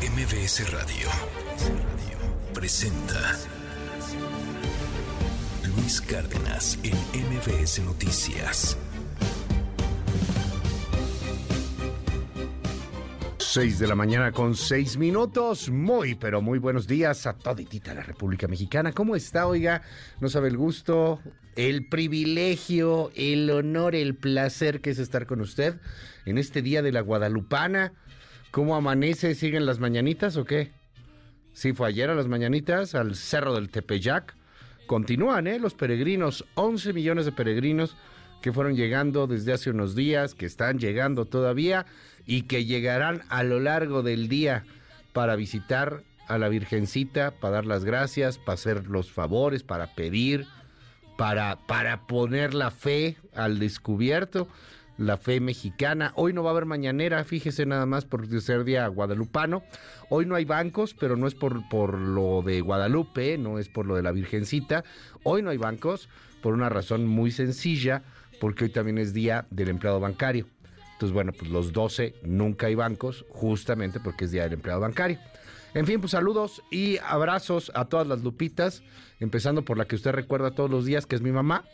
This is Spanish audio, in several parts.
MBS Radio presenta Luis Cárdenas en MBS Noticias. 6 de la mañana con 6 minutos. Muy, pero muy buenos días a toditita la República Mexicana. ¿Cómo está, oiga? No sabe el gusto, el privilegio, el honor, el placer que es estar con usted en este día de la Guadalupana. ¿Cómo amanece? ¿Siguen las mañanitas o qué? Sí, fue ayer a las mañanitas al Cerro del Tepeyac. Continúan, ¿eh? Los peregrinos, 11 millones de peregrinos que fueron llegando desde hace unos días, que están llegando todavía y que llegarán a lo largo del día para visitar a la Virgencita, para dar las gracias, para hacer los favores, para pedir, para, para poner la fe al descubierto, la fe mexicana. Hoy no va a haber mañanera, fíjese nada más por ser día guadalupano. Hoy no hay bancos, pero no es por, por lo de Guadalupe, no es por lo de la Virgencita. Hoy no hay bancos por una razón muy sencilla, porque hoy también es día del empleado bancario. Entonces, bueno, pues los 12 nunca hay bancos, justamente porque es Día del Empleado Bancario. En fin, pues saludos y abrazos a todas las Lupitas, empezando por la que usted recuerda todos los días, que es mi mamá.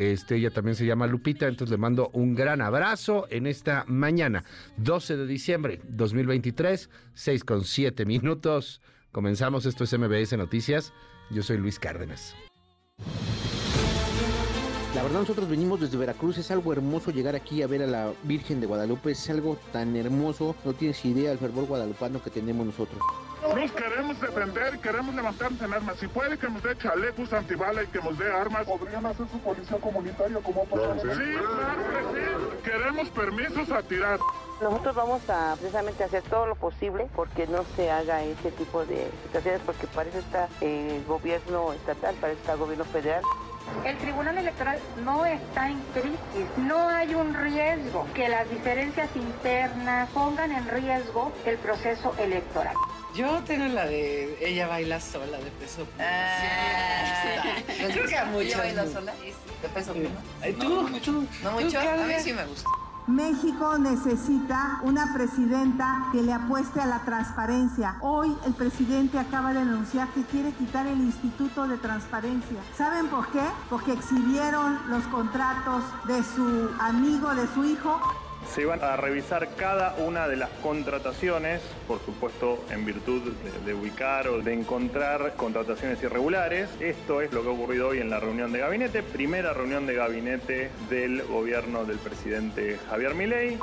Este, ella también se llama Lupita, entonces le mando un gran abrazo en esta mañana, 12 de diciembre 2023, 6 con 7 minutos. Comenzamos, esto es MBS Noticias. Yo soy Luis Cárdenas. La verdad nosotros venimos desde Veracruz, es algo hermoso llegar aquí a ver a la Virgen de Guadalupe, es algo tan hermoso, no tienes idea del fervor guadalupano que tenemos nosotros. Nos queremos defender, queremos levantarnos en armas. Si puede que nos dé chalecos antibala y que nos dé armas, podrían hacer su policía comunitaria como para... Sí, claro que sí. Queremos permisos a tirar. Nosotros vamos a precisamente hacer todo lo posible porque no se haga ese tipo de situaciones, porque para eso está el gobierno estatal, para eso está el gobierno federal. El Tribunal Electoral no está en crisis, no hay un riesgo que las diferencias internas pongan en riesgo el proceso electoral. Yo tengo la de ella baila sola de peso pluma. Ah, Sí, Creo que a muchos. ¿Ella baila sola? ¿De peso pluma? Ay, ¿Tú? ¿Tú? ¿No ¿Tú, mucho? A mí sí me gusta. México necesita una presidenta que le apueste a la transparencia. Hoy el presidente acaba de anunciar que quiere quitar el Instituto de Transparencia. ¿Saben por qué? Porque exhibieron los contratos de su amigo, de su hijo. Se van a revisar cada una de las contrataciones, por supuesto en virtud de, ubicar o de encontrar contrataciones irregulares. Esto es lo que ha ocurrido hoy en la reunión de gabinete, primera reunión de gabinete del gobierno del presidente Javier Milei.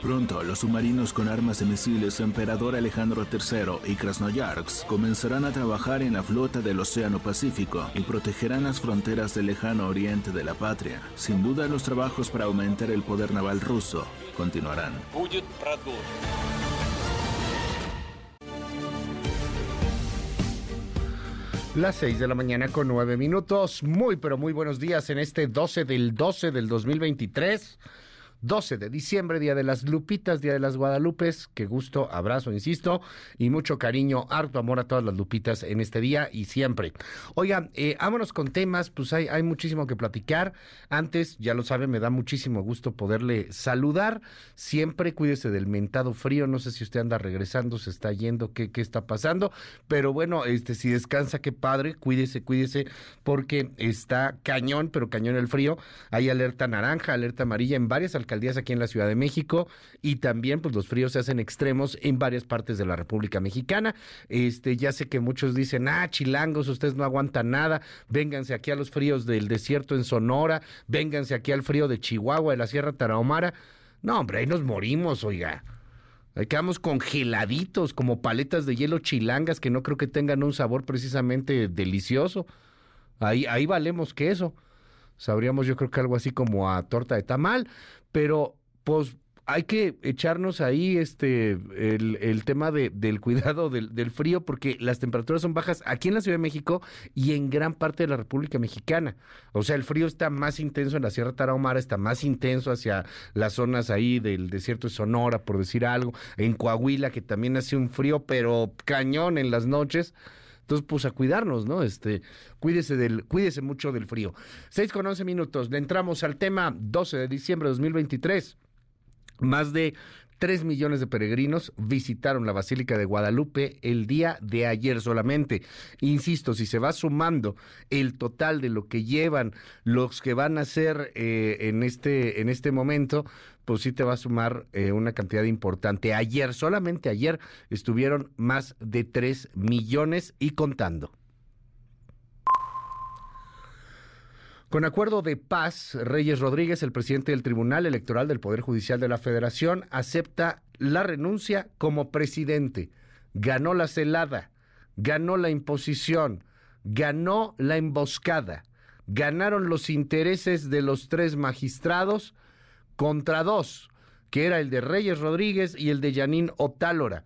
Pronto, los submarinos con armas de misiles Emperador Alejandro III y Krasnoyarsk comenzarán a trabajar en la flota del Océano Pacífico y protegerán las fronteras del lejano oriente de la patria. Sin duda, los trabajos para aumentar el poder naval ruso continuarán. Las 6 de la mañana con 9 minutos. Muy, pero muy buenos días en este 12 del 12 del 2023. 12 de diciembre, Día de las Lupitas, Día de las Guadalupes. Qué gusto, abrazo, insisto, y mucho cariño, harto amor a todas las Lupitas en este día y siempre. Oigan, eh, vámonos con temas, pues hay, hay muchísimo que platicar. Antes, ya lo saben, me da muchísimo gusto poderle saludar. Siempre cuídese del mentado frío. No sé si usted anda regresando, se está yendo, qué, qué está pasando. Pero bueno, este, si descansa, qué padre, cuídese, cuídese, porque está cañón, pero cañón el frío. Hay alerta naranja, alerta amarilla en varias alcaldías aquí en la Ciudad de México y también pues los fríos se hacen extremos en varias partes de la República Mexicana. Este, ya sé que muchos dicen, "Ah, chilangos, ustedes no aguantan nada. Vénganse aquí a los fríos del desierto en Sonora, vénganse aquí al frío de Chihuahua, de la Sierra Tarahumara." No, hombre, ahí nos morimos, oiga. Ahí quedamos congeladitos como paletas de hielo chilangas que no creo que tengan un sabor precisamente delicioso. Ahí ahí valemos queso sabríamos yo creo que algo así como a torta de tamal, pero pues hay que echarnos ahí este el, tema de, del cuidado del, del, frío porque las temperaturas son bajas aquí en la Ciudad de México y en gran parte de la República Mexicana. O sea, el frío está más intenso en la Sierra Tarahumara, está más intenso hacia las zonas ahí del desierto de Sonora, por decir algo, en Coahuila que también hace un frío pero cañón en las noches. Entonces, pues a cuidarnos, ¿no? Este, cuídese del, cuídese mucho del frío. 6 con 11 minutos. Le entramos al tema 12 de diciembre de 2023. Más de Tres millones de peregrinos visitaron la Basílica de Guadalupe el día de ayer solamente. Insisto, si se va sumando el total de lo que llevan los que van a hacer eh, en, este, en este momento, pues sí te va a sumar eh, una cantidad importante. Ayer, solamente ayer, estuvieron más de tres millones y contando. Con acuerdo de paz, Reyes Rodríguez, el presidente del Tribunal Electoral del Poder Judicial de la Federación, acepta la renuncia como presidente. Ganó la celada, ganó la imposición, ganó la emboscada, ganaron los intereses de los tres magistrados contra dos, que era el de Reyes Rodríguez y el de Yanín Otálora.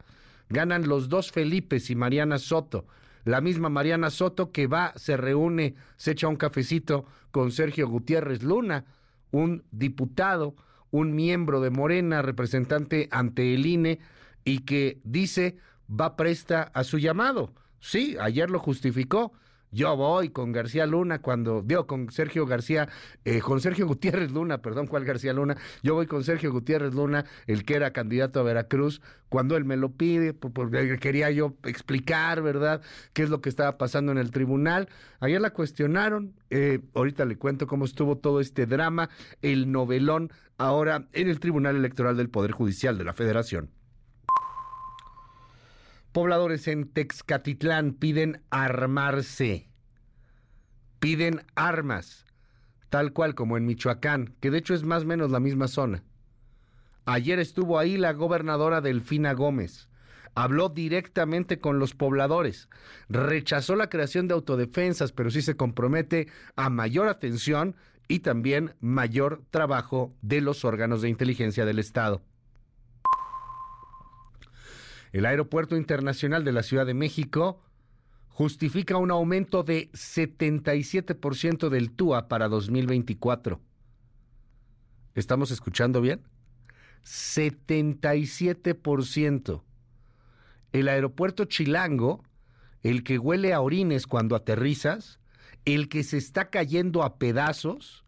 Ganan los dos Felipes y Mariana Soto la misma Mariana Soto que va, se reúne, se echa un cafecito con Sergio Gutiérrez Luna, un diputado, un miembro de Morena, representante ante el INE, y que dice va presta a su llamado. Sí, ayer lo justificó yo voy con García Luna cuando, digo, con Sergio García, eh, con Sergio Gutiérrez Luna, perdón, ¿cuál García Luna? Yo voy con Sergio Gutiérrez Luna, el que era candidato a Veracruz, cuando él me lo pide, porque quería yo explicar, ¿verdad?, qué es lo que estaba pasando en el tribunal. Ayer la cuestionaron, eh, ahorita le cuento cómo estuvo todo este drama, el novelón, ahora en el Tribunal Electoral del Poder Judicial de la Federación. Pobladores en Texcatitlán piden armarse, piden armas, tal cual como en Michoacán, que de hecho es más o menos la misma zona. Ayer estuvo ahí la gobernadora Delfina Gómez. Habló directamente con los pobladores, rechazó la creación de autodefensas, pero sí se compromete a mayor atención y también mayor trabajo de los órganos de inteligencia del Estado. El Aeropuerto Internacional de la Ciudad de México justifica un aumento de 77% del TUA para 2024. ¿Estamos escuchando bien? 77%. El aeropuerto chilango, el que huele a orines cuando aterrizas, el que se está cayendo a pedazos,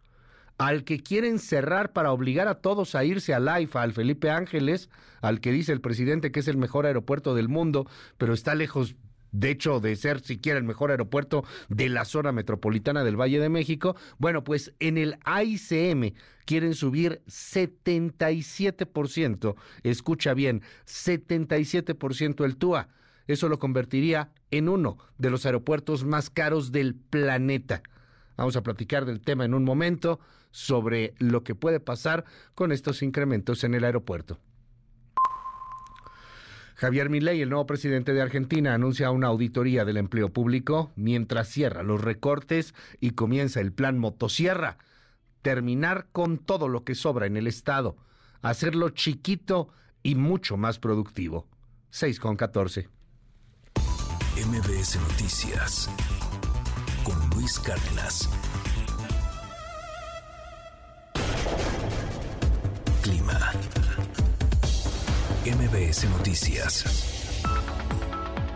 al que quieren cerrar para obligar a todos a irse al AIFA, al Felipe Ángeles, al que dice el presidente que es el mejor aeropuerto del mundo, pero está lejos de hecho de ser siquiera el mejor aeropuerto de la zona metropolitana del Valle de México, bueno, pues en el AICM quieren subir 77%, escucha bien, 77% el TUA. Eso lo convertiría en uno de los aeropuertos más caros del planeta. Vamos a platicar del tema en un momento sobre lo que puede pasar con estos incrementos en el aeropuerto. Javier Milei, el nuevo presidente de Argentina, anuncia una auditoría del empleo público mientras cierra los recortes y comienza el plan Motosierra. Terminar con todo lo que sobra en el Estado, hacerlo chiquito y mucho más productivo. 6 con 14. MBS Noticias con Luis Cárdenas. Clima. MBS Noticias.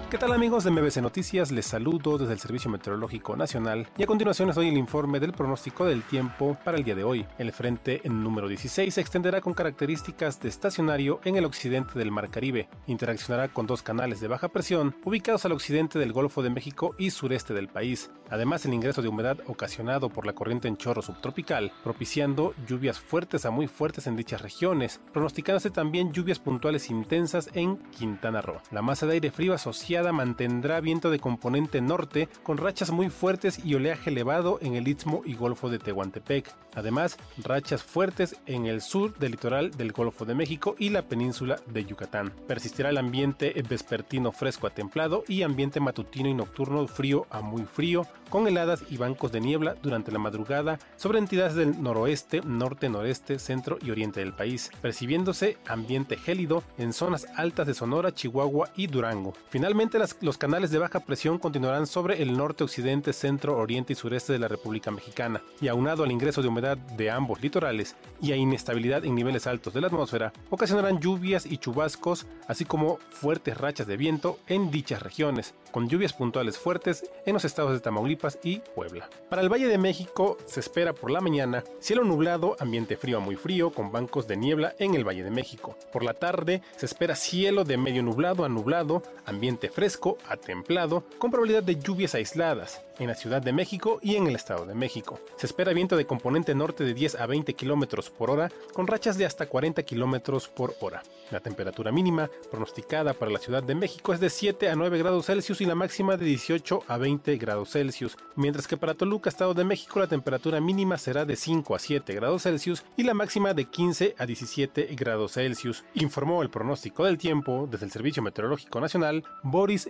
¿Qué tal amigos de MBC Noticias? Les saludo desde el Servicio Meteorológico Nacional y a continuación les doy el informe del pronóstico del tiempo para el día de hoy. El frente número 16 se extenderá con características de estacionario en el occidente del Mar Caribe. Interaccionará con dos canales de baja presión ubicados al occidente del Golfo de México y sureste del país. Además, el ingreso de humedad ocasionado por la corriente en chorro subtropical, propiciando lluvias fuertes a muy fuertes en dichas regiones, pronosticándose también lluvias puntuales intensas en Quintana Roo. La masa de aire frío asociada mantendrá viento de componente norte con rachas muy fuertes y oleaje elevado en el Istmo y Golfo de Tehuantepec. Además, rachas fuertes en el sur del litoral del Golfo de México y la península de Yucatán. Persistirá el ambiente vespertino fresco a templado y ambiente matutino y nocturno frío a muy frío, con heladas y bancos de niebla durante la madrugada sobre entidades del noroeste, norte, noreste, centro y oriente del país, percibiéndose ambiente gélido en zonas altas de Sonora, Chihuahua y Durango. Finalmente, Las- los canales de baja presión continuarán sobre el norte, occidente, centro, oriente y sureste de la República Mexicana, y aunado al ingreso de humedad de ambos litorales y a inestabilidad en niveles altos de la atmósfera, ocasionarán lluvias y chubascos, así como fuertes rachas de viento en dichas regiones, con lluvias puntuales fuertes en los estados de Tamaulipas y Puebla. Para el Valle de México se espera por la mañana cielo nublado, ambiente frío a muy frío, con bancos de niebla en el Valle de México. Por la tarde se espera cielo de medio nublado a nublado, ambiente fresco a templado, con probabilidad de lluvias aisladas en la Ciudad de México y en el Estado de México. Se espera viento de componente norte de 10 a 20 kilómetros por hora, con rachas de hasta 40 kilómetros por hora. La temperatura mínima pronosticada para la Ciudad de México es de 7 a 9 grados Celsius y la máxima de 18 a 20 grados Celsius, mientras que para Toluca, Estado de México, la temperatura mínima será de 5 a 7 grados Celsius y la máxima de 15 a 17 grados Celsius, informó el pronóstico del tiempo desde el Servicio Meteorológico Nacional,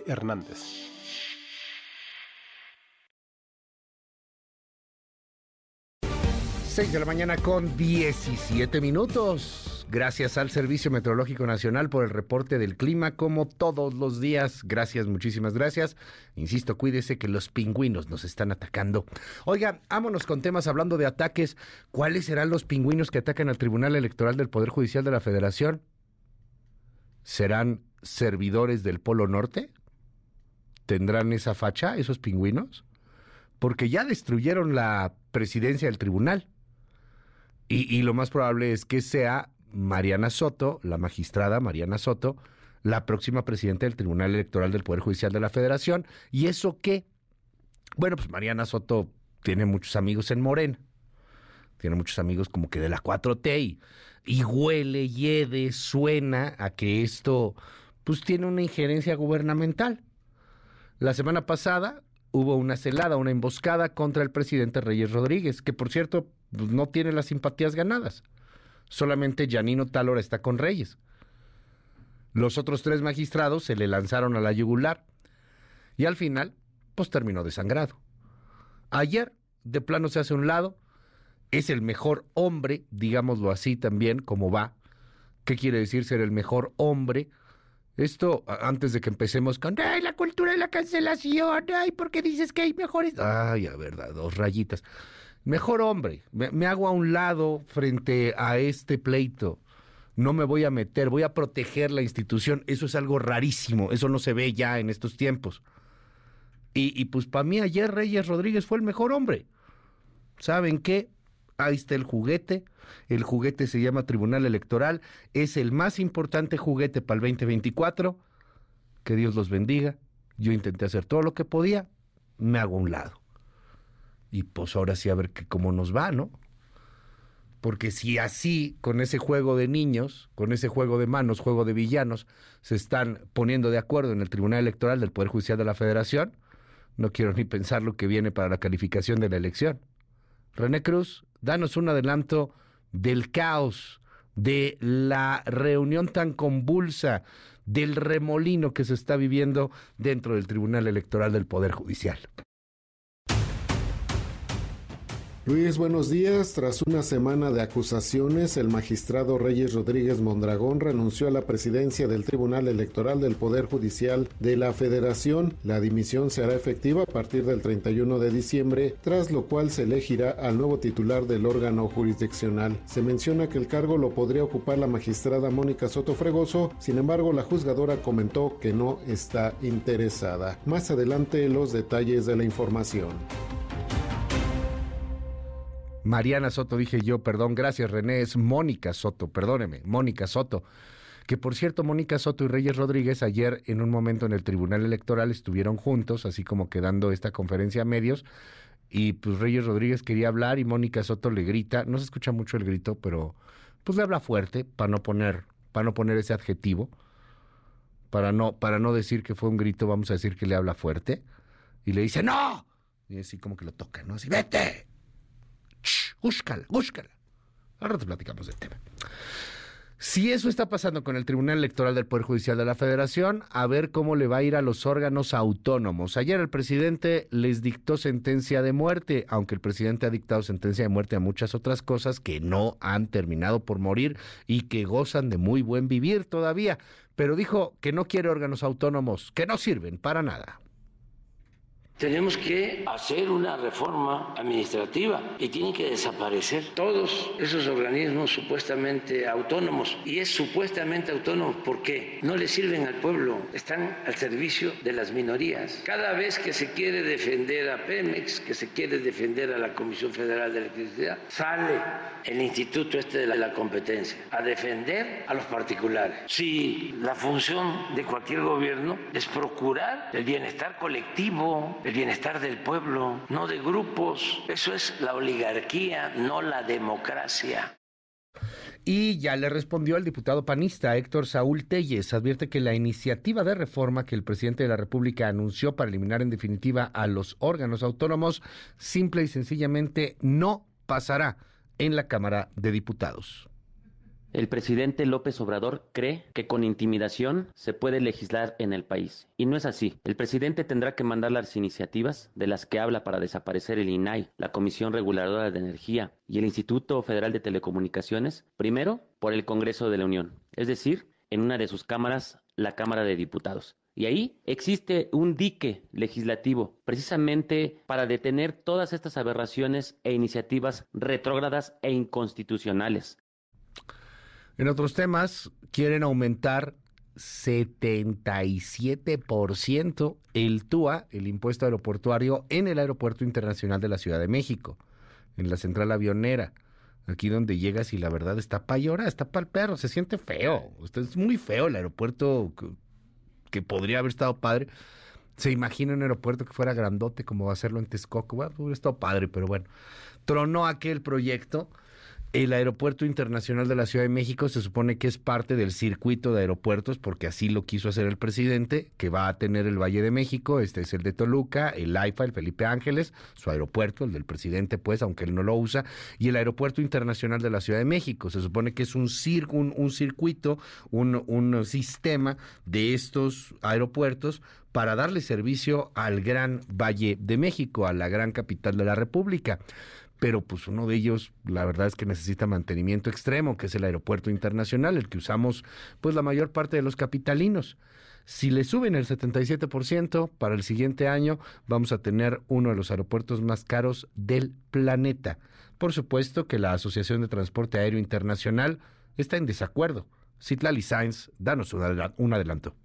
Hernández. 6 de la mañana con 17 minutos. Gracias al Servicio Meteorológico Nacional por el reporte del clima, como todos los días. Gracias, muchísimas gracias. Insisto, cuídese que los pingüinos nos están atacando. Oiga, vámonos con temas hablando de ataques. ¿Cuáles serán los pingüinos que atacan al Tribunal Electoral del Poder Judicial de la Federación? ¿Serán servidores del Polo Norte? ¿Tendrán esa facha, esos pingüinos? Porque ya destruyeron la presidencia del tribunal. Y, lo más probable es que sea Mariana Soto, la magistrada Mariana Soto, la próxima presidenta del Tribunal Electoral del Poder Judicial de la Federación. ¿Y eso qué? Bueno, pues Mariana Soto tiene muchos amigos en Morena. Tiene muchos amigos como que de la 4T y, y huele, hiede, suena a que esto pues tiene una injerencia gubernamental. La semana pasada hubo una celada, una emboscada contra el presidente Reyes Rodríguez, que por cierto pues, no tiene las simpatías ganadas. Solamente Janino Talora está con Reyes. Los otros tres magistrados se le lanzaron a la yugular y al final, pues terminó desangrado. Ayer, de plano se hace un lado, es el mejor hombre, digámoslo así también, como va. ¿Qué quiere decir ser el mejor hombre? Esto, antes de que empecemos con, ay, la cultura de la cancelación, ay, ¿por qué dices que hay mejores? Ay, a verdad, dos rayitas. Mejor hombre, me, hago a un lado frente a este pleito. No me voy a meter, voy a proteger la institución. Eso es algo rarísimo, eso no se ve ya en estos tiempos. Y, y pues para mí ayer Reyes Rodríguez fue el mejor hombre. ¿Saben qué? Ahí está el juguete. El juguete se llama Tribunal Electoral. Es el más importante juguete para el 2024. Que Dios los bendiga. Yo intenté hacer todo lo que podía. Me hago un lado. Y pues ahora sí a ver que cómo nos va, ¿no? Porque si así, con ese juego de niños, con ese juego de manos, juego de villanos, se están poniendo de acuerdo en el Tribunal Electoral del Poder Judicial de la Federación, no quiero ni pensar lo que viene para la calificación de la elección. René Cruz, danos un adelanto del caos, de la reunión tan convulsa, del remolino que se está viviendo dentro del Tribunal Electoral del Poder Judicial. Luis, buenos días. Tras una semana de acusaciones, el magistrado Reyes Rodríguez Mondragón renunció a la presidencia del Tribunal Electoral del Poder Judicial de la Federación. La dimisión se hará efectiva a partir del 31 de diciembre, tras lo cual se elegirá al nuevo titular del órgano jurisdiccional. Se menciona que el cargo lo podría ocupar la magistrada Mónica Soto Fregoso, sin embargo la juzgadora comentó que no está interesada. Más adelante los detalles de la información. Mariana Soto, dije yo, perdón, gracias René, es Mónica Soto, perdóneme, Mónica Soto. Que por cierto, Mónica Soto y Reyes Rodríguez ayer en un momento en el Tribunal Electoral estuvieron juntos, así como quedando esta conferencia a medios, y pues Reyes Rodríguez quería hablar y Mónica Soto le grita, no se escucha mucho el grito, pero pues le habla fuerte para no poner, para no poner ese adjetivo, para no, para no decir que fue un grito, vamos a decir que le habla fuerte, y le dice, ¡No! Y así como que lo toca, ¿no? Así, ¡vete! Búscala, búscala. Ahora te platicamos del tema. Si eso está pasando con el Tribunal Electoral del Poder Judicial de la Federación, a ver cómo le va a ir a los órganos autónomos. Ayer el presidente les dictó sentencia de muerte, aunque el presidente ha dictado sentencia de muerte a muchas otras cosas que no han terminado por morir y que gozan de muy buen vivir todavía. pero dijo que no quiere órganos autónomos, que no sirven para nada. Tenemos que hacer una reforma administrativa y tienen que desaparecer todos esos organismos supuestamente autónomos. Y es supuestamente autónomo porque no le sirven al pueblo, están al servicio de las minorías. Cada vez que se quiere defender a Pemex, que se quiere defender a la Comisión Federal de Electricidad, sale el instituto este de la competencia a defender a los particulares. Si la función de cualquier gobierno es procurar el bienestar colectivo, el bienestar del pueblo, no de grupos. Eso es la oligarquía, no la democracia. Y ya le respondió el diputado panista Héctor Saúl Telles. Advierte que la iniciativa de reforma que el presidente de la República anunció para eliminar en definitiva a los órganos autónomos, simple y sencillamente no pasará en la Cámara de Diputados. El presidente López Obrador cree que con intimidación se puede legislar en el país. Y no es así. El presidente tendrá que mandar las iniciativas de las que habla para desaparecer el INAI, la Comisión Reguladora de Energía y el Instituto Federal de Telecomunicaciones, primero por el Congreso de la Unión, es decir, en una de sus cámaras, la Cámara de Diputados. Y ahí existe un dique legislativo precisamente para detener todas estas aberraciones e iniciativas retrógradas e inconstitucionales. En otros temas, quieren aumentar 77% el TUA, el impuesto aeroportuario, en el Aeropuerto Internacional de la Ciudad de México, en la central avionera. Aquí donde llegas y la verdad está pa' llorar, está pa' el perro, se siente feo. Es muy feo el aeropuerto que, podría haber estado padre. Se imagina un aeropuerto que fuera grandote como va a serlo en Texcoco. Bueno, hubiera estado padre, pero bueno. Tronó aquel proyecto el Aeropuerto Internacional de la Ciudad de México se supone que es parte del circuito de aeropuertos, porque así lo quiso hacer el presidente, que va a tener el Valle de México, este es el de Toluca, el AIFA, el Felipe Ángeles, su aeropuerto, el del presidente, pues, aunque él no lo usa, y el Aeropuerto Internacional de la Ciudad de México. Se supone que es un, un, un circuito, un, un sistema de estos aeropuertos para darle servicio al gran Valle de México, a la gran capital de la República pero pues uno de ellos la verdad es que necesita mantenimiento extremo, que es el aeropuerto internacional, el que usamos pues la mayor parte de los capitalinos. Si le suben el 77% para el siguiente año, vamos a tener uno de los aeropuertos más caros del planeta. Por supuesto que la Asociación de Transporte Aéreo Internacional está en desacuerdo. Citlali Sainz, danos un adelanto.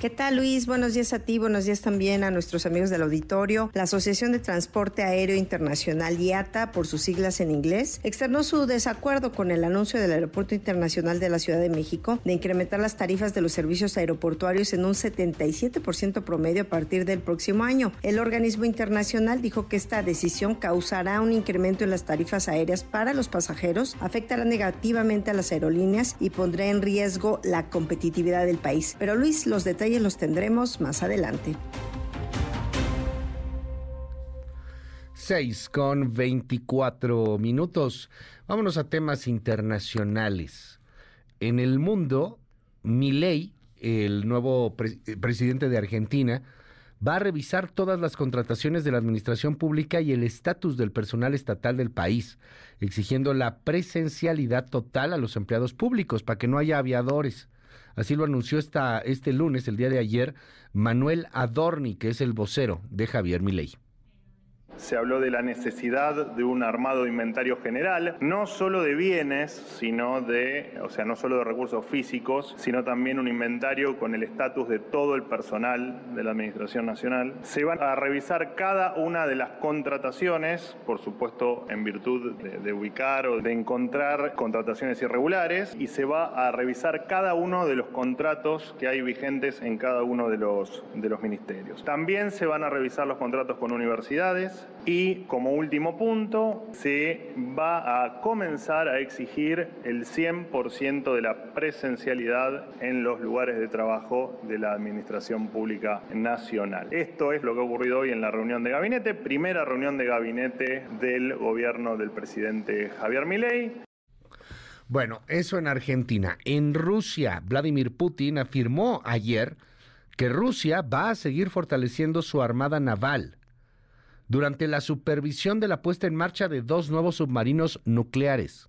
¿Qué tal Luis? Buenos días a ti, buenos días también a nuestros amigos del auditorio. La Asociación de Transporte Aéreo Internacional IATA, por sus siglas en inglés, externó su desacuerdo con el anuncio del Aeropuerto Internacional de la Ciudad de México de incrementar las tarifas de los servicios aeroportuarios en un 77% promedio a partir del próximo año. El organismo internacional dijo que esta decisión causará un incremento en las tarifas aéreas para los pasajeros, afectará negativamente a las aerolíneas y pondrá en riesgo la competitividad del país. Pero Luis, los detalles los tendremos más adelante. 6 con 24 minutos. Vámonos a temas internacionales. En el mundo, Milei, el nuevo presidente de Argentina, va a revisar todas las contrataciones de la administración pública y el estatus del personal estatal del país, exigiendo la presencialidad total a los empleados públicos para que no haya aviadores. Así lo anunció esta, este lunes, el día de ayer, Manuel Adorni, que es el vocero de Javier Milei se habló de la necesidad de un armado de inventario general, no solo de bienes, sino de, o sea, no solo de recursos físicos, sino también un inventario con el estatus de todo el personal de la Administración Nacional. Se van a revisar cada una de las contrataciones, por supuesto en virtud de, ubicar o de encontrar contrataciones irregulares, y se va a revisar cada uno de los contratos que hay vigentes en cada uno de los, de los ministerios. También se van a revisar los contratos con universidades, y como último punto, se va a comenzar a exigir el 100% de la presencialidad en los lugares de trabajo de la Administración Pública Nacional. Esto es lo que ha ocurrido hoy en la reunión de gabinete, primera reunión de gabinete del gobierno del presidente Javier Milei. Bueno, eso en Argentina. En Rusia, Vladimir Putin afirmó ayer que Rusia va a seguir fortaleciendo su armada naval durante la supervisión de la puesta en marcha de dos nuevos submarinos nucleares.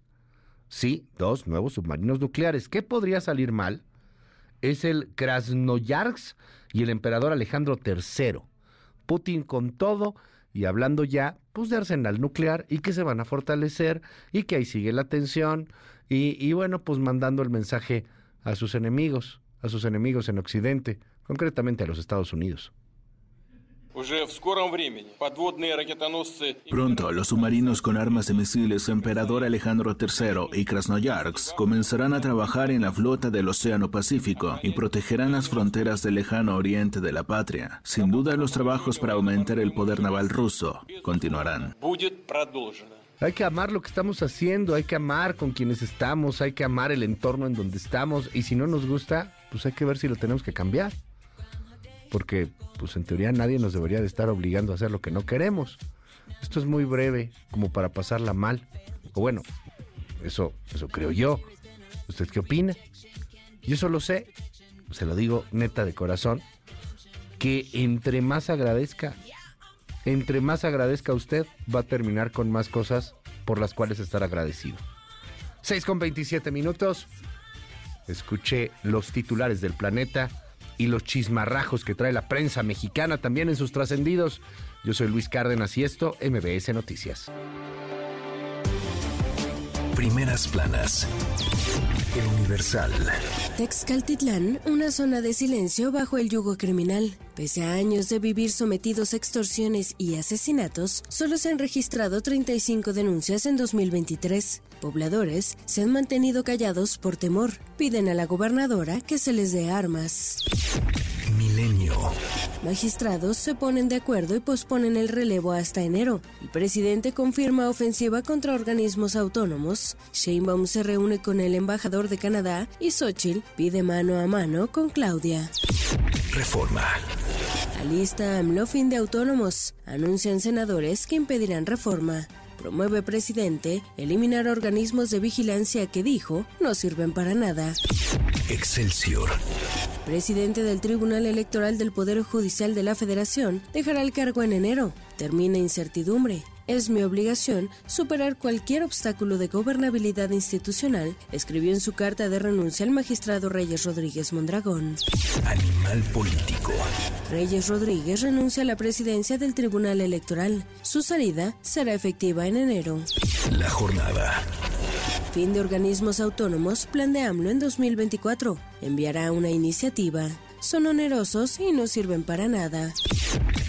Sí, dos nuevos submarinos nucleares. ¿Qué podría salir mal? Es el Krasnoyarsk y el emperador Alejandro III. Putin con todo y hablando ya pues de arsenal nuclear y que se van a fortalecer y que ahí sigue la tensión y, y bueno pues mandando el mensaje a sus enemigos, a sus enemigos en Occidente, concretamente a los Estados Unidos. Pronto, los submarinos con armas de misiles Emperador Alejandro III y Krasnoyarsk comenzarán a trabajar en la flota del Océano Pacífico y protegerán las fronteras del lejano oriente de la patria. Sin duda, los trabajos para aumentar el poder naval ruso continuarán. Hay que amar lo que estamos haciendo, hay que amar con quienes estamos, hay que amar el entorno en donde estamos y si no nos gusta, pues hay que ver si lo tenemos que cambiar porque pues en teoría nadie nos debería de estar obligando a hacer lo que no queremos. Esto es muy breve como para pasarla mal. O bueno, eso, eso creo yo. ¿Usted qué opina? Yo solo sé, se lo digo neta de corazón, que entre más agradezca, entre más agradezca usted, va a terminar con más cosas por las cuales estar agradecido. 6 con 27 minutos. Escuché los titulares del planeta y los chismarrajos que trae la prensa mexicana también en sus trascendidos. Yo soy Luis Cárdenas y esto, MBS Noticias. Primeras planas. El Universal. Texcaltitlán, una zona de silencio bajo el yugo criminal. Pese a años de vivir sometidos a extorsiones y asesinatos, solo se han registrado 35 denuncias en 2023. Pobladores se han mantenido callados por temor. Piden a la gobernadora que se les dé armas. Milenio. Magistrados se ponen de acuerdo y posponen el relevo hasta enero. El presidente confirma ofensiva contra organismos autónomos. Sheinbaum se reúne con el embajador de Canadá y Xochitl pide mano a mano con Claudia. Reforma. Alista AMLO fin de autónomos. Anuncian senadores que impedirán reforma. Promueve presidente eliminar organismos de vigilancia que dijo no sirven para nada. Excelsior. Presidente del Tribunal Electoral del Poder Judicial de la Federación dejará el cargo en enero. Termina incertidumbre. Es mi obligación superar cualquier obstáculo de gobernabilidad institucional, escribió en su carta de renuncia el magistrado Reyes Rodríguez Mondragón. Animal político. Reyes Rodríguez renuncia a la presidencia del Tribunal Electoral. Su salida será efectiva en enero. La jornada. Fin de organismos autónomos, plan de AMLO en 2024. Enviará una iniciativa. Son onerosos y no sirven para nada.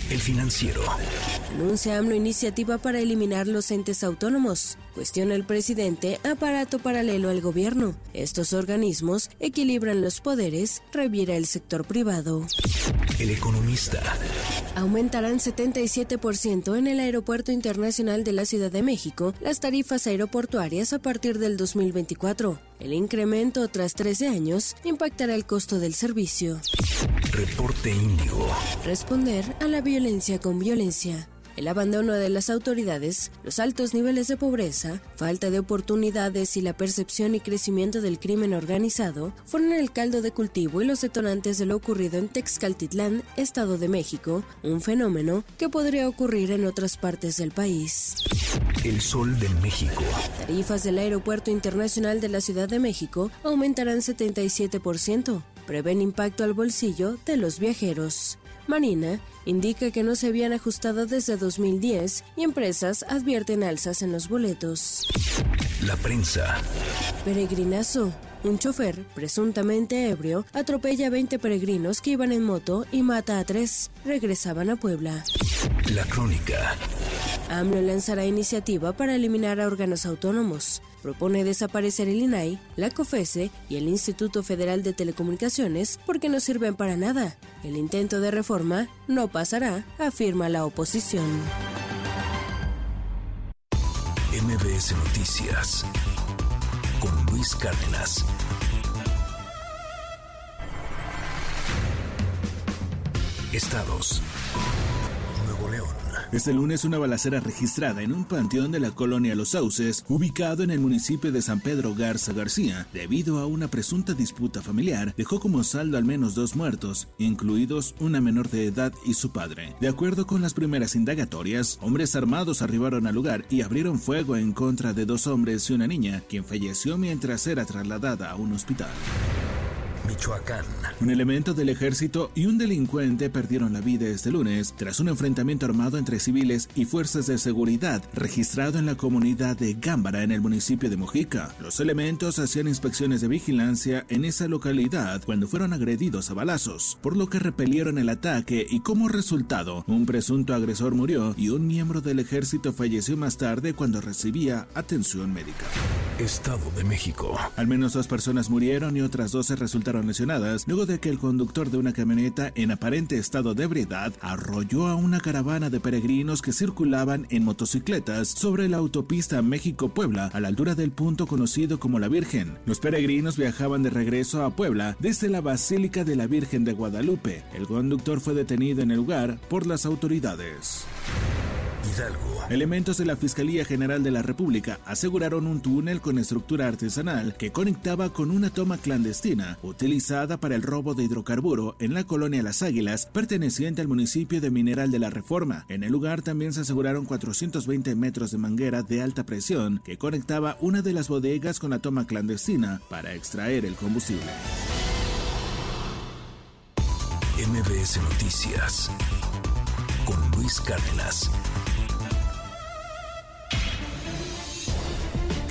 El financiero. Anuncia AMLO iniciativa para eliminar los entes autónomos. Cuestiona el presidente aparato paralelo al gobierno. Estos organismos equilibran los poderes, reviera el sector privado. El economista. Aumentarán 77% en el Aeropuerto Internacional de la Ciudad de México las tarifas aeroportuarias a partir del 2024. El incremento tras 13 años impactará el costo del servicio. Reporte Índigo. Responder a la violencia con violencia. El abandono de las autoridades, los altos niveles de pobreza, falta de oportunidades y la percepción y crecimiento del crimen organizado fueron el caldo de cultivo y los detonantes de lo ocurrido en Texcaltitlán, Estado de México, un fenómeno que podría ocurrir en otras partes del país. El Sol de México. Tarifas del Aeropuerto Internacional de la Ciudad de México aumentarán 77%. Prevén impacto al bolsillo de los viajeros. Marina indica que no se habían ajustado desde 2010 y empresas advierten alzas en los boletos. La prensa. Peregrinazo. Un chofer, presuntamente ebrio, atropella a 20 peregrinos que iban en moto y mata a tres. Regresaban a Puebla. La crónica. AMLO lanzará iniciativa para eliminar a órganos autónomos. Propone desaparecer el INAI, la COFESE y el Instituto Federal de Telecomunicaciones porque no sirven para nada. El intento de reforma no pasará, afirma la oposición. MBS Noticias con Luis Cárdenas. Estados. Este lunes una balacera registrada en un panteón de la colonia Los Sauces, ubicado en el municipio de San Pedro Garza García, debido a una presunta disputa familiar, dejó como saldo al menos dos muertos, incluidos una menor de edad y su padre. De acuerdo con las primeras indagatorias, hombres armados arribaron al lugar y abrieron fuego en contra de dos hombres y una niña, quien falleció mientras era trasladada a un hospital. Michoacán. Un elemento del ejército y un delincuente perdieron la vida este lunes tras un enfrentamiento armado entre civiles y fuerzas de seguridad registrado en la comunidad de Gámbara en el municipio de Mojica. Los elementos hacían inspecciones de vigilancia en esa localidad cuando fueron agredidos a balazos, por lo que repelieron el ataque y como resultado un presunto agresor murió y un miembro del ejército falleció más tarde cuando recibía atención médica. Estado de México. Al menos dos personas murieron y otras 12 resultaron lesionadas luego de que el conductor de una camioneta en aparente estado de ebriedad arrolló a una caravana de peregrinos que circulaban en motocicletas sobre la autopista México-Puebla a la altura del punto conocido como La Virgen. Los peregrinos viajaban de regreso a Puebla desde la Basílica de la Virgen de Guadalupe. El conductor fue detenido en el lugar por las autoridades. Hidalgo. Elementos de la Fiscalía General de la República aseguraron un túnel con estructura artesanal que conectaba con una toma clandestina utilizada para el robo de hidrocarburo en la colonia Las Águilas, perteneciente al municipio de Mineral de la Reforma. En el lugar también se aseguraron 420 metros de manguera de alta presión que conectaba una de las bodegas con la toma clandestina para extraer el combustible. MBS Noticias con Luis Cárdenas.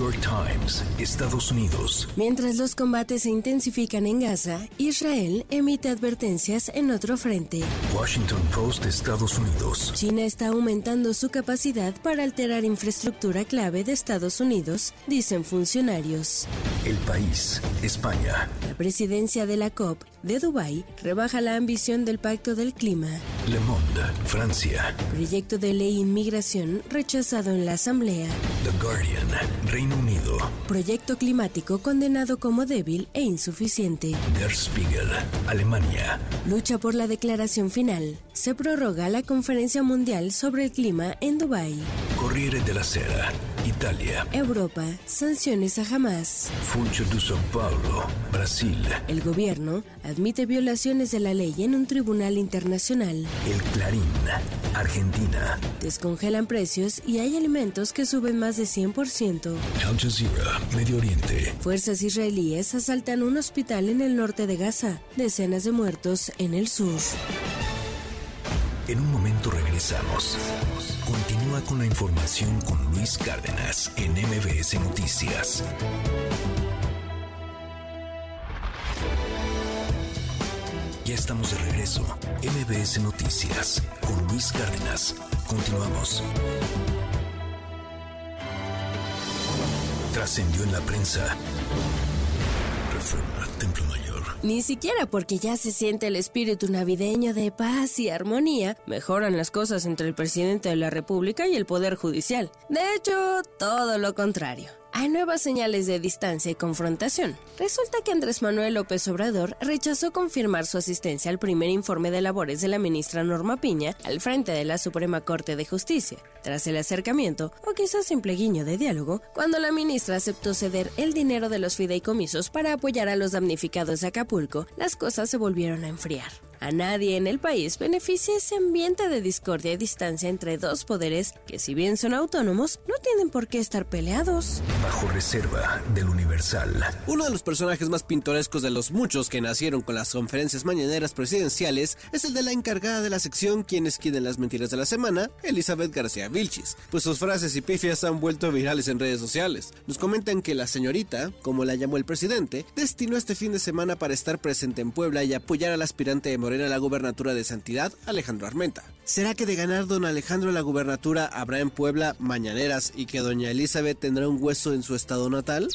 York Times, Estados Unidos. Mientras los combates se intensifican en Gaza, Israel emite advertencias en otro frente. Washington Post, Estados Unidos. China está aumentando su capacidad para alterar infraestructura clave de Estados Unidos, dicen funcionarios. El país, España. La presidencia de la COP de Dubái rebaja la ambición del Pacto del Clima. Le Monde, Francia. Proyecto de ley inmigración rechazado en la Asamblea. The Guardian, Reino Unido. Proyecto climático condenado como débil e insuficiente. Der Spiegel, Alemania. Lucha por la declaración final. Se prorroga la conferencia mundial sobre el clima en Dubái. Corriere della Sera, Italia. Europa, sanciones a Hamas. Funcho de São Paulo, Brasil. El gobierno admite violaciones de la ley en un tribunal internacional. El Clarín, Argentina. Descongelan precios y hay alimentos que suben más de 100%. Al Jazeera, Medio Oriente. Fuerzas israelíes asaltan un hospital en el norte de Gaza. Decenas de muertos en el sur. En un momento regresamos. Continúa con la información con Luis Cárdenas en MBS Noticias. Ya estamos de regreso. MBS Noticias con Luis Cárdenas. Continuamos. Trascendió en la prensa. Reforma, Templo Mayor. Ni siquiera porque ya se siente el espíritu navideño de paz y armonía, mejoran las cosas entre el presidente de la República y el Poder Judicial. De hecho, todo lo contrario. Hay nuevas señales de distancia y confrontación. Resulta que Andrés Manuel López Obrador rechazó confirmar su asistencia al primer informe de labores de la ministra Norma Piña al frente de la Suprema Corte de Justicia. Tras el acercamiento, o quizás simple guiño de diálogo, cuando la ministra aceptó ceder el dinero de los fideicomisos para apoyar a los damnificados de Acapulco, las cosas se volvieron a enfriar. A nadie en el país beneficia ese ambiente de discordia y distancia entre dos poderes que si bien son autónomos, no tienen por qué estar peleados. Bajo reserva del Universal. Uno de los personajes más pintorescos de los muchos que nacieron con las conferencias mañaneras presidenciales es el de la encargada de la sección Quienes quieren las mentiras de la semana, Elizabeth García Vilchis, pues sus frases y pifias han vuelto virales en redes sociales. Nos comentan que la señorita, como la llamó el presidente, destinó este fin de semana para estar presente en Puebla y apoyar al aspirante de Morena la gubernatura de Santidad, Alejandro Armenta. ¿Será que de ganar don Alejandro la gubernatura habrá en Puebla mañaneras y que doña Elizabeth tendrá un hueso en su estado natal?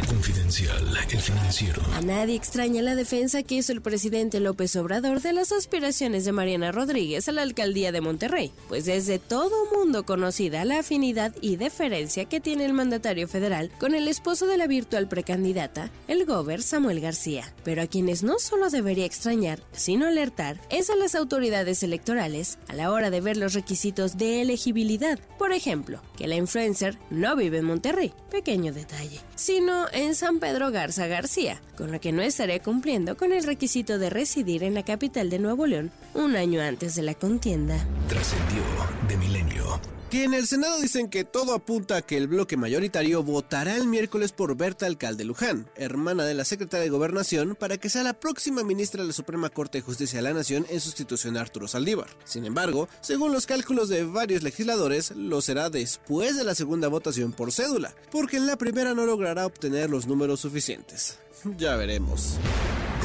Con Confidencial, el financiero. A nadie extraña la defensa que hizo el presidente López Obrador de las aspiraciones de Mariana Rodríguez a la alcaldía de Monterrey, pues desde todo mundo conocida la afinidad y deferencia que tiene el mandatario federal con el esposo de la virtual precandidata, el gober Samuel García. Pero a quienes no solo debería extrañar, sino alertar, es a las autoridades electorales a la hora de ver los requisitos de elegibilidad. Por ejemplo, que la influencer no vive en Monterrey, pequeño detalle, sino en San Pedro Garza García, con lo que no estaré cumpliendo con el requisito de residir en la capital de Nuevo León un año antes de la contienda. Trascendió de milenio. Que en el Senado dicen que todo apunta a que el bloque mayoritario votará el miércoles por Berta Alcalde Luján, hermana de la secretaria de Gobernación, para que sea la próxima ministra de la Suprema Corte de Justicia de la Nación en sustitución a Arturo Saldívar. Sin embargo, según los cálculos de varios legisladores, lo será después de la segunda votación por cédula, porque en la primera no logrará obtener los números suficientes. Ya veremos.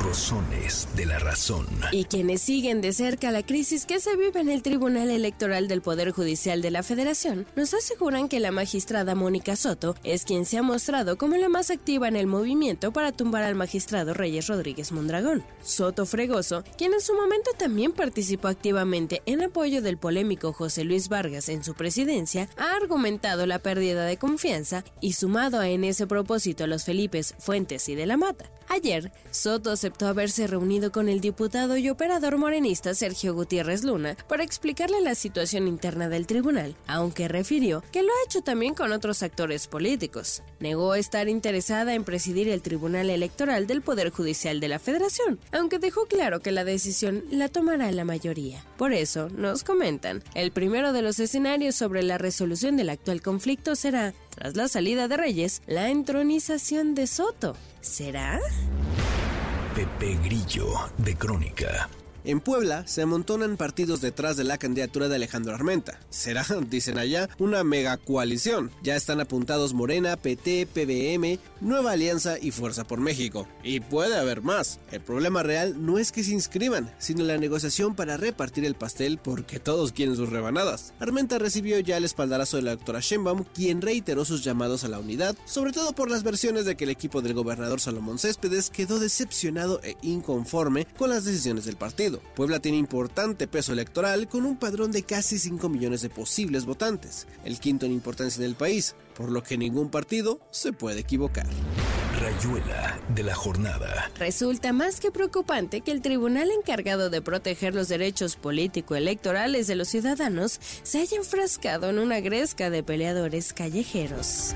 Rosones de la razón. Y quienes siguen de cerca la crisis que se vive en el Tribunal Electoral del Poder Judicial de la Federación, nos aseguran que la magistrada Mónica Soto es quien se ha mostrado como la más activa en el movimiento para tumbar al magistrado Reyes Rodríguez Mondragón. Soto Fregoso, quien en su momento también participó activamente en apoyo del polémico José Luis Vargas en su presidencia, ha argumentado la pérdida de confianza y sumado en ese propósito a los Felipes Fuentes y de la Mata. Ayer, Soto aceptó haberse reunido con el diputado y operador morenista Sergio Gutiérrez Luna para explicarle la situación interna del tribunal, aunque refirió que lo ha hecho también con otros actores políticos. Negó estar interesada en presidir el Tribunal Electoral del Poder Judicial de la Federación, aunque dejó claro que la decisión la tomará la mayoría. Por eso, nos comentan, el primero de los escenarios sobre la resolución del actual conflicto será, tras la salida de Reyes, la entronización de Soto. ¿Será? Pepe Grillo, de Crónica. En Puebla se amontonan partidos detrás de la candidatura de Alejandro Armenta. Será, dicen allá, una mega coalición. Ya están apuntados Morena, PT, PBM, Nueva Alianza y Fuerza por México. Y puede haber más. El problema real no es que se inscriban, sino la negociación para repartir el pastel porque todos quieren sus rebanadas. Armenta recibió ya el espaldarazo de la doctora Sheinbaum, quien reiteró sus llamados a la unidad, sobre todo por las versiones de que el equipo del gobernador Salomón Céspedes quedó decepcionado e inconforme con las decisiones del partido. Puebla tiene importante peso electoral con un padrón de casi 5 millones de posibles votantes, el quinto en importancia en el país, por lo que ningún partido se puede equivocar. Rayuela de la jornada. Resulta más que preocupante que el tribunal encargado de proteger los derechos político-electorales de los ciudadanos se haya enfrascado en una gresca de peleadores callejeros.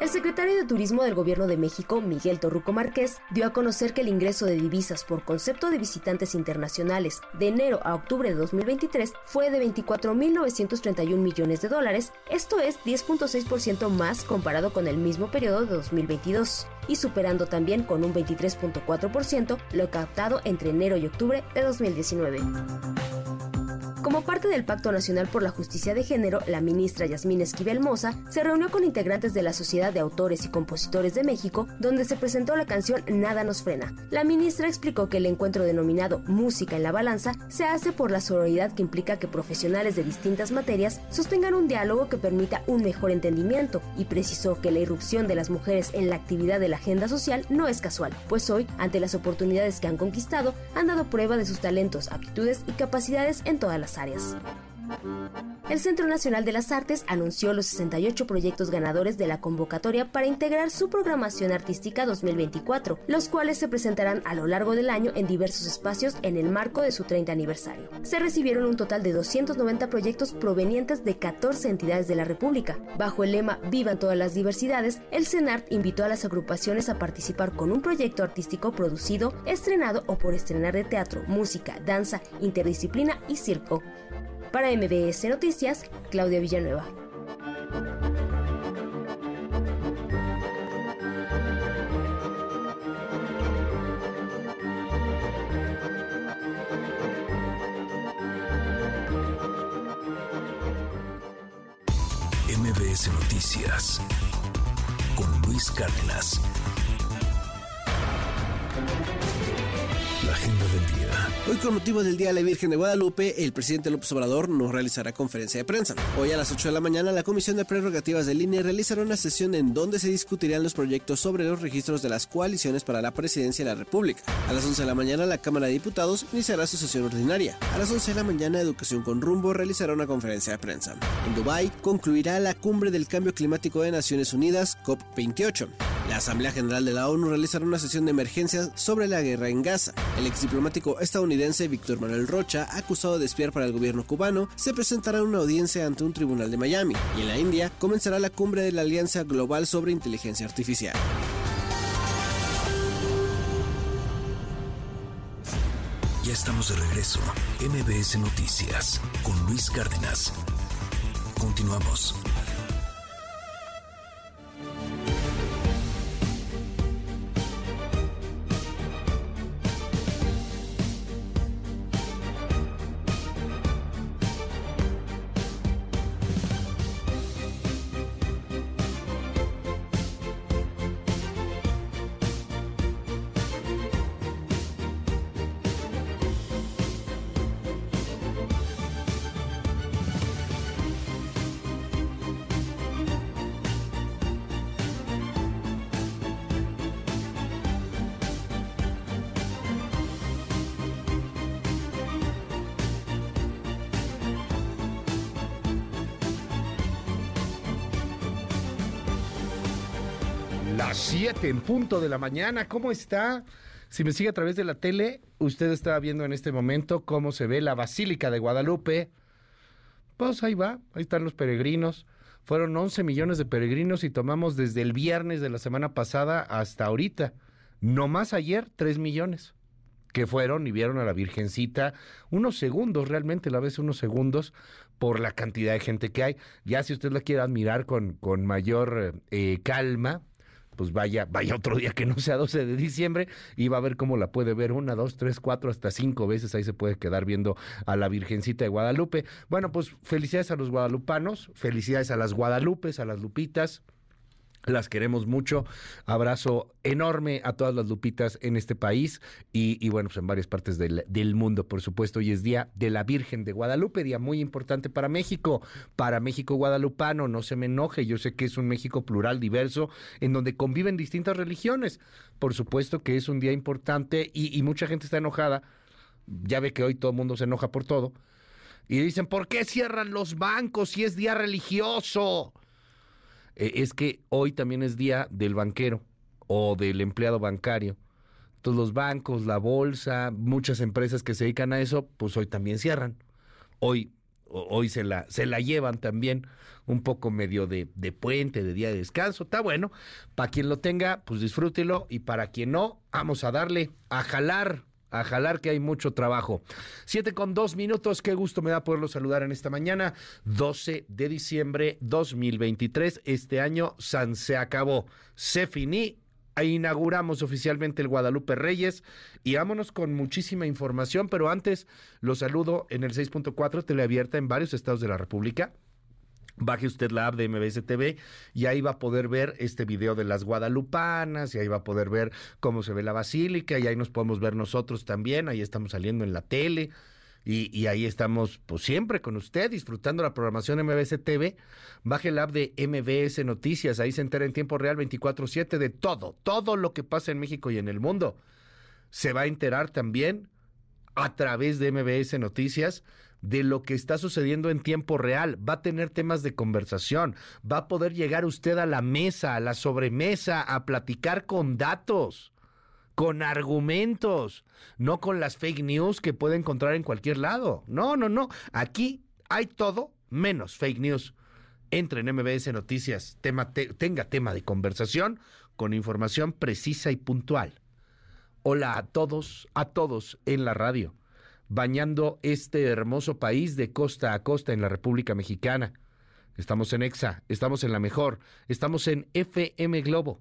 El secretario de Turismo del Gobierno de México, Miguel Torruco Márquez, dio a conocer que el ingreso de divisas por concepto de visitantes internacionales de enero a octubre de 2023 fue de 24.931 millones de dólares, esto es 10.6% más comparado con el mismo periodo de 2022, y superando también con un 23.4% lo captado entre enero y octubre de 2019. Como parte del Pacto Nacional por la Justicia de Género, la ministra Yasmín Esquivel Moza se reunió con integrantes de la Sociedad de Autores y Compositores de México, donde se presentó la canción Nada nos frena. La ministra explicó que el encuentro denominado Música en la Balanza se hace por la sororidad que implica que profesionales de distintas materias sostengan un diálogo que permita un mejor entendimiento y precisó que la irrupción de las mujeres en la actividad de la agenda social no es casual, pues hoy, ante las oportunidades que han conquistado, han dado prueba de sus talentos, aptitudes y capacidades en todas las áreas. El Centro Nacional de las Artes anunció los 68 proyectos ganadores de la convocatoria para integrar su programación artística 2024, los cuales se presentarán a lo largo del año en diversos espacios en el marco de su 30 aniversario. Se recibieron un total de 290 proyectos provenientes de 14 entidades de la República. Bajo el lema Vivan todas las diversidades, el CENART invitó a las agrupaciones a participar con un proyecto artístico producido, estrenado o por estrenar de teatro, música, danza, interdisciplina y circo. Para MBS Noticias, Claudia Villanueva. MBS Noticias con Luis Cárdenas. Del. Hoy con motivo del Día de la Virgen de Guadalupe, el presidente López Obrador no realizará conferencia de prensa. Hoy a las 8 de la mañana, la Comisión de Prerrogativas de Línea realizará una sesión en donde se discutirán los proyectos sobre los registros de las coaliciones para la presidencia de la República. A las 11 de la mañana, la Cámara de Diputados iniciará su sesión ordinaria. A las 11 de la mañana, Educación con Rumbo realizará una conferencia de prensa. En Dubái concluirá la Cumbre del Cambio Climático de Naciones Unidas, COP28. La Asamblea General de la ONU realizará una sesión de emergencia sobre la guerra en Gaza. El exdiplomático estadounidense Víctor Manuel Rocha, acusado de espiar para el gobierno cubano, se presentará en una audiencia ante un tribunal de Miami. Y en la India comenzará la cumbre de la Alianza Global sobre Inteligencia Artificial. Ya estamos de regreso. MBS Noticias con Luis Cárdenas. Continuamos. 7 en punto de la mañana, ¿cómo está? Si me sigue a través de la tele, usted está viendo en este momento cómo se ve la Basílica de Guadalupe. Pues ahí va, ahí están los peregrinos. Fueron 11 millones de peregrinos y tomamos desde el viernes de la semana pasada hasta ahorita. No más ayer, 3 millones que fueron y vieron a la Virgencita unos segundos, realmente la vez unos segundos, por la cantidad de gente que hay. Ya si usted la quiere admirar con, con mayor eh, calma, pues vaya, vaya otro día que no sea 12 de diciembre y va a ver cómo la puede ver una, dos, tres, cuatro, hasta cinco veces. Ahí se puede quedar viendo a la Virgencita de Guadalupe. Bueno, pues felicidades a los guadalupanos, felicidades a las Guadalupes, a las Lupitas. Las queremos mucho. Abrazo enorme a todas las lupitas en este país y, y bueno, pues en varias partes del, del, mundo, por supuesto. Hoy es Día de la Virgen de Guadalupe, día muy importante para México, para México guadalupano. No se me enoje, yo sé que es un México plural, diverso, en donde conviven distintas religiones. Por supuesto que es un día importante y, y mucha gente está enojada. Ya ve que hoy todo el mundo se enoja por todo. Y dicen, ¿por qué cierran los bancos si es día religioso? Es que hoy también es día del banquero o del empleado bancario. Entonces los bancos, la bolsa, muchas empresas que se dedican a eso, pues hoy también cierran. Hoy, hoy se la, se la llevan también un poco medio de, de puente, de día de descanso. Está bueno. Para quien lo tenga, pues disfrútelo. Y para quien no, vamos a darle a jalar a jalar que hay mucho trabajo. Siete con dos minutos, qué gusto me da poderlo saludar en esta mañana, 12 de diciembre 2023. Este año San se acabó, se finí. E inauguramos oficialmente el Guadalupe Reyes y vámonos con muchísima información, pero antes los saludo en el 6.4 teleabierta en varios estados de la República. Baje usted la app de MBS TV y ahí va a poder ver este video de las guadalupanas y ahí va a poder ver cómo se ve la basílica y ahí nos podemos ver nosotros también, ahí estamos saliendo en la tele y, ahí estamos pues siempre con usted disfrutando la programación MBS TV. Baje la app de MBS Noticias, ahí se entera en tiempo real 24/7 de todo, todo lo que pasa en México y en el mundo. Se va a enterar también a través de MBS Noticias de lo que está sucediendo en tiempo real, va a tener temas de conversación, va a poder llegar usted a la mesa, a la sobremesa, a platicar con datos, con argumentos, no con las fake news que puede encontrar en cualquier lado. No, no, no. Aquí hay todo menos fake news. Entre en MBS Noticias, tema te, tenga tema de conversación con información precisa y puntual. Hola a todos, a todos en la radio bañando este hermoso país de costa a costa en la República Mexicana. Estamos en EXA, estamos en la mejor, estamos en FM Globo.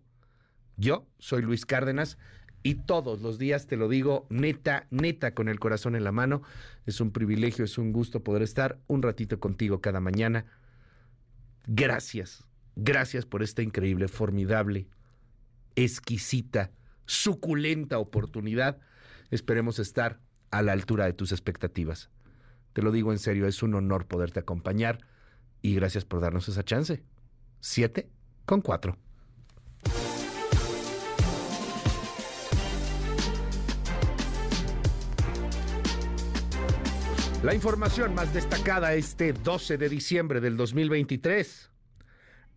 Yo soy Luis Cárdenas y todos los días te lo digo neta, neta, con el corazón en la mano. Es un privilegio, es un gusto poder estar un ratito contigo cada mañana. Gracias, gracias por esta increíble, formidable, exquisita, suculenta oportunidad. Esperemos estar a la altura de tus expectativas. Te lo digo en serio, es un honor poderte acompañar y gracias por darnos esa chance. Siete con cuatro. La información más destacada este 12 de diciembre del 2023.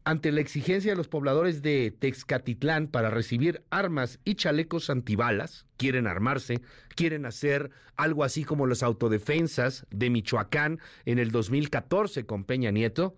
Ante la exigencia de los pobladores de Texcatitlán para recibir armas y chalecos antibalas, quieren armarse, quieren hacer algo así como las autodefensas de Michoacán en el 2014 con Peña Nieto,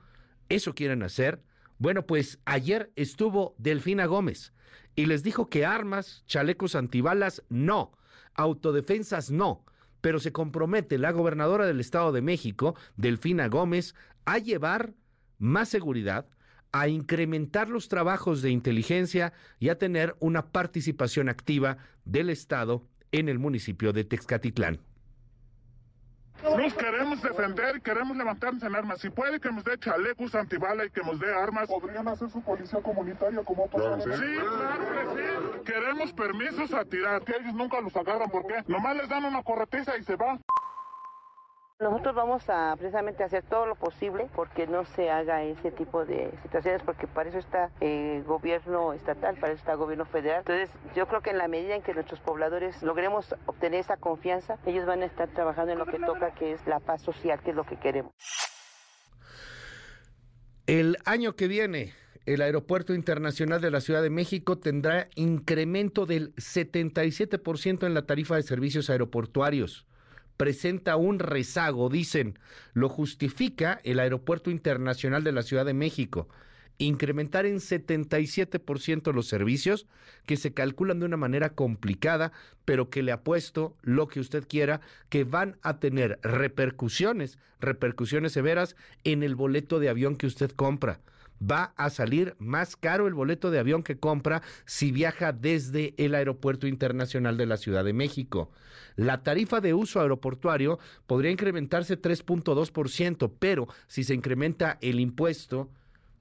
eso quieren hacer. Bueno, pues ayer estuvo Delfina Gómez y les dijo que armas, chalecos antibalas, no, autodefensas no pero se compromete la gobernadora del Estado de México, Delfina Gómez, a llevar más seguridad, a incrementar los trabajos de inteligencia y a tener una participación activa del Estado en el municipio de Texcatitlán. Nos queremos defender, queremos levantarnos en armas. Si puede que nos dé chalecos antibala y que nos dé armas. Podrían hacer su policía comunitaria como pasado. Sí, claro que sí. Queremos permisos a tirar. Que ellos nunca los agarran, ¿por qué? Nomás les dan una corretiza y se va. Nosotros vamos a precisamente hacer todo lo posible porque no se haga ese tipo de situaciones, porque para eso está el gobierno estatal, para eso está gobierno federal. Entonces, yo creo que en la medida en que nuestros pobladores logremos obtener esa confianza, ellos van a estar trabajando en lo que toca, que es la paz social, que es lo que queremos. El año que viene, el Aeropuerto Internacional de la Ciudad de México tendrá incremento del 77% en la tarifa de servicios aeroportuarios presenta un rezago, dicen, lo justifica el Aeropuerto Internacional de la Ciudad de México. Incrementar en 77% los servicios que se calculan de una manera complicada, pero que le apuesto lo que usted quiera, que van a tener repercusiones, repercusiones severas en el boleto de avión que usted compra va a salir más caro el boleto de avión que compra si viaja desde el Aeropuerto Internacional de la Ciudad de México. La tarifa de uso aeroportuario podría incrementarse 3.2%, pero si se incrementa el impuesto,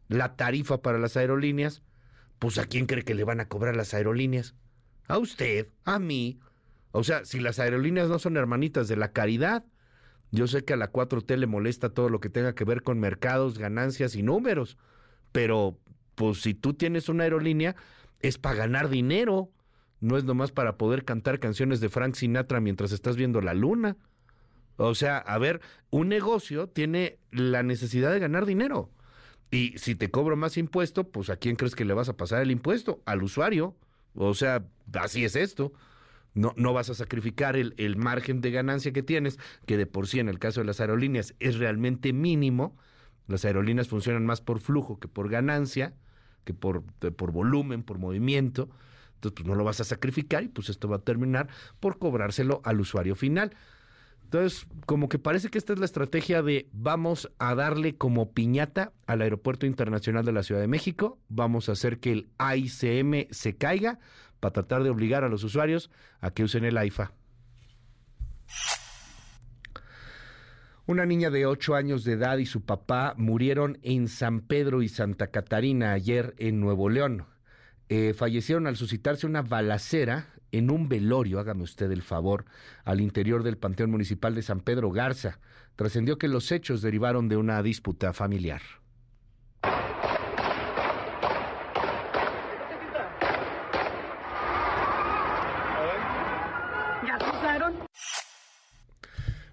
la tarifa para las aerolíneas, pues ¿a quién cree que le van a cobrar las aerolíneas? A usted, a mí. O sea, si las aerolíneas no son hermanitas de la caridad, yo sé que a la 4T le molesta todo lo que tenga que ver con mercados, ganancias y números pero pues si tú tienes una aerolínea es para ganar dinero, no es nomás para poder cantar canciones de Frank Sinatra mientras estás viendo la luna. O sea, a ver, un negocio tiene la necesidad de ganar dinero. Y si te cobro más impuesto, pues ¿a quién crees que le vas a pasar el impuesto? Al usuario. O sea, así es esto. No, no vas a sacrificar el, el margen de ganancia que tienes, que de por sí en el caso de las aerolíneas es realmente mínimo las aerolíneas funcionan más por flujo que por ganancia, que por, por volumen, por movimiento. Entonces, pues no lo vas a sacrificar y pues esto va a terminar por cobrárselo al usuario final. Entonces, como que parece que esta es la estrategia de vamos a darle como piñata al Aeropuerto Internacional de la Ciudad de México, vamos a hacer que el AICM se caiga para tratar de obligar a los usuarios a que usen el AIFA. Una niña de 8 años de edad y su papá murieron en San Pedro y Santa Catarina ayer en Nuevo León. Eh, fallecieron al suscitarse una balacera en un velorio, hágame usted el favor, al interior del Panteón Municipal de San Pedro Garza. Trascendió que los hechos derivaron de una disputa familiar.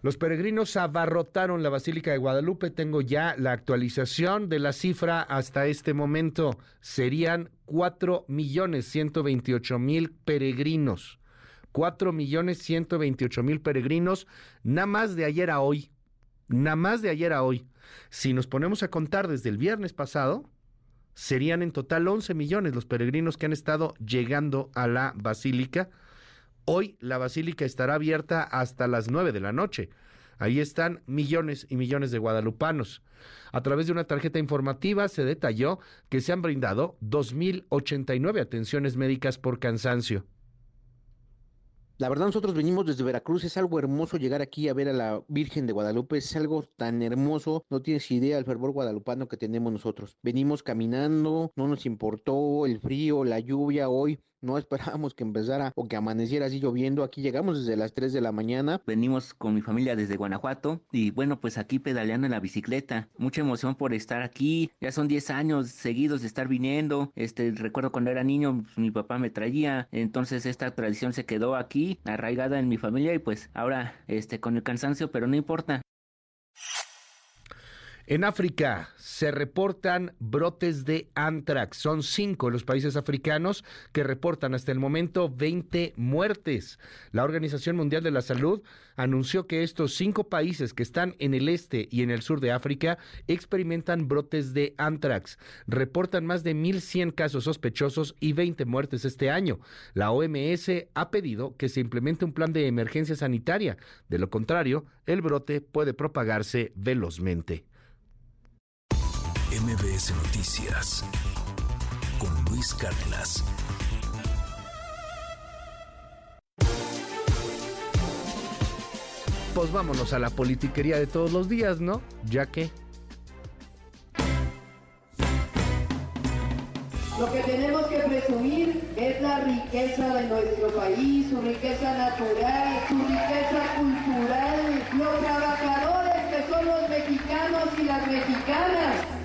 Los peregrinos abarrotaron la Basílica de Guadalupe. Tengo ya la actualización de la cifra hasta este momento. Serían 4 millones 128 mil peregrinos. 4 millones 128 mil peregrinos, nada más de ayer a hoy. Nada más de ayer a hoy. Si nos ponemos a contar desde el viernes pasado, serían en total 11 millones los peregrinos que han estado llegando a la Basílica Hoy la basílica estará abierta hasta las nueve de la noche. Ahí están millones y millones de guadalupanos. A través de una tarjeta informativa se detalló que se han brindado 2.089 atenciones médicas por cansancio. La verdad nosotros venimos desde Veracruz, es algo hermoso llegar aquí a ver a la Virgen de Guadalupe, es algo tan hermoso, no tienes idea el fervor guadalupano que tenemos nosotros. Venimos caminando, no nos importó el frío, la lluvia hoy, no esperábamos que empezara o que amaneciera así lloviendo. Aquí llegamos desde las 3 de la mañana. Venimos con mi familia desde Guanajuato y bueno, pues aquí pedaleando en la bicicleta. Mucha emoción por estar aquí. Ya son 10 años seguidos de estar viniendo. Este, recuerdo cuando era niño, pues, mi papá me traía. Entonces esta tradición se quedó aquí, arraigada en mi familia y pues ahora este con el cansancio, pero no importa. En África se reportan brotes de antrax. Son cinco los países africanos que reportan hasta el momento 20 muertes. La Organización Mundial de la Salud anunció que estos cinco países que están en el este y en el sur de África experimentan brotes de antrax. Reportan más de 1.100 casos sospechosos y 20 muertes este año. La OMS ha pedido que se implemente un plan de emergencia sanitaria. De lo contrario, el brote puede propagarse velozmente. MBS Noticias con Luis Cárdenas. Pues vámonos a la politiquería de todos los días, ¿no? Ya que... Lo que tenemos que presumir es la riqueza de nuestro país, su riqueza natural, su riqueza cultural, los trabajadores que son los mexicanos y las mexicanas.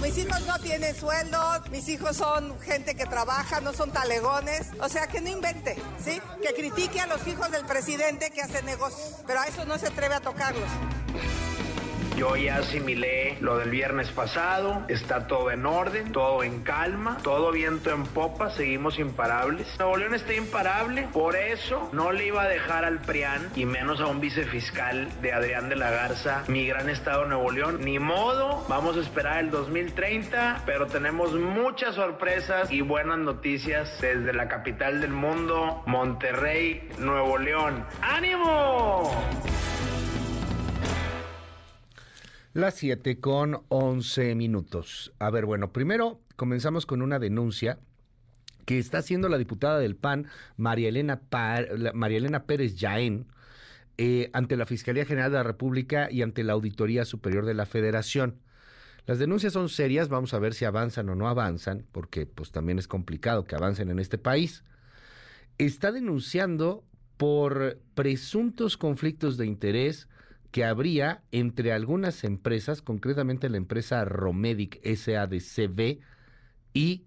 Mis hijos no tienen sueldo, mis hijos son gente que trabaja, no son talegones. O sea, que no invente, ¿sí? Que critique a los hijos del presidente que hacen negocios, pero a eso no se atreve a tocarlos. Yo ya asimilé lo del viernes pasado, está todo en orden, todo en calma, todo viento en popa, seguimos imparables. Nuevo León está imparable, por eso no le iba a dejar al PRIAN y menos a un vicefiscal de Adrián de la Garza mi gran estado Nuevo León. Ni modo, vamos a esperar el 2030, pero tenemos muchas sorpresas y buenas noticias desde la capital del mundo, Monterrey, Nuevo León. ¡Ánimo! Las 7 con 11 minutos. A ver, bueno, primero comenzamos con una denuncia que está haciendo la diputada del PAN, María Elena, María Elena Pérez Yaén, eh, ante la Fiscalía General de la República y ante la Auditoría Superior de la Federación. Las denuncias son serias, vamos a ver si avanzan o no avanzan, porque pues también es complicado que avancen en este país. Está denunciando por presuntos conflictos de interés que habría entre algunas empresas, concretamente la empresa Romedic SADCB y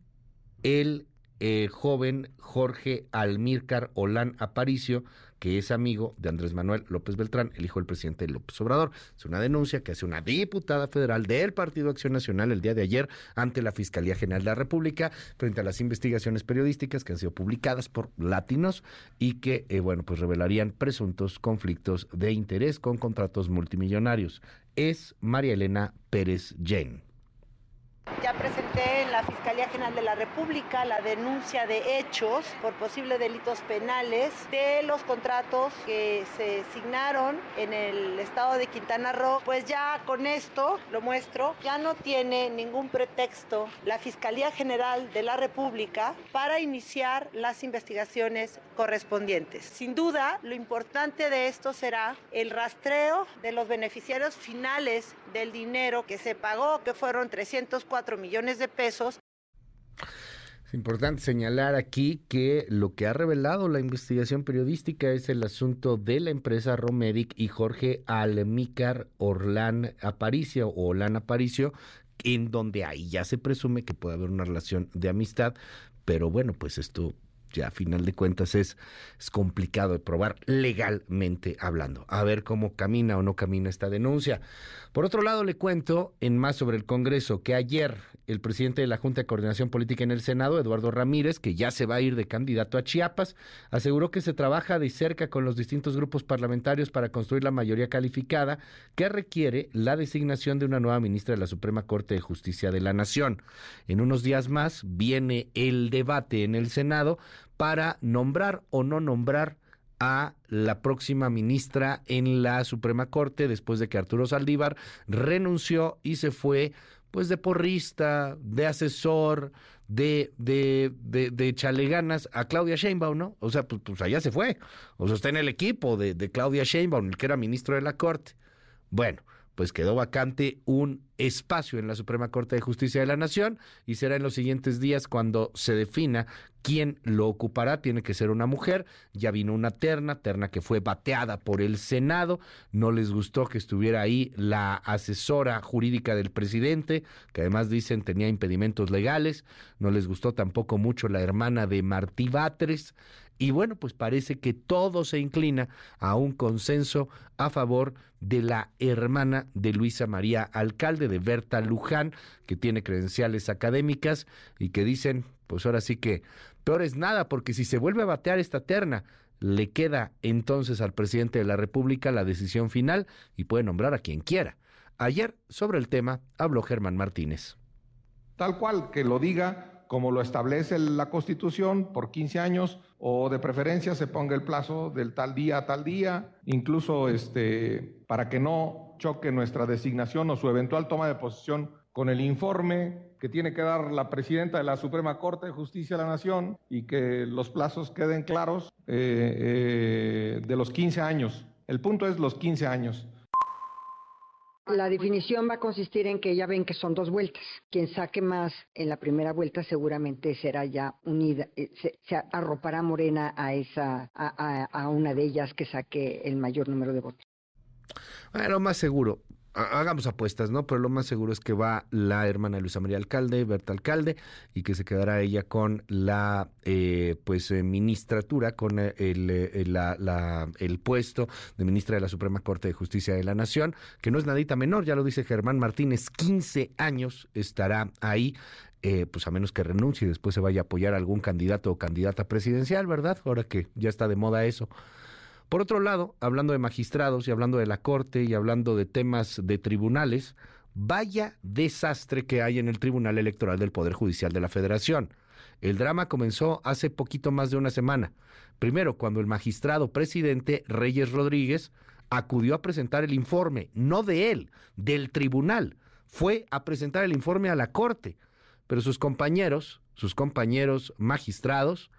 el eh, joven Jorge Almírcar Olán Aparicio, que es amigo de Andrés Manuel López Beltrán, el hijo del presidente López Obrador. Es una denuncia que hace una diputada federal del Partido Acción Nacional el día de ayer ante la Fiscalía General de la República frente a las investigaciones periodísticas que han sido publicadas por latinos y que, eh, bueno, pues revelarían presuntos conflictos de interés con contratos multimillonarios. Es María Elena Pérez Jane. Ya presenté en la Fiscalía General de la República la denuncia de hechos por posibles delitos penales de los contratos que se signaron en el estado de Quintana Roo. Pues ya con esto, lo muestro, ya no tiene ningún pretexto la Fiscalía General de la República para iniciar las investigaciones correspondientes. Sin duda, lo importante de esto será el rastreo de los beneficiarios finales del dinero que se pagó, que fueron 304 millones de pesos. Es importante señalar aquí que lo que ha revelado la investigación periodística es el asunto de la empresa Romedic y Jorge Almícar Orlán Aparicio o Orlán Aparicio, en donde ahí ya se presume que puede haber una relación de amistad, pero bueno, pues esto ya a final de cuentas es, complicado de probar legalmente hablando. A ver cómo camina o no camina esta denuncia. Por otro lado, le cuento en más sobre el Congreso que ayer el presidente de la Junta de Coordinación Política en el Senado, Eduardo Ramírez, que ya se va a ir de candidato a Chiapas, aseguró que se trabaja de cerca con los distintos grupos parlamentarios para construir la mayoría calificada que requiere la designación de una nueva ministra de la Suprema Corte de Justicia de la Nación. En unos días más viene el debate en el Senado para nombrar o no nombrar a la próxima ministra en la Suprema Corte después de que Arturo Saldívar renunció y se fue pues de porrista, de asesor, de, de, de, de echarle ganas a Claudia Sheinbaum, ¿no? O sea, pues, pues allá se fue. O sea, está en el equipo de, de Claudia Sheinbaum, el que era ministro de la Corte. Bueno, pues quedó vacante un espacio en la Suprema Corte de Justicia de la Nación y será en los siguientes días cuando se defina quién lo ocupará. Tiene que ser una mujer. Ya vino una terna, terna que fue bateada por el Senado. No les gustó que estuviera ahí la asesora jurídica del presidente, que además dicen tenía impedimentos legales. No les gustó tampoco mucho la hermana de Martí Batres. Y bueno, pues parece que todo se inclina a un consenso a favor de la hermana de Luisa María Alcalde, de Berta Luján, que tiene credenciales académicas y que dicen, pues ahora sí que peor es nada, porque si se vuelve a batear esta terna, le queda entonces al presidente de la República la decisión final y puede nombrar a quien quiera. Ayer sobre el tema habló Germán Martínez. Tal cual, que lo diga como lo establece la Constitución, por 15 años o de preferencia se ponga el plazo del tal día a tal día, incluso este, para que no choque nuestra designación o su eventual toma de posición con el informe que tiene que dar la presidenta de la Suprema Corte de Justicia de la Nación y que los plazos queden claros eh, eh, de los 15 años. El punto es los 15 años. La definición va a consistir en que ya ven que son dos vueltas. Quien saque más en la primera vuelta seguramente será ya unida, eh, se, arropará Morena a esa, a, a, una de ellas que saque el mayor número de votos. Bueno, más seguro, hagamos apuestas, ¿no? Pero lo más seguro es que va la hermana Luisa María Alcalde, Berta Alcalde, y que se quedará ella con la, eh, pues, eh, ministratura, con el, eh, la, el puesto de ministra de la Suprema Corte de Justicia de la Nación, que no es nadita menor, ya lo dice Germán Martínez, 15 años estará ahí. pues a menos que renuncie y después se vaya a apoyar a algún candidato o candidata presidencial, ¿verdad? Ahora que ya está de moda eso. Por otro lado, hablando de magistrados y hablando de la Corte y hablando de temas de tribunales, vaya desastre que hay en el Tribunal Electoral del Poder Judicial de la Federación. El drama comenzó hace poquito más de una semana. Primero, cuando el magistrado presidente Reyes Rodríguez acudió a presentar el informe, no de él, del tribunal. Fue a presentar el informe a la Corte. Pero sus compañeros, sus compañeros magistrados,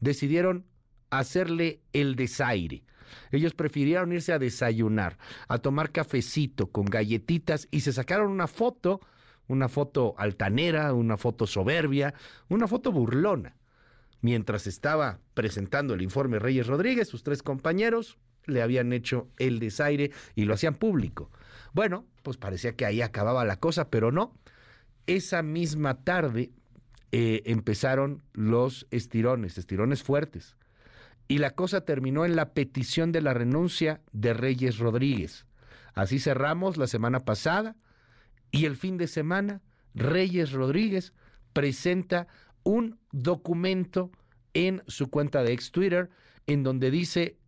decidieron hacerle el desaire. Ellos prefirieron irse a desayunar, a tomar cafecito con galletitas y se sacaron una foto, una foto altanera, una foto soberbia, una foto burlona. Mientras estaba presentando el informe Reyes Rodríguez, sus tres compañeros le habían hecho el desaire y lo hacían público. Bueno, pues parecía que ahí acababa la cosa, pero no. Esa misma tarde eh, empezaron los estirones, estirones fuertes. Y la cosa terminó en la petición de la renuncia de Reyes Rodríguez. Así cerramos la semana pasada y el fin de semana Reyes Rodríguez presenta un documento en su cuenta de ex Twitter en donde dice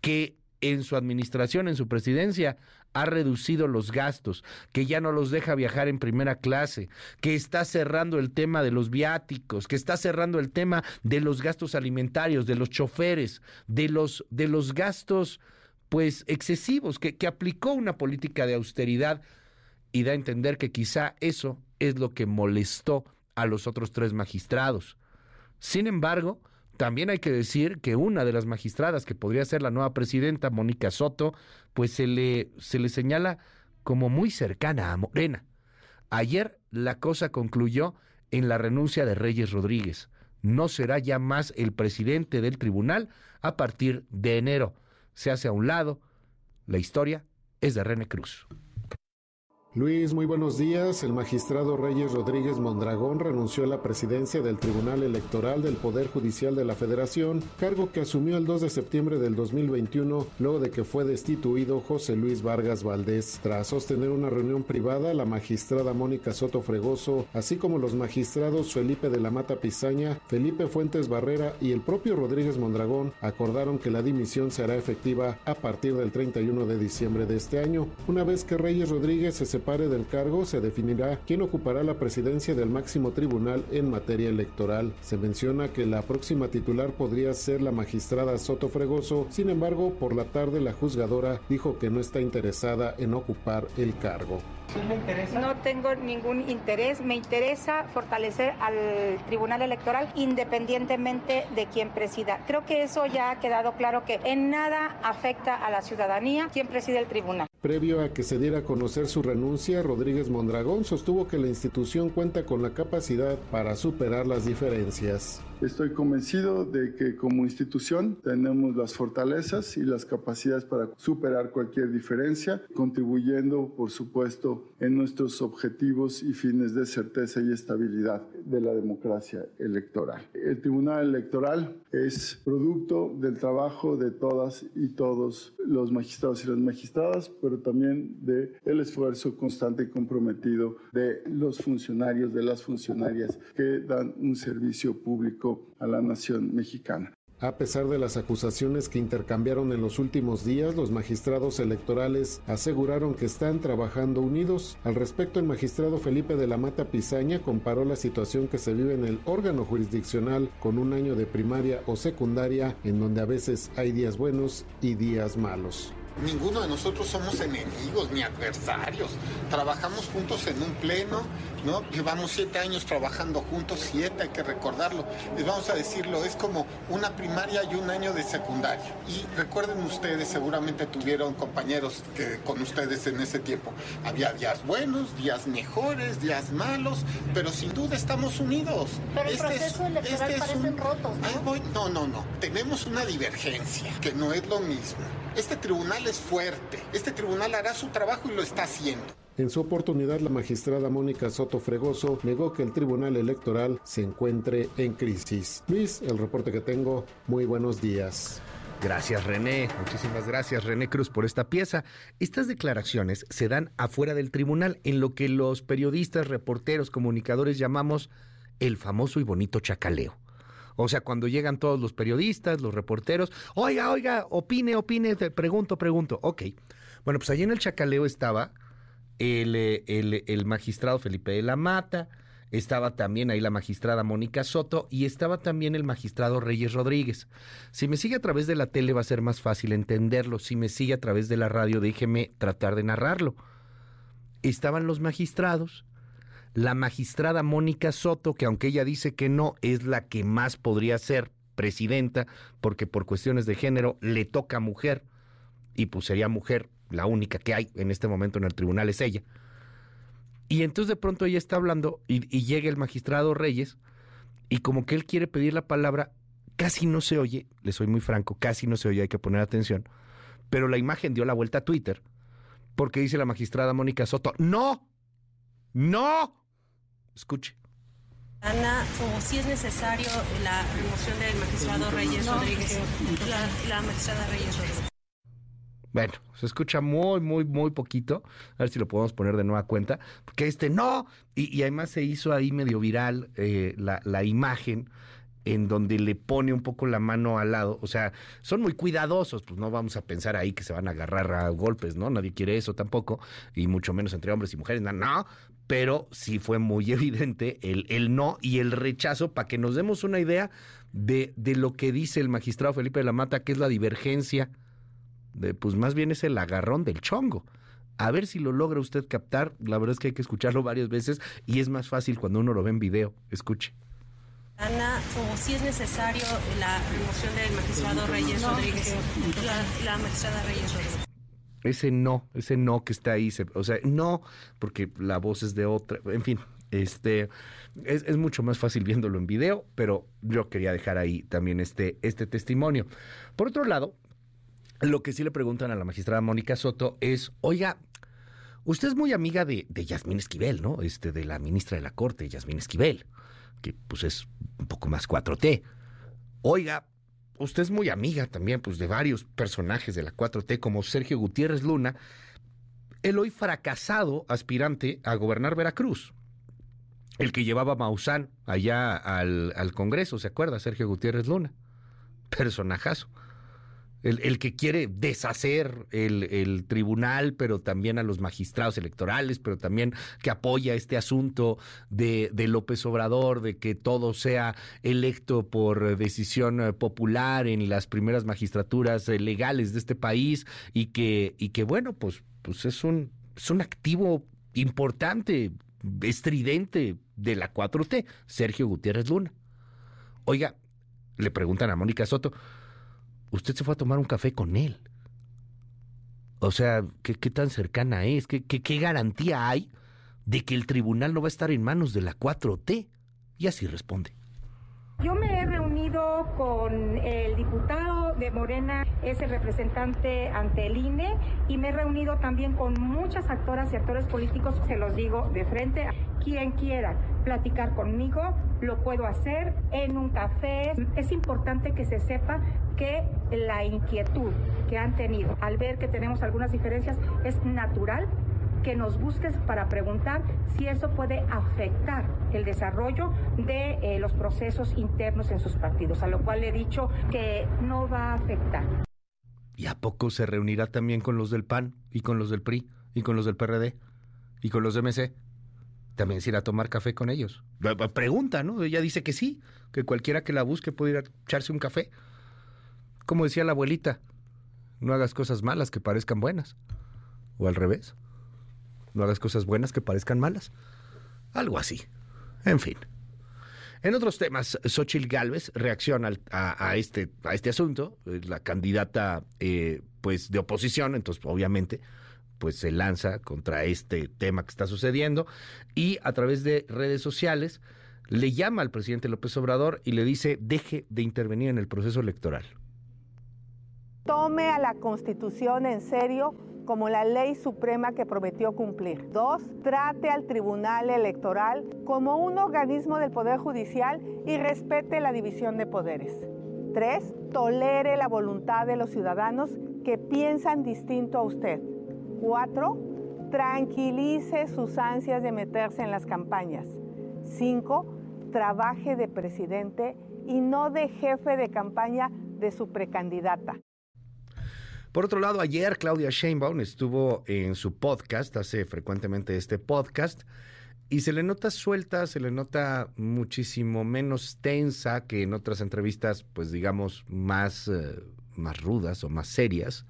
que en su administración, en su presidencia, ha reducido los gastos, que ya no los deja viajar en primera clase, que está cerrando el tema de los viáticos, que está cerrando el tema de los gastos alimentarios, de los choferes, de los, de los gastos pues excesivos, que, que aplicó una política de austeridad y da a entender que quizá eso es lo que molestó a los otros tres magistrados. Sin embargo, también hay que decir que una de las magistradas que podría ser la nueva presidenta, Mónica Soto, pues se le, se le señala como muy cercana a Morena. Ayer la cosa concluyó en la renuncia de Reyes Rodríguez. No será ya más el presidente del tribunal a partir de enero. Se hace a un lado. La historia es de René Cruz. Luis, muy buenos días. El magistrado Reyes Rodríguez Mondragón renunció a la presidencia del Tribunal Electoral del Poder Judicial de la Federación, cargo que asumió el 2 de septiembre del 2021, luego de que fue destituido José Luis Vargas Valdés. Tras sostener una reunión privada, la magistrada Mónica Soto Fregoso, así como los magistrados Felipe de la Mata Pizaña, Felipe Fuentes Barrera y el propio Rodríguez Mondragón acordaron que la dimisión será efectiva a partir del 31 de diciembre de este año, una vez que Reyes Rodríguez se separe del cargo, se definirá quién ocupará la presidencia del máximo tribunal en materia electoral. Se menciona que la próxima titular podría ser la magistrada Soto Fregoso, sin embargo, por la tarde la juzgadora dijo que no está interesada en ocupar el cargo. No tengo ningún interés. Me interesa fortalecer al Tribunal Electoral independientemente de quién presida. Creo que eso ya ha quedado claro que en nada afecta a la ciudadanía quien preside el tribunal. Previo a que se diera a conocer su renuncia, Rodríguez Mondragón sostuvo que la institución cuenta con la capacidad para superar las diferencias. Estoy convencido de que como institución tenemos las fortalezas y las capacidades para superar cualquier diferencia, contribuyendo, por supuesto, en nuestros objetivos y fines de certeza y estabilidad de la democracia electoral. El Tribunal Electoral es producto del trabajo de todas y todos los magistrados y las magistradas, pero también de el esfuerzo constante y comprometido de los funcionarios, de las funcionarias que dan un servicio público a la nación mexicana. A pesar de las acusaciones que intercambiaron en los últimos días, los magistrados electorales aseguraron que están trabajando unidos. Al respecto, el magistrado Felipe de la Mata Pizaña comparó la situación que se vive en el órgano jurisdiccional con un año de primaria o secundaria en donde a veces hay días buenos y días malos. Ninguno de nosotros somos enemigos ni adversarios. Trabajamos juntos en un pleno, ¿no? Llevamos siete años trabajando juntos, siete, hay que recordarlo. Les vamos a decirlo, es como una primaria y un año de secundaria. Y recuerden ustedes, seguramente tuvieron compañeros que con ustedes en ese tiempo. Había días buenos, días mejores, días malos, pero sin duda estamos unidos. Pero el este proceso electoral este parecen rotos, ¿no? no, no, no. Tenemos una divergencia, que no es lo mismo. Este tribunal es fuerte. Este tribunal hará su trabajo y lo está haciendo. En su oportunidad, la magistrada Mónica Soto Fregoso negó que el Tribunal Electoral se encuentre en crisis. Luis, el reporte que tengo, muy buenos días. Gracias René, muchísimas gracias René Cruz por esta pieza. Estas declaraciones se dan afuera del tribunal en lo que los periodistas, reporteros, comunicadores llamamos el famoso y bonito chacaleo. O sea, cuando llegan todos los periodistas, los reporteros, oiga, oiga, opine, opine, pregunto, pregunto. Ok. Bueno, pues allí en el Chacaleo estaba el, eh, el, el magistrado Felipe de la Mata, estaba también ahí la magistrada Mónica Soto y estaba también el magistrado Reyes Rodríguez. Si me sigue a través de la tele va a ser más fácil entenderlo. Si me sigue a través de la radio, déjeme tratar de narrarlo. Estaban los magistrados, la magistrada Mónica Soto, que aunque ella dice que no, es la que más podría ser presidenta, porque por cuestiones de género le toca mujer, y pues sería mujer, la única que hay en este momento en el tribunal es ella. Y entonces de pronto ella está hablando y, y llega el magistrado Reyes, y como que él quiere pedir la palabra, casi no se oye, le soy muy franco, casi no se oye, hay que poner atención, pero la imagen dio la vuelta a Twitter, porque dice la magistrada Mónica Soto, no, no, Escuche. Ana, o si es necesario la remoción del magistrado Reyes Rodríguez, la, magistrada Reyes Rodríguez. Bueno, se escucha muy, muy, muy poquito. A ver si lo podemos poner de nueva cuenta. Porque este no. Y, además se hizo ahí medio viral eh, la, la imagen en donde le pone un poco la mano al lado. O sea, son muy cuidadosos, pues no vamos a pensar ahí que se van a agarrar a golpes, ¿no? Nadie quiere eso tampoco, y mucho menos entre hombres y mujeres, no, no pero sí fue muy evidente el, el no y el rechazo para que nos demos una idea de, de, lo que dice el magistrado Felipe de la Mata, que es la divergencia, de, pues más bien es el agarrón del chongo. A ver si lo logra usted captar, la verdad es que hay que escucharlo varias veces y es más fácil cuando uno lo ve en video. Escuche. Ana, o si es necesario la remoción del magistrado Reyes Rodríguez, la, la magistrada Reyes Rodríguez ese no, ese no que está ahí, o sea, no, porque la voz es de otra, en fin, este, es, mucho más fácil viéndolo en video, pero yo quería dejar ahí también este, este testimonio. Por otro lado, lo que sí le preguntan a la magistrada Mónica Soto es, oiga, usted es muy amiga de, de Yasmín Esquivel, ¿no? Este, de la ministra de la Corte, Yasmín Esquivel, que pues es un poco más 4T. Oiga, usted es muy amiga también pues, de varios personajes de la 4T, como Sergio Gutiérrez Luna, el hoy fracasado aspirante a gobernar Veracruz, el que llevaba Mausán allá al, al Congreso, ¿se acuerda? Sergio Gutiérrez Luna, personajazo. El, que quiere deshacer el, tribunal, pero también a los magistrados electorales, pero también que apoya este asunto de, López Obrador, de que todo sea electo por decisión eh, popular en las primeras magistraturas eh, legales de este país y que, y que bueno, pues, pues es un, es un activo importante, estridente de la 4T, Sergio Gutiérrez Luna. Oiga, le preguntan a Mónica Soto, usted se fue a tomar un café con él. O sea, ¿qué, tan cercana es? ¿Qué, qué, garantía hay de que el tribunal no va a estar en manos de la 4T? Y así responde. Yo me he reunido con el diputado de Morena, es el representante ante el INE, y me he reunido también con muchas actoras y actores políticos, se los digo de frente, quien quiera platicar conmigo, lo puedo hacer en un café. Es importante que se sepa que la inquietud que han tenido al ver que tenemos algunas diferencias es natural que nos busques para preguntar si eso puede afectar el desarrollo de eh, los procesos internos en sus partidos, a lo cual le he dicho que no va a afectar. ¿Y a poco se reunirá también con los del PAN y con los del PRI y con los del PRD y con los de MC? También se irá a tomar café con ellos. Pregunta, ¿no? Ella dice que sí, que cualquiera que la busque puede ir a echarse un café. Como decía la abuelita, no hagas cosas malas que parezcan buenas. O al revés no hagas cosas buenas que parezcan malas. Algo así. En fin. En otros temas, Xochitl Gálvez reacciona a, este, a este asunto, la candidata eh, pues de oposición, entonces obviamente pues se lanza contra este tema que está sucediendo y a través de redes sociales le llama al presidente López Obrador y le dice deje de intervenir en el proceso electoral. Tome a la constitución en serio como la ley suprema que prometió cumplir. Dos, trate al Tribunal Electoral como un organismo del Poder Judicial y respete la división de poderes. Tres, tolere la voluntad de los ciudadanos que piensan distinto a usted. Cuatro, tranquilice sus ansias de meterse en las campañas. Cinco, trabaje de presidente y no de jefe de campaña de su precandidata. Por otro lado, ayer Claudia Sheinbaum estuvo en su podcast, hace frecuentemente este podcast, y se le nota suelta, se le nota muchísimo menos tensa que en otras entrevistas, pues digamos, más, eh, más rudas o más serias.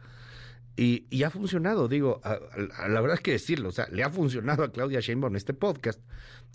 Y, ha funcionado, digo, la verdad es que decirlo, o sea, le ha funcionado a Claudia Sheinbaum este podcast,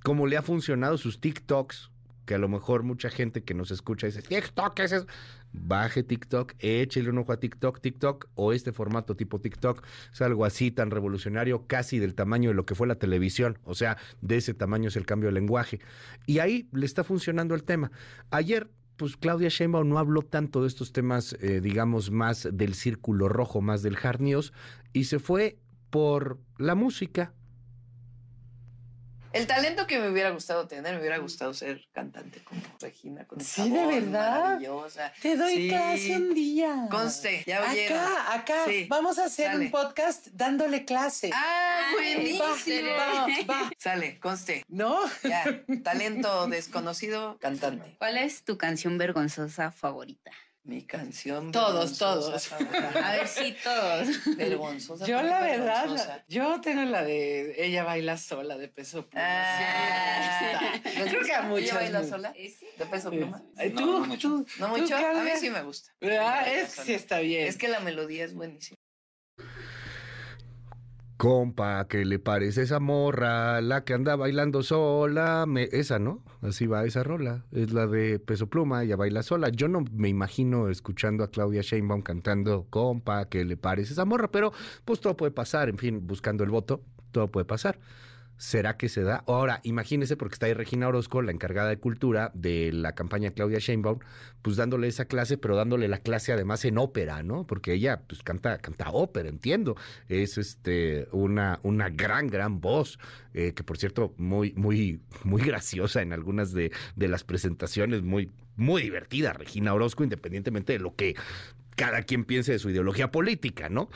como le ha funcionado sus TikToks, que a lo mejor mucha gente que nos escucha dice, TikTok, ¿qué es? Baje TikTok, échele un ojo a TikTok, TikTok o este formato tipo TikTok es algo así tan revolucionario, casi del tamaño de lo que fue la televisión, o sea, de ese tamaño es el cambio de lenguaje. Y ahí le está funcionando el tema. Ayer pues Claudia Sheinbaum no habló tanto de estos temas, eh, digamos, más del círculo rojo, más del hard news, y se fue por la música, el talento que me hubiera gustado tener, me hubiera gustado ser cantante como Regina. Con sí, de verdad. Te doy clase un día. Conste, ya oyeron. Acá, acá. Vamos a hacer un podcast dándole clase. Ah, buenísimo. Va, va, Sale, conste. ¿No? Ya, talento desconocido, cantante. ¿Cuál es tu canción vergonzosa favorita? Mi canción. Todos, todos. A ver, sí, todos. Vergonzosa. Yo, la verdad, yo tengo la de Ella baila sola de peso pluma. Ah, Creo que a muchos. ¿Ella baila sola? ¿De peso pluma? ¿Tú, no, mucho. ¿No mucho? a mí sí me gusta. Ah, es sí está bien. Es que la melodía es buenísima. Compa, ¿qué le parece esa morra? La que anda bailando sola. esa, ¿no? Así va esa rola. Es la de Peso Pluma, ella baila sola. Yo no me imagino escuchando a Claudia Sheinbaum cantando Compa, ¿qué le parece esa morra? Pero pues todo puede pasar, en fin, buscando el voto, todo puede pasar. ¿Será que se da? Ahora, imagínese, porque está ahí Regina Orozco, la encargada de cultura de la campaña Claudia Sheinbaum, pues dándole esa clase, pero dándole la clase además en ópera, ¿no? Porque ella pues canta, canta ópera, entiendo. Es este una, una gran, gran voz, eh, que por cierto, muy, muy, muy graciosa en algunas de, de las presentaciones, muy, muy divertida, Regina Orozco, independientemente de lo que cada quien piense de su ideología política, ¿no?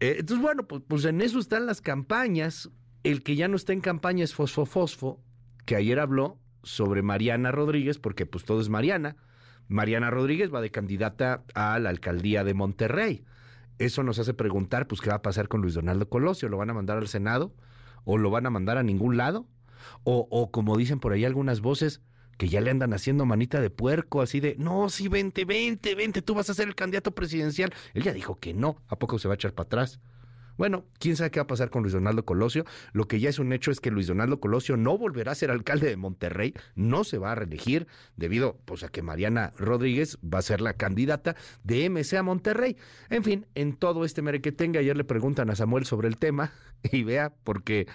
Eh, entonces, bueno, pues, pues en eso están las campañas el que ya no está en campaña es Fosfo Fosfo, que ayer habló sobre Mariana Rodríguez, porque pues todo es Mariana. Mariana Rodríguez va de candidata a la alcaldía de Monterrey. Eso nos hace preguntar, pues, ¿qué va a pasar con Luis Donaldo Colosio? ¿Lo van a mandar al Senado? ¿O lo van a mandar a ningún lado? O, o como dicen por ahí algunas voces, que ya le andan haciendo manita de puerco, así de, no, sí, vente, vente, vente, tú vas a ser el candidato presidencial. Él ya dijo que no, ¿a poco se va a echar para atrás? Bueno, quién sabe qué va a pasar con Luis Donaldo Colosio. Lo que ya es un hecho es que Luis Donaldo Colosio no volverá a ser alcalde de Monterrey, no se va a reelegir debido pues, a que Mariana Rodríguez va a ser la candidata de MC a Monterrey. En fin, en todo este mere que tenga, ayer le preguntan a Samuel sobre el tema y vea, porque,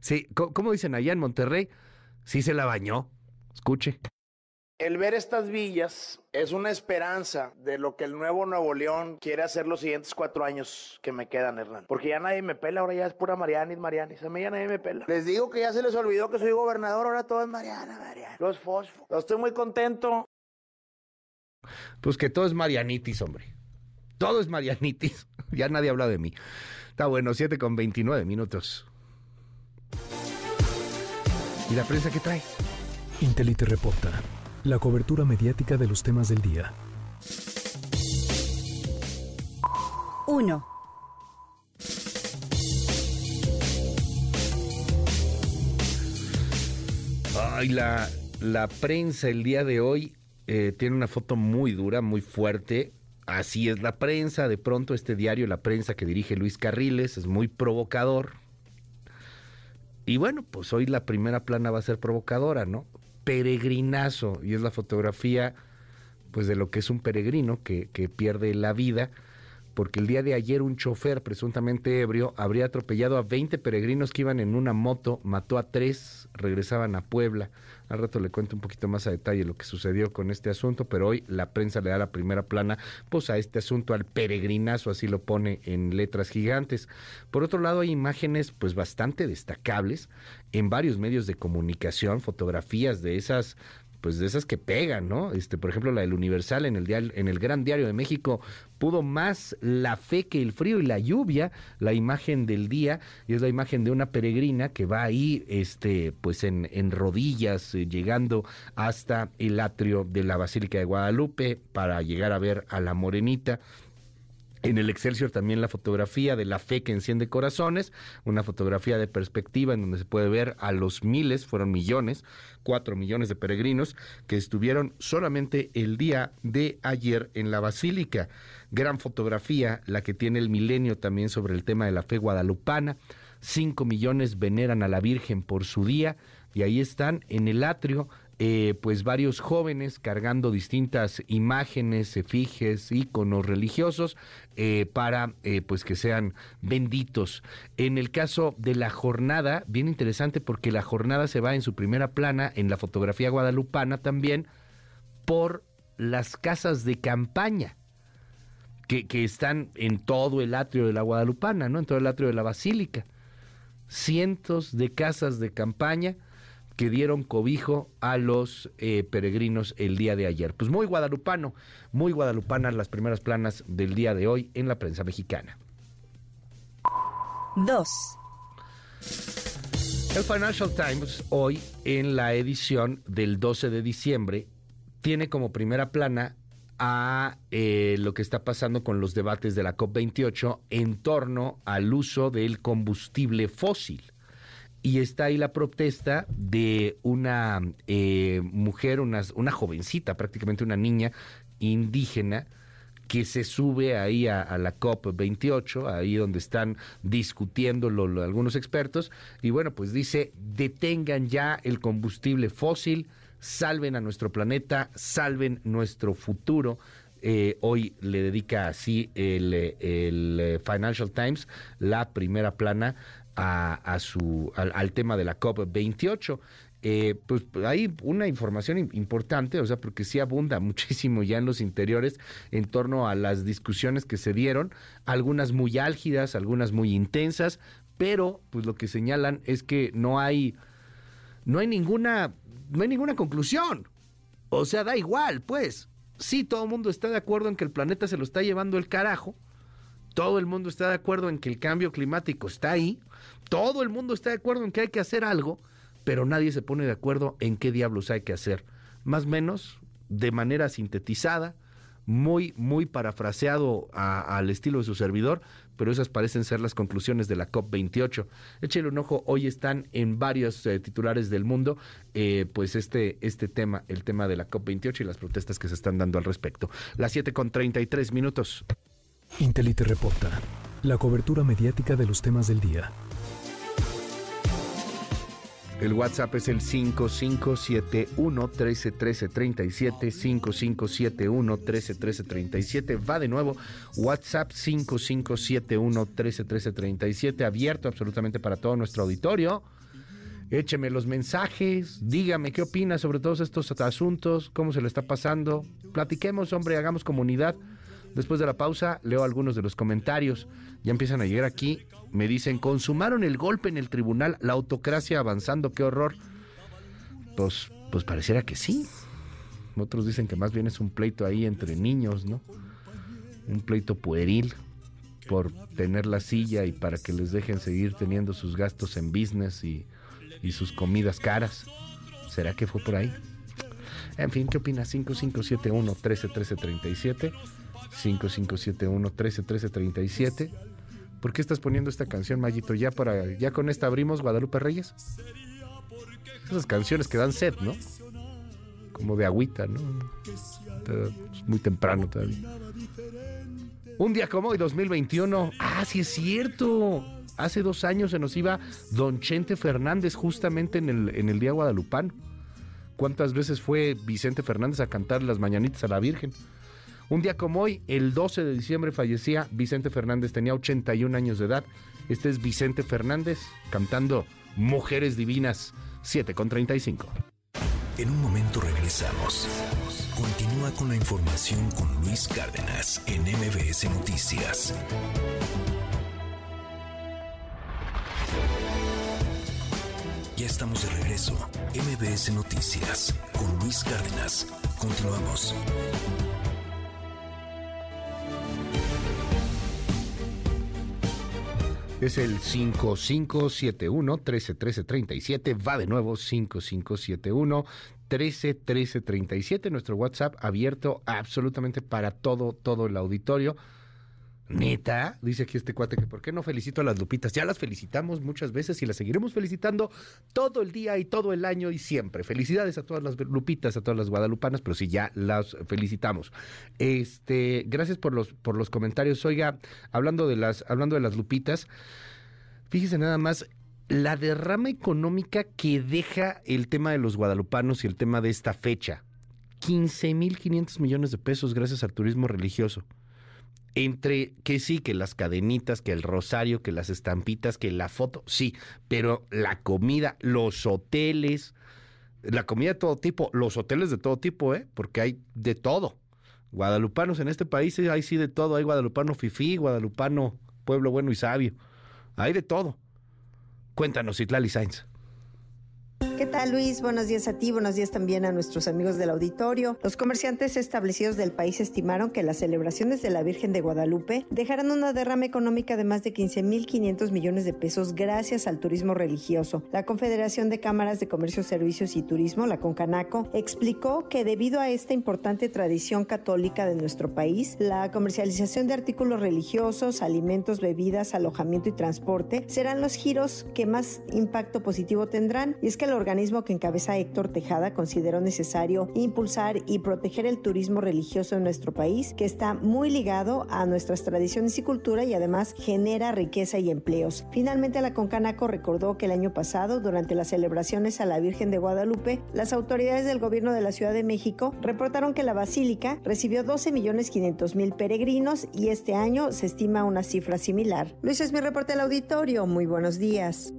sí, ¿cómo dicen allá en Monterrey? Sí se la bañó. Escuche. El ver estas villas es una esperanza de lo que el nuevo Nuevo León quiere hacer los siguientes cuatro años que me quedan, Hernán. Porque ya nadie me pela, ahora ya es pura Marianis, Marianis. A mí ya nadie me pela. Les digo que ya se les olvidó que soy gobernador, ahora todo es Mariana, Mariana. Los fosfos. Estoy muy contento. Pues que todo es Marianitis, hombre. Todo es Marianitis. Ya nadie habla de mí. Está bueno, 7 con 29 minutos. ¿Y la prensa qué trae? Intelite reporta la cobertura mediática de los temas del día. 1. Ay, la, la prensa el día de hoy eh, tiene una foto muy dura, muy fuerte. Así es la prensa. De pronto este diario, la prensa que dirige Luis Carriles, es muy provocador. Y bueno, pues hoy la primera plana va a ser provocadora, ¿no? Peregrinazo y es la fotografía pues de lo que es un peregrino que, que pierde la vida porque el día de ayer un chofer presuntamente ebrio habría atropellado a 20 peregrinos que iban en una moto, mató a tres, regresaban a Puebla. Al rato le cuento un poquito más a detalle lo que sucedió con este asunto, pero hoy la prensa le da la primera plana pues a este asunto, al peregrinazo, así lo pone en letras gigantes. Por otro lado, hay imágenes pues bastante destacables en varios medios de comunicación, fotografías de esas pues de esas que pegan, ¿no? Este, por ejemplo, la del Universal en el en el Gran Diario de México pudo más la fe que el frío y la lluvia, la imagen del día y es la imagen de una peregrina que va ahí este pues en, en rodillas eh, llegando hasta el atrio de la Basílica de Guadalupe para llegar a ver a la morenita en el Excelsior también la fotografía de la fe que enciende corazones, una fotografía de perspectiva en donde se puede ver a los miles, fueron millones, cuatro millones de peregrinos que estuvieron solamente el día de ayer en la Basílica. Gran fotografía, la que tiene el milenio también sobre el tema de la fe guadalupana. Cinco millones veneran a la Virgen por su día y ahí están en el atrio eh, pues varios jóvenes cargando distintas imágenes, efigies, íconos religiosos eh, para eh, pues que sean benditos. En el caso de la jornada, bien interesante porque la jornada se va en su primera plana, en la fotografía guadalupana también, por las casas de campaña. Que, que están en todo el atrio de la Guadalupana, ¿no? En todo el atrio de la Basílica. Cientos de casas de campaña que dieron cobijo a los eh, peregrinos el día de ayer. Pues muy guadalupano, muy guadalupanas las primeras planas del día de hoy en la prensa mexicana. 2. El Financial Times hoy en la edición del 12 de diciembre tiene como primera plana a eh, lo que está pasando con los debates de la COP28 en torno al uso del combustible fósil y está ahí la protesta de una eh, mujer, una, jovencita, prácticamente una niña indígena, que se sube ahí a, la COP28, ahí donde están discutiéndolo algunos expertos, y bueno, pues dice, detengan ya el combustible fósil, salven a nuestro planeta, salven nuestro futuro. Eh, hoy le dedica así el, el eh, Financial Times la primera plana a, su, al, tema de la COP28. Eh, pues hay una información importante, o sea, porque sí abunda muchísimo ya en los interiores en torno a las discusiones que se dieron, algunas muy álgidas, algunas muy intensas, pero pues lo que señalan es que no hay, no hay ninguna, no hay ninguna conclusión. O sea, da igual, pues. Sí, todo el mundo está de acuerdo en que el planeta se lo está llevando el carajo. Todo el mundo está de acuerdo en que el cambio climático está ahí todo el mundo está de acuerdo en que hay que hacer algo, pero nadie se pone de acuerdo en qué diablos hay que hacer. Más o menos, de manera sintetizada, muy, muy parafraseado al estilo de su servidor, pero esas parecen ser las conclusiones de la COP28. Échale un ojo, hoy están en varios eh, titulares del mundo, eh, pues este, este tema, el tema de la COP28 y las protestas que se están dando al respecto. Las 7 con 33 minutos. Intelite reporta, la cobertura mediática de los temas del día. El WhatsApp es el 5571 131337 5571 131337 Va de nuevo, WhatsApp 5571 131337 abierto absolutamente para todo nuestro auditorio. Écheme los mensajes, dígame qué opina sobre todos estos asuntos, cómo se le está pasando. Platiquemos, hombre, hagamos comunidad. Después de la pausa, leo algunos de los comentarios. Ya empiezan a llegar aquí. Me dicen, consumaron el golpe en el tribunal, la autocracia avanzando, qué horror. Pues, pues pareciera que sí. Otros dicen que más bien es un pleito ahí entre niños, ¿no? Un pleito pueril por tener la silla y para que les dejen seguir teniendo sus gastos en business y, y sus comidas caras. ¿Será que fue por ahí? En fin, ¿qué opinas? 5571 131337 5571 131337 ¿Por qué estás poniendo esta canción, Mayito? Ya para ya con esta abrimos Guadalupe Reyes. Esas canciones que dan sed, ¿no? Como de agüita, ¿no? Es muy temprano todavía. Un día como hoy, 2021. Ah, sí es cierto. Hace dos años se nos iba Don Chente Fernández justamente en el, en el Día Guadalupano. ¿Cuántas veces fue Vicente Fernández a cantar las mañanitas a la Virgen? Un día como hoy, el 12 de diciembre, fallecía Vicente Fernández, tenía 81 años de edad. Este es Vicente Fernández cantando Mujeres Divinas, 7 con 35. En un momento regresamos. Continúa con la información con Luis Cárdenas en MBS Noticias. Ya estamos de regreso. MBS Noticias con Luis Cárdenas. Continuamos. Es el 5571 131337. Va de nuevo 5571 131337. Nuestro WhatsApp abierto absolutamente para todo, todo el auditorio. Neta, dice aquí este cuate que por qué no felicito a las lupitas. Ya las felicitamos muchas veces y las seguiremos felicitando todo el día y todo el año y siempre. Felicidades a todas las lupitas, a todas las guadalupanas, pero sí ya las felicitamos. Este, gracias por los por los comentarios. Oiga, hablando de las hablando de las lupitas, fíjese nada más la derrama económica que deja el tema de los guadalupanos y el tema de esta fecha. 15.500 millones de pesos gracias al turismo religioso entre que sí, que las cadenitas, que el rosario, que las estampitas, que la foto, sí, pero la comida, los hoteles, la comida de todo tipo, los hoteles de todo tipo, ¿eh? Porque hay de todo. Guadalupanos en este país hay sí de todo, hay guadalupano fifí, guadalupano pueblo bueno y sabio, hay de todo. Cuéntanos, Itlali Sainz. ¿Qué tal Luis? Buenos días a ti, buenos días también a nuestros amigos del auditorio. Los comerciantes establecidos del país estimaron que las celebraciones de la Virgen de Guadalupe dejarán una derrama económica de más de 15.500 millones de pesos gracias al turismo religioso. La Confederación de Cámaras de Comercio, Servicios y Turismo, la CONCANACO, explicó que debido a esta importante tradición católica de nuestro país, la comercialización de artículos religiosos, alimentos, bebidas, alojamiento y transporte serán los giros que más impacto positivo tendrán. Y es que el organismo que encabeza Héctor Tejada consideró necesario impulsar y proteger el turismo religioso en nuestro país, que está muy ligado a nuestras tradiciones y cultura y además genera riqueza y empleos. Finalmente, la Concanaco recordó que el año pasado, durante las celebraciones a la Virgen de Guadalupe, las autoridades del gobierno de la Ciudad de México reportaron que la basílica recibió 12 millones 500 mil peregrinos y este año se estima una cifra similar. Luis es mi reporte al auditorio. Muy buenos días.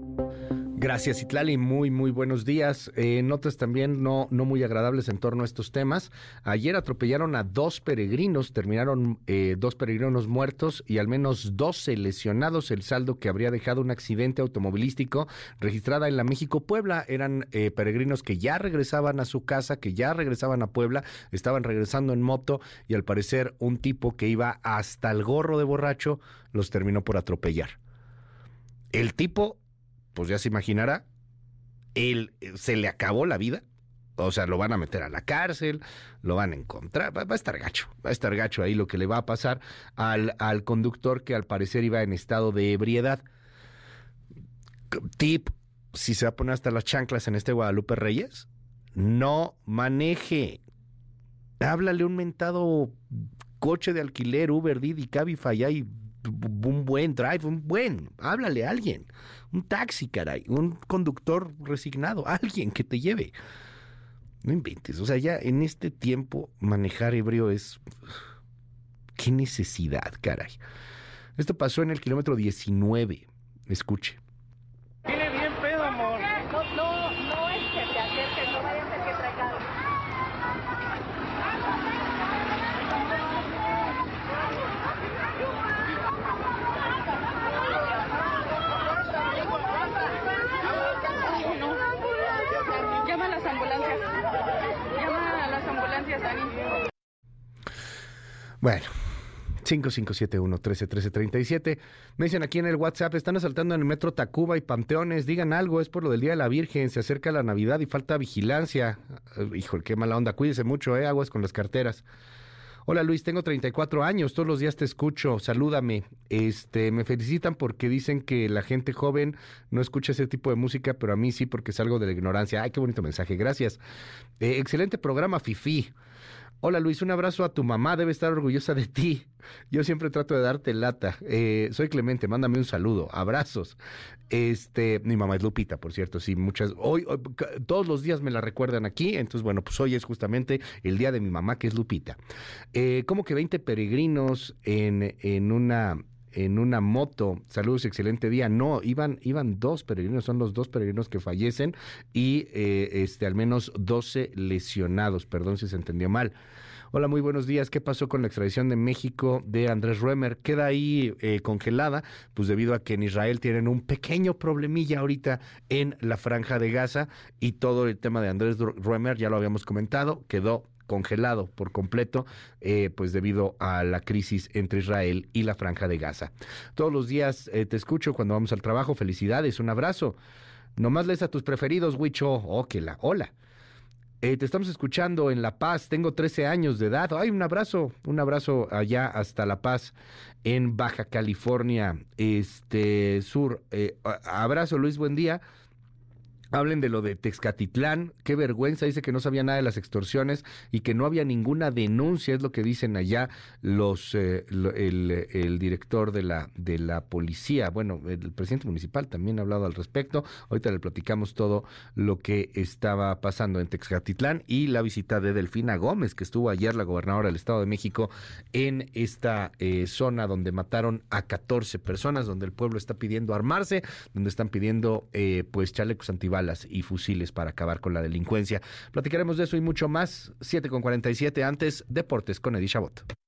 Gracias, Itlali. Muy, muy buenos días. Eh, notas también no, no muy agradables en torno a estos temas. Ayer atropellaron a dos peregrinos, terminaron eh, dos peregrinos muertos y al menos 12 lesionados. El saldo que habría dejado un accidente automovilístico registrada en la México-Puebla. Eran eh, peregrinos que ya regresaban a su casa, que ya regresaban a Puebla, estaban regresando en moto y al parecer un tipo que iba hasta el gorro de borracho los terminó por atropellar. El tipo pues ya se imaginará, él, eh, se le acabó la vida, O sea, lo van a meter a la cárcel, lo van a encontrar, va, a estar gacho, va a estar gacho ahí lo que le va a pasar al, al conductor que al parecer iba en estado de ebriedad. Tip, si se va a poner hasta las chanclas en este Guadalupe Reyes, no maneje. Háblale un mentado coche de alquiler, Uber, Didi, Cabify, hay un buen drive, un buen, háblale a alguien, un taxi, caray, un conductor resignado, alguien que te lleve. No inventes, o sea, ya en este tiempo manejar ebrio es... Qué necesidad, caray. Esto pasó en el kilómetro 19. Escuche. Tiene bien pedo, amor. No, no, no es que te acerques, no vaya a ser que traiga algo. No. Llama a las ambulancias. Llama a las ambulancias, Dani. Bueno, 5571-131337. Me dicen aquí en el WhatsApp, están asaltando en el metro Tacuba y Panteones. Digan algo, es por lo del Día de la Virgen, se acerca la Navidad y falta vigilancia. Eh, Híjole, qué mala onda. Cuídese mucho, ¿eh? Aguas con las carteras. Hola Luis, tengo 34 años, todos los días te escucho, salúdame. Este, me felicitan porque dicen que la gente joven no escucha ese tipo de música, pero a mí sí porque salgo de la ignorancia. Ay, qué bonito mensaje, gracias. Eh, excelente programa, Fifi. Hola Luis, un abrazo a tu mamá, debe estar orgullosa de ti. Yo siempre trato de darte lata. Eh, soy Clemente, mándame un saludo, abrazos. Este, mi mamá es Lupita, por cierto, sí, muchas, hoy, todos los días me la recuerdan aquí, entonces bueno, pues hoy es justamente el día de mi mamá, que es Lupita. Eh, como que 20 peregrinos en, en una en una moto. Saludos, excelente día. No, iban, iban dos peregrinos, son los dos peregrinos que fallecen y eh, este, al menos 12 lesionados. Perdón si se entendió mal. Hola, muy buenos días. ¿Qué pasó con la extradición de México de Andrés Ruemer? Queda ahí eh, congelada, pues debido a que en Israel tienen un pequeño problemilla ahorita en la franja de Gaza y todo el tema de Andrés Ruemer, ya lo habíamos comentado, quedó congelado por completo, eh, pues debido a la crisis entre Israel y la franja de Gaza. Todos los días eh, te escucho cuando vamos al trabajo. Felicidades, un abrazo. Nomás lees a tus preferidos, Huicho. Oh, la hola. Eh, te estamos escuchando en La Paz, tengo 13 años de edad. Ay, un abrazo, un abrazo allá hasta La Paz, en Baja California, este sur. Abrazo, Luis, buen día. Hablen de lo de Texcatitlán, qué vergüenza, dice que no sabía nada de las extorsiones y que no había ninguna denuncia, es lo que dicen allá los eh, el, el director de la de la policía, bueno, el presidente municipal también ha hablado al respecto. Ahorita le platicamos todo lo que estaba pasando en Texcatitlán y la visita de Delfina Gómez, que estuvo ayer la gobernadora del Estado de México en esta eh, zona donde mataron a 14 personas, donde el pueblo está pidiendo armarse, donde están pidiendo eh, pues chalecos antibalas y fusiles para acabar con la delincuencia. Platicaremos de eso y mucho más. 7 con 47 antes, Deportes con Eddie Chabot.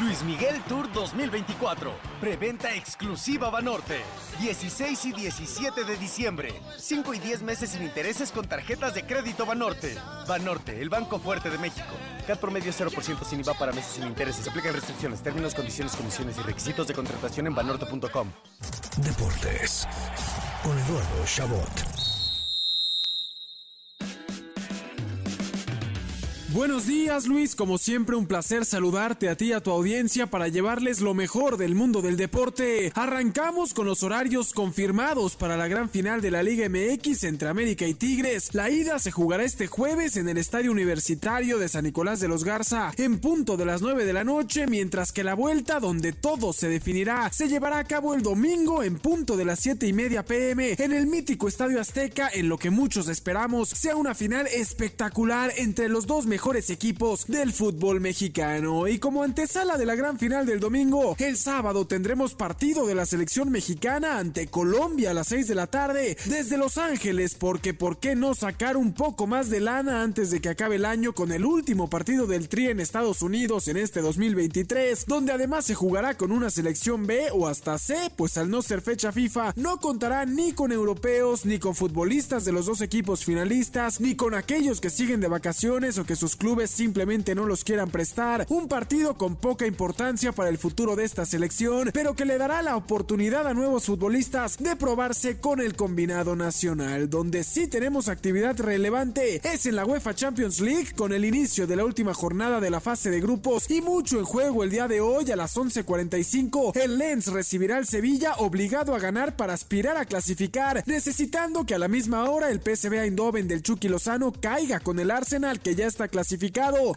Luis Miguel Tour 2024. Preventa exclusiva Banorte. 16 y 17 de diciembre. 5 y 10 meses sin intereses con tarjetas de crédito Banorte. Banorte, el banco fuerte de México. CAT promedio 0% sin IVA para meses sin intereses. Se aplican restricciones, términos, condiciones, comisiones y requisitos de contratación en banorte.com. Deportes con Eduardo Chabot. Buenos días Luis, como siempre un placer saludarte a ti y a tu audiencia para llevarles lo mejor del mundo del deporte. Arrancamos con los horarios confirmados para la gran final de la Liga MX entre América y Tigres. La ida se jugará este jueves en el Estadio Universitario de San Nicolás de los Garza en punto de las 9 de la noche, mientras que la vuelta donde todo se definirá se llevará a cabo el domingo en punto de las 7 y media pm en el mítico Estadio Azteca en lo que muchos esperamos sea una final espectacular entre los dos mejores equipos del fútbol mexicano. Y como antesala de la gran final del domingo, el sábado tendremos partido de la selección mexicana ante Colombia a las 6 de la tarde desde Los Ángeles, porque ¿por qué no sacar un poco más de lana antes de que acabe el año con el último partido del Tri en Estados Unidos en este 2023, donde además se jugará con una selección B o hasta C, pues al no ser fecha FIFA no contará ni con europeos, ni con futbolistas de los dos equipos finalistas, ni con aquellos que siguen de vacaciones o que sus sus clubes simplemente no los quieran prestar. Un partido con poca importancia para el futuro de esta selección, pero que le dará la oportunidad a nuevos futbolistas de probarse con el combinado nacional, donde sí tenemos actividad relevante es en la UEFA Champions League con el inicio de la última jornada de la fase de grupos y mucho en juego el día de hoy a las 11:45. El Lens recibirá al Sevilla obligado a ganar para aspirar a clasificar, necesitando que a la misma hora el PSV Eindhoven del Chucky Lozano caiga con el Arsenal que ya está clasificado,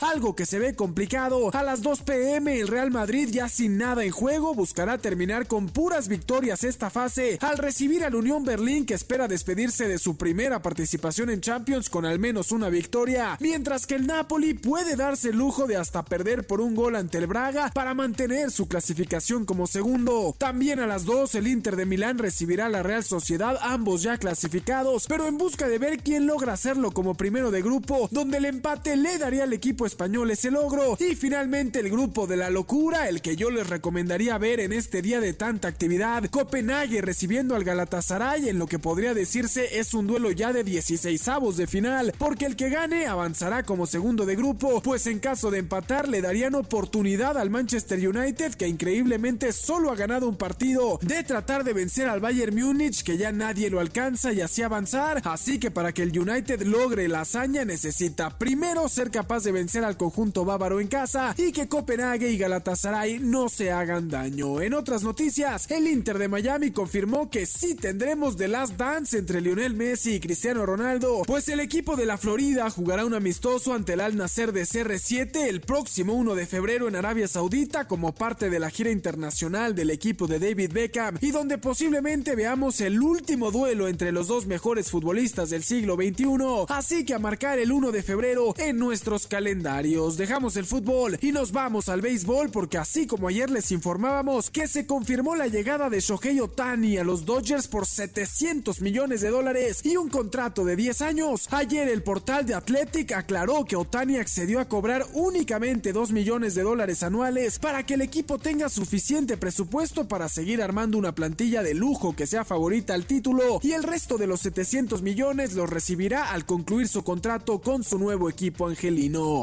algo que se ve complicado. A las 2 pm el Real Madrid ya sin nada en juego buscará terminar con puras victorias esta fase al recibir al Unión Berlín que espera despedirse de su primera participación en Champions con al menos una victoria, mientras que el Napoli puede darse el lujo de hasta perder por un gol ante el Braga para mantener su clasificación como segundo. También a las 2 el Inter de Milán recibirá a la Real Sociedad, ambos ya clasificados, pero en busca de ver quién logra hacerlo como primero de grupo, donde el empate le daría al equipo español ese logro. Y finalmente el grupo de la locura, el que yo les recomendaría ver en este día de tanta actividad, Copenhague recibiendo al Galatasaray en lo que podría decirse es un duelo ya de 16 avos de final, porque el que gane avanzará como segundo de grupo, pues en caso de empatar le darían oportunidad al Manchester United que increíblemente solo ha ganado un partido de tratar de vencer al Bayern Múnich que ya nadie lo alcanza y así avanzar, así que para que el United logre la hazaña necesita primero ser capaz de vencer al conjunto bávaro en casa y que Copenhague y Galatasaray no se hagan daño. En otras noticias, el Inter de Miami confirmó que sí tendremos The Last Dance entre Lionel Messi y Cristiano Ronaldo, pues el equipo de la Florida jugará un amistoso ante el Al Nasser de CR7 el próximo 1 de febrero en Arabia Saudita como parte de la gira internacional del equipo de David Beckham y donde posiblemente veamos el último duelo entre los dos mejores futbolistas del siglo XXI. Así que a marcar el 1 de febrero en nuestros calendarios. Dejamos el fútbol y nos vamos al béisbol porque así como ayer les informábamos que se confirmó la llegada de Shohei Otani a los Dodgers por 700 millones de dólares y un contrato de 10 años. Ayer el portal de Athletic aclaró que Otani accedió a cobrar únicamente 2 millones de dólares anuales para que el equipo tenga suficiente presupuesto para seguir armando una plantilla de lujo que sea favorita al título y el resto de los 700 millones los recibirá al concluir su contrato con su nuevo equipo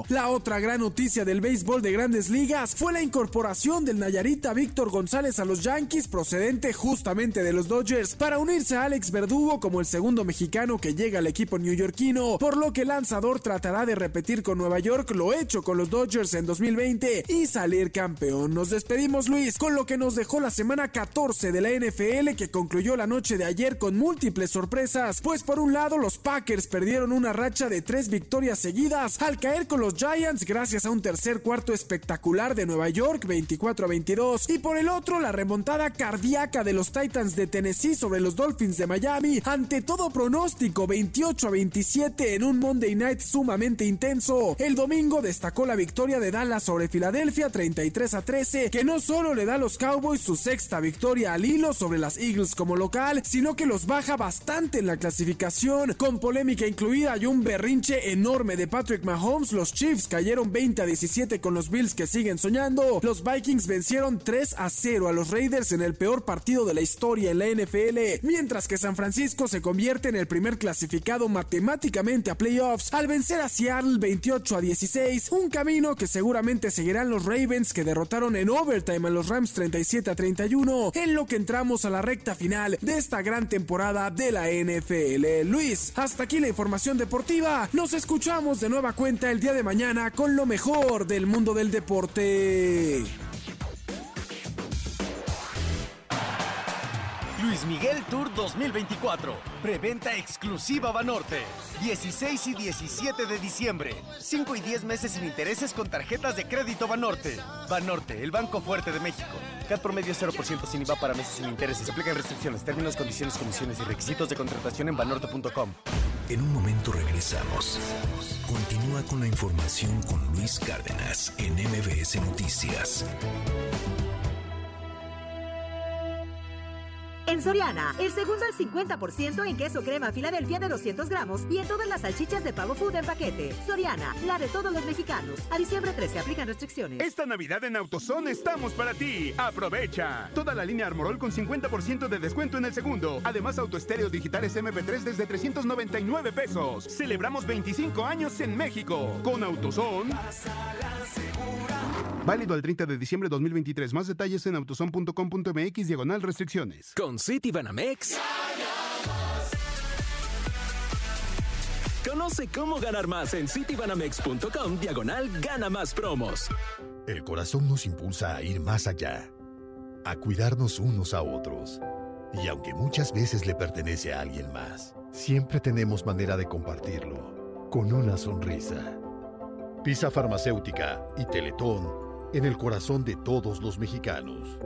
La otra gran noticia del béisbol de grandes ligas fue la incorporación del Nayarita Víctor González a los Yankees procedente justamente de los Dodgers para unirse a Alex Verdugo como el segundo mexicano que llega al equipo neoyorquino, por lo que el lanzador tratará de repetir con Nueva York lo hecho con los Dodgers en 2020 y salir campeón. Nos despedimos Luis con lo que nos dejó la semana 14 de la NFL que concluyó la noche de ayer con múltiples sorpresas, pues por un lado los Packers perdieron una racha de tres victorias seguidas al caer con los Giants gracias a un tercer cuarto espectacular de Nueva York 24 a 22 y por el otro la remontada cardíaca de los Titans de Tennessee sobre los Dolphins de Miami ante todo pronóstico 28 a 27 en un Monday Night sumamente intenso. El domingo destacó la victoria de Dallas sobre Filadelfia 33 a 13 que no solo le da a los Cowboys su sexta victoria al hilo sobre las Eagles como local, sino que los baja bastante en la clasificación con polémica incluida y un berrinche enorme de Patrick Mahomes. Los Chiefs cayeron 20 a 17 con los Bills que siguen soñando. Los Vikings vencieron 3 a 0 a los Raiders en el peor partido de la historia en la NFL, mientras que San Francisco se convierte en el primer clasificado matemáticamente a playoffs al vencer a Seattle 28 a 16, un camino que seguramente seguirán los Ravens que derrotaron en overtime a los Rams 37 a 31, en lo que entramos a la recta final de esta gran temporada de la NFL. Luis, hasta aquí la información deportiva. Nos escuchamos de nueva cuenta el día de mañana con lo mejor del mundo del deporte. Luis Miguel Tour 2024. Preventa exclusiva Banorte. 16 y 17 de diciembre. 5 y 10 meses sin intereses con tarjetas de crédito Banorte. Banorte, el banco fuerte de México. CAT promedio 0% sin IVA para meses sin intereses. Se aplican restricciones, términos, condiciones, comisiones y requisitos de contratación en banorte.com. En un momento regresamos. Continúa con la información con Luis Cárdenas en MBS Noticias. En Soriana, el segundo al 50% en queso crema Filadelfia de 200 gramos y en todas las salchichas de pavo food en paquete. Soriana, la de todos los mexicanos. A diciembre 13 aplican restricciones. Esta Navidad en AutoZone estamos para ti. Aprovecha. Toda la línea Armorol con 50% de descuento en el segundo. Además, autoestéreos digitales MP3 desde 399 pesos. Celebramos 25 años en México. Con AutoZone. Válido al 30 de diciembre de 2023. Más detalles en autoson.com.mx diagonal restricciones. Con City Banamex. Conoce cómo ganar más en citibanamex.com diagonal gana más promos. El corazón nos impulsa a ir más allá, a cuidarnos unos a otros. Y aunque muchas veces le pertenece a alguien más, siempre tenemos manera de compartirlo, con una sonrisa. Pisa Farmacéutica y Teletón en el corazón de todos los mexicanos.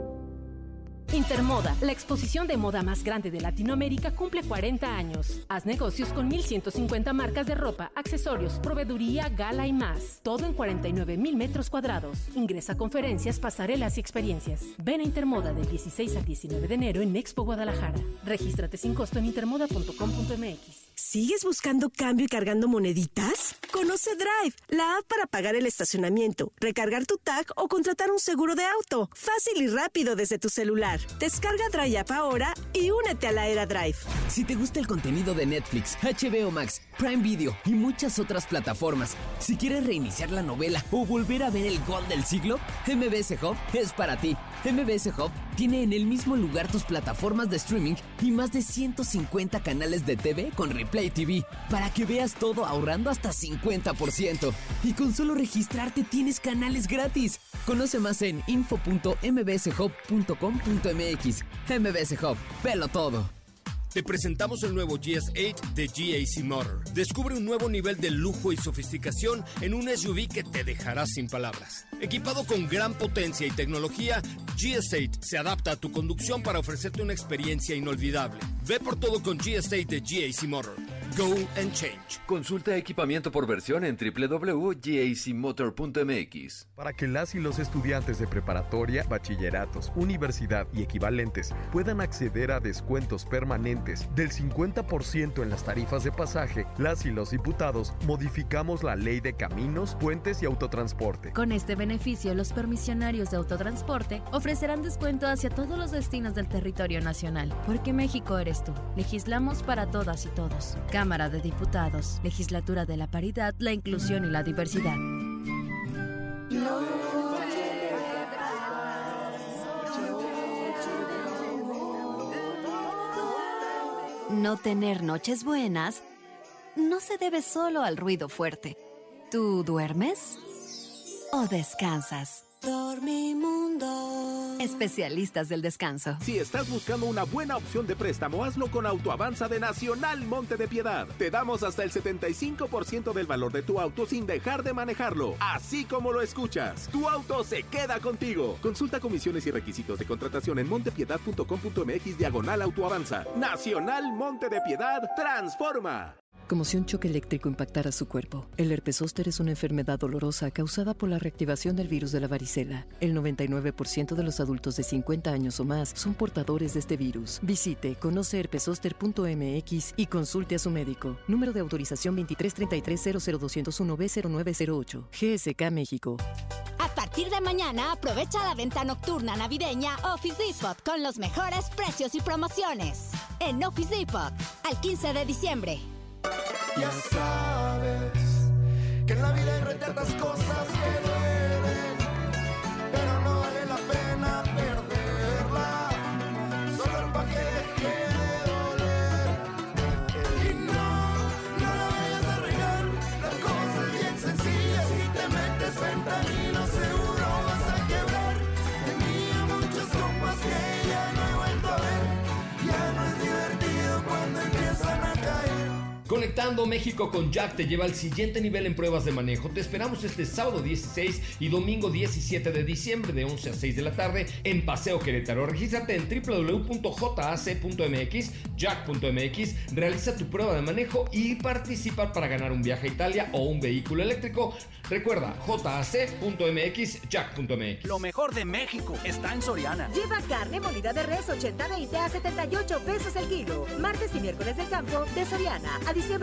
Intermoda, la exposición de moda más grande de Latinoamérica, cumple 40 años. Haz negocios con 1.150 marcas de ropa, accesorios, proveeduría, gala y más. Todo en 49 mil metros cuadrados. Ingresa a conferencias, pasarelas y experiencias. Ven a Intermoda del 16 al 19 de enero en Expo Guadalajara. Regístrate sin costo en intermoda.com.mx. ¿Sigues buscando cambio y cargando moneditas? Conoce Drive, la app para pagar el estacionamiento, recargar tu tag o contratar un seguro de auto. Fácil y rápido desde tu celular. Descarga Drive App ahora y únete a la era Drive. Si te gusta el contenido de Netflix, HBO Max, Prime Video y muchas otras plataformas, si quieres reiniciar la novela o volver a ver el gol del siglo, MBS Hub es para ti. MBS Hub tiene en el mismo lugar tus plataformas de streaming y más de 150 canales de TV con Replay TV para que veas todo ahorrando hasta 50%. Y con solo registrarte tienes canales gratis. Conoce más en info.mbshub.com.mx. MBS Hub, velo todo. Te presentamos el nuevo GS8 de GAC Motor. Descubre un nuevo nivel de lujo y sofisticación en un SUV que te dejará sin palabras. Equipado con gran potencia y tecnología, GS8 se adapta a tu conducción para ofrecerte una experiencia inolvidable. Ve por todo con GS8 de GAC Motor. Go and change. Consulta equipamiento por versión en www.gacmotor.mx. Para que las y los estudiantes de preparatoria, bachilleratos, universidad y equivalentes puedan acceder a descuentos permanentes del 50% en las tarifas de pasaje, las y los diputados modificamos la ley de caminos, puentes y autotransporte. Con este beneficio, los permisionarios de autotransporte ofrecerán descuento hacia todos los destinos del territorio nacional, porque México eres tú. Legislamos para todas y todos. Cámara de Diputados, Legislatura de la Paridad, la Inclusión y la Diversidad. No tener noches buenas no se debe solo al ruido fuerte. ¿Tú duermes o descansas? Dormimundo. Especialistas del descanso. Si estás buscando una buena opción de préstamo, hazlo con Autoavanza de Nacional Monte de Piedad. Te damos hasta el 75% del valor de tu auto sin dejar de manejarlo. Así como lo escuchas, tu auto se queda contigo. Consulta comisiones y requisitos de contratación en montepiedad.com.mx diagonal Autoavanza. Nacional Monte de Piedad transforma. Como si un choque eléctrico impactara su cuerpo. El herpes zóster es una enfermedad dolorosa causada por la reactivación del virus de la varicela. El 99% de los adultos de 50 años o más son portadores de este virus. Visite conoceherpesoster.mx y consulte a su médico. Número de autorización 2333-00201B0908. GSK México. A partir de mañana, aprovecha la venta nocturna navideña Office Depot con los mejores precios y promociones. En Office Depot, al 15 de diciembre. Ya sabes que en la vida hay retratas cosas que duelen, pero no vale la pena Conectando México con Jack te lleva al siguiente nivel en pruebas de manejo. Te esperamos este sábado 16 y domingo 17 de diciembre de 11 a 6 de la tarde en Paseo Querétaro. Regístrate en www.jac.mx, jack.mx, realiza tu prueba de manejo y participar para ganar un viaje a Italia o un vehículo eléctrico. Recuerda, jac.mx, jack.mx. Lo mejor de México está en Soriana. Lleva carne molida de res 80-20 a 78 pesos el kilo. Martes y miércoles del campo de Soriana. A diciembre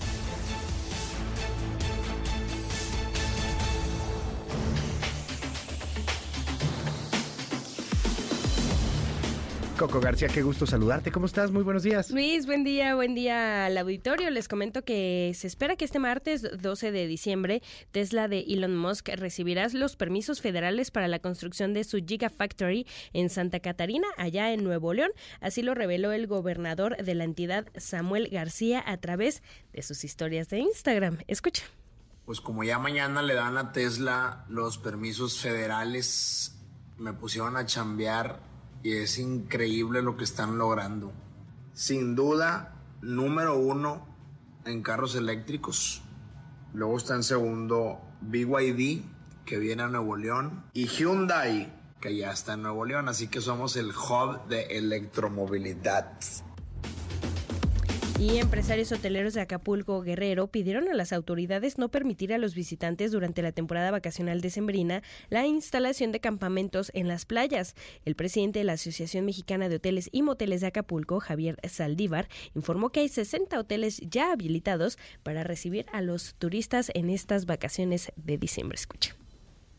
Coco García, qué gusto saludarte. ¿Cómo estás? Muy buenos días. Luis, buen día, buen día al auditorio. Les comento que se espera que este martes 12 de diciembre Tesla de Elon Musk recibirá los permisos federales para la construcción de su Gigafactory en Santa Catarina, allá en Nuevo León. Así lo reveló el gobernador de la entidad, Samuel García, a través de sus historias de Instagram. Escucha. Pues como ya mañana le dan a Tesla los permisos federales, me pusieron a chambear y es increíble lo que están logrando. Sin duda, número uno en carros eléctricos. Luego está en segundo BYD, que viene a Nuevo León. Y Hyundai, que ya está en Nuevo León. Así que somos el hub de electromovilidad. Y empresarios hoteleros de Acapulco Guerrero pidieron a las autoridades no permitir a los visitantes durante la temporada vacacional decembrina la instalación de campamentos en las playas. El presidente de la Asociación Mexicana de Hoteles y Moteles de Acapulco, Javier Saldívar, informó que hay 60 hoteles ya habilitados para recibir a los turistas en estas vacaciones de diciembre. Escucha.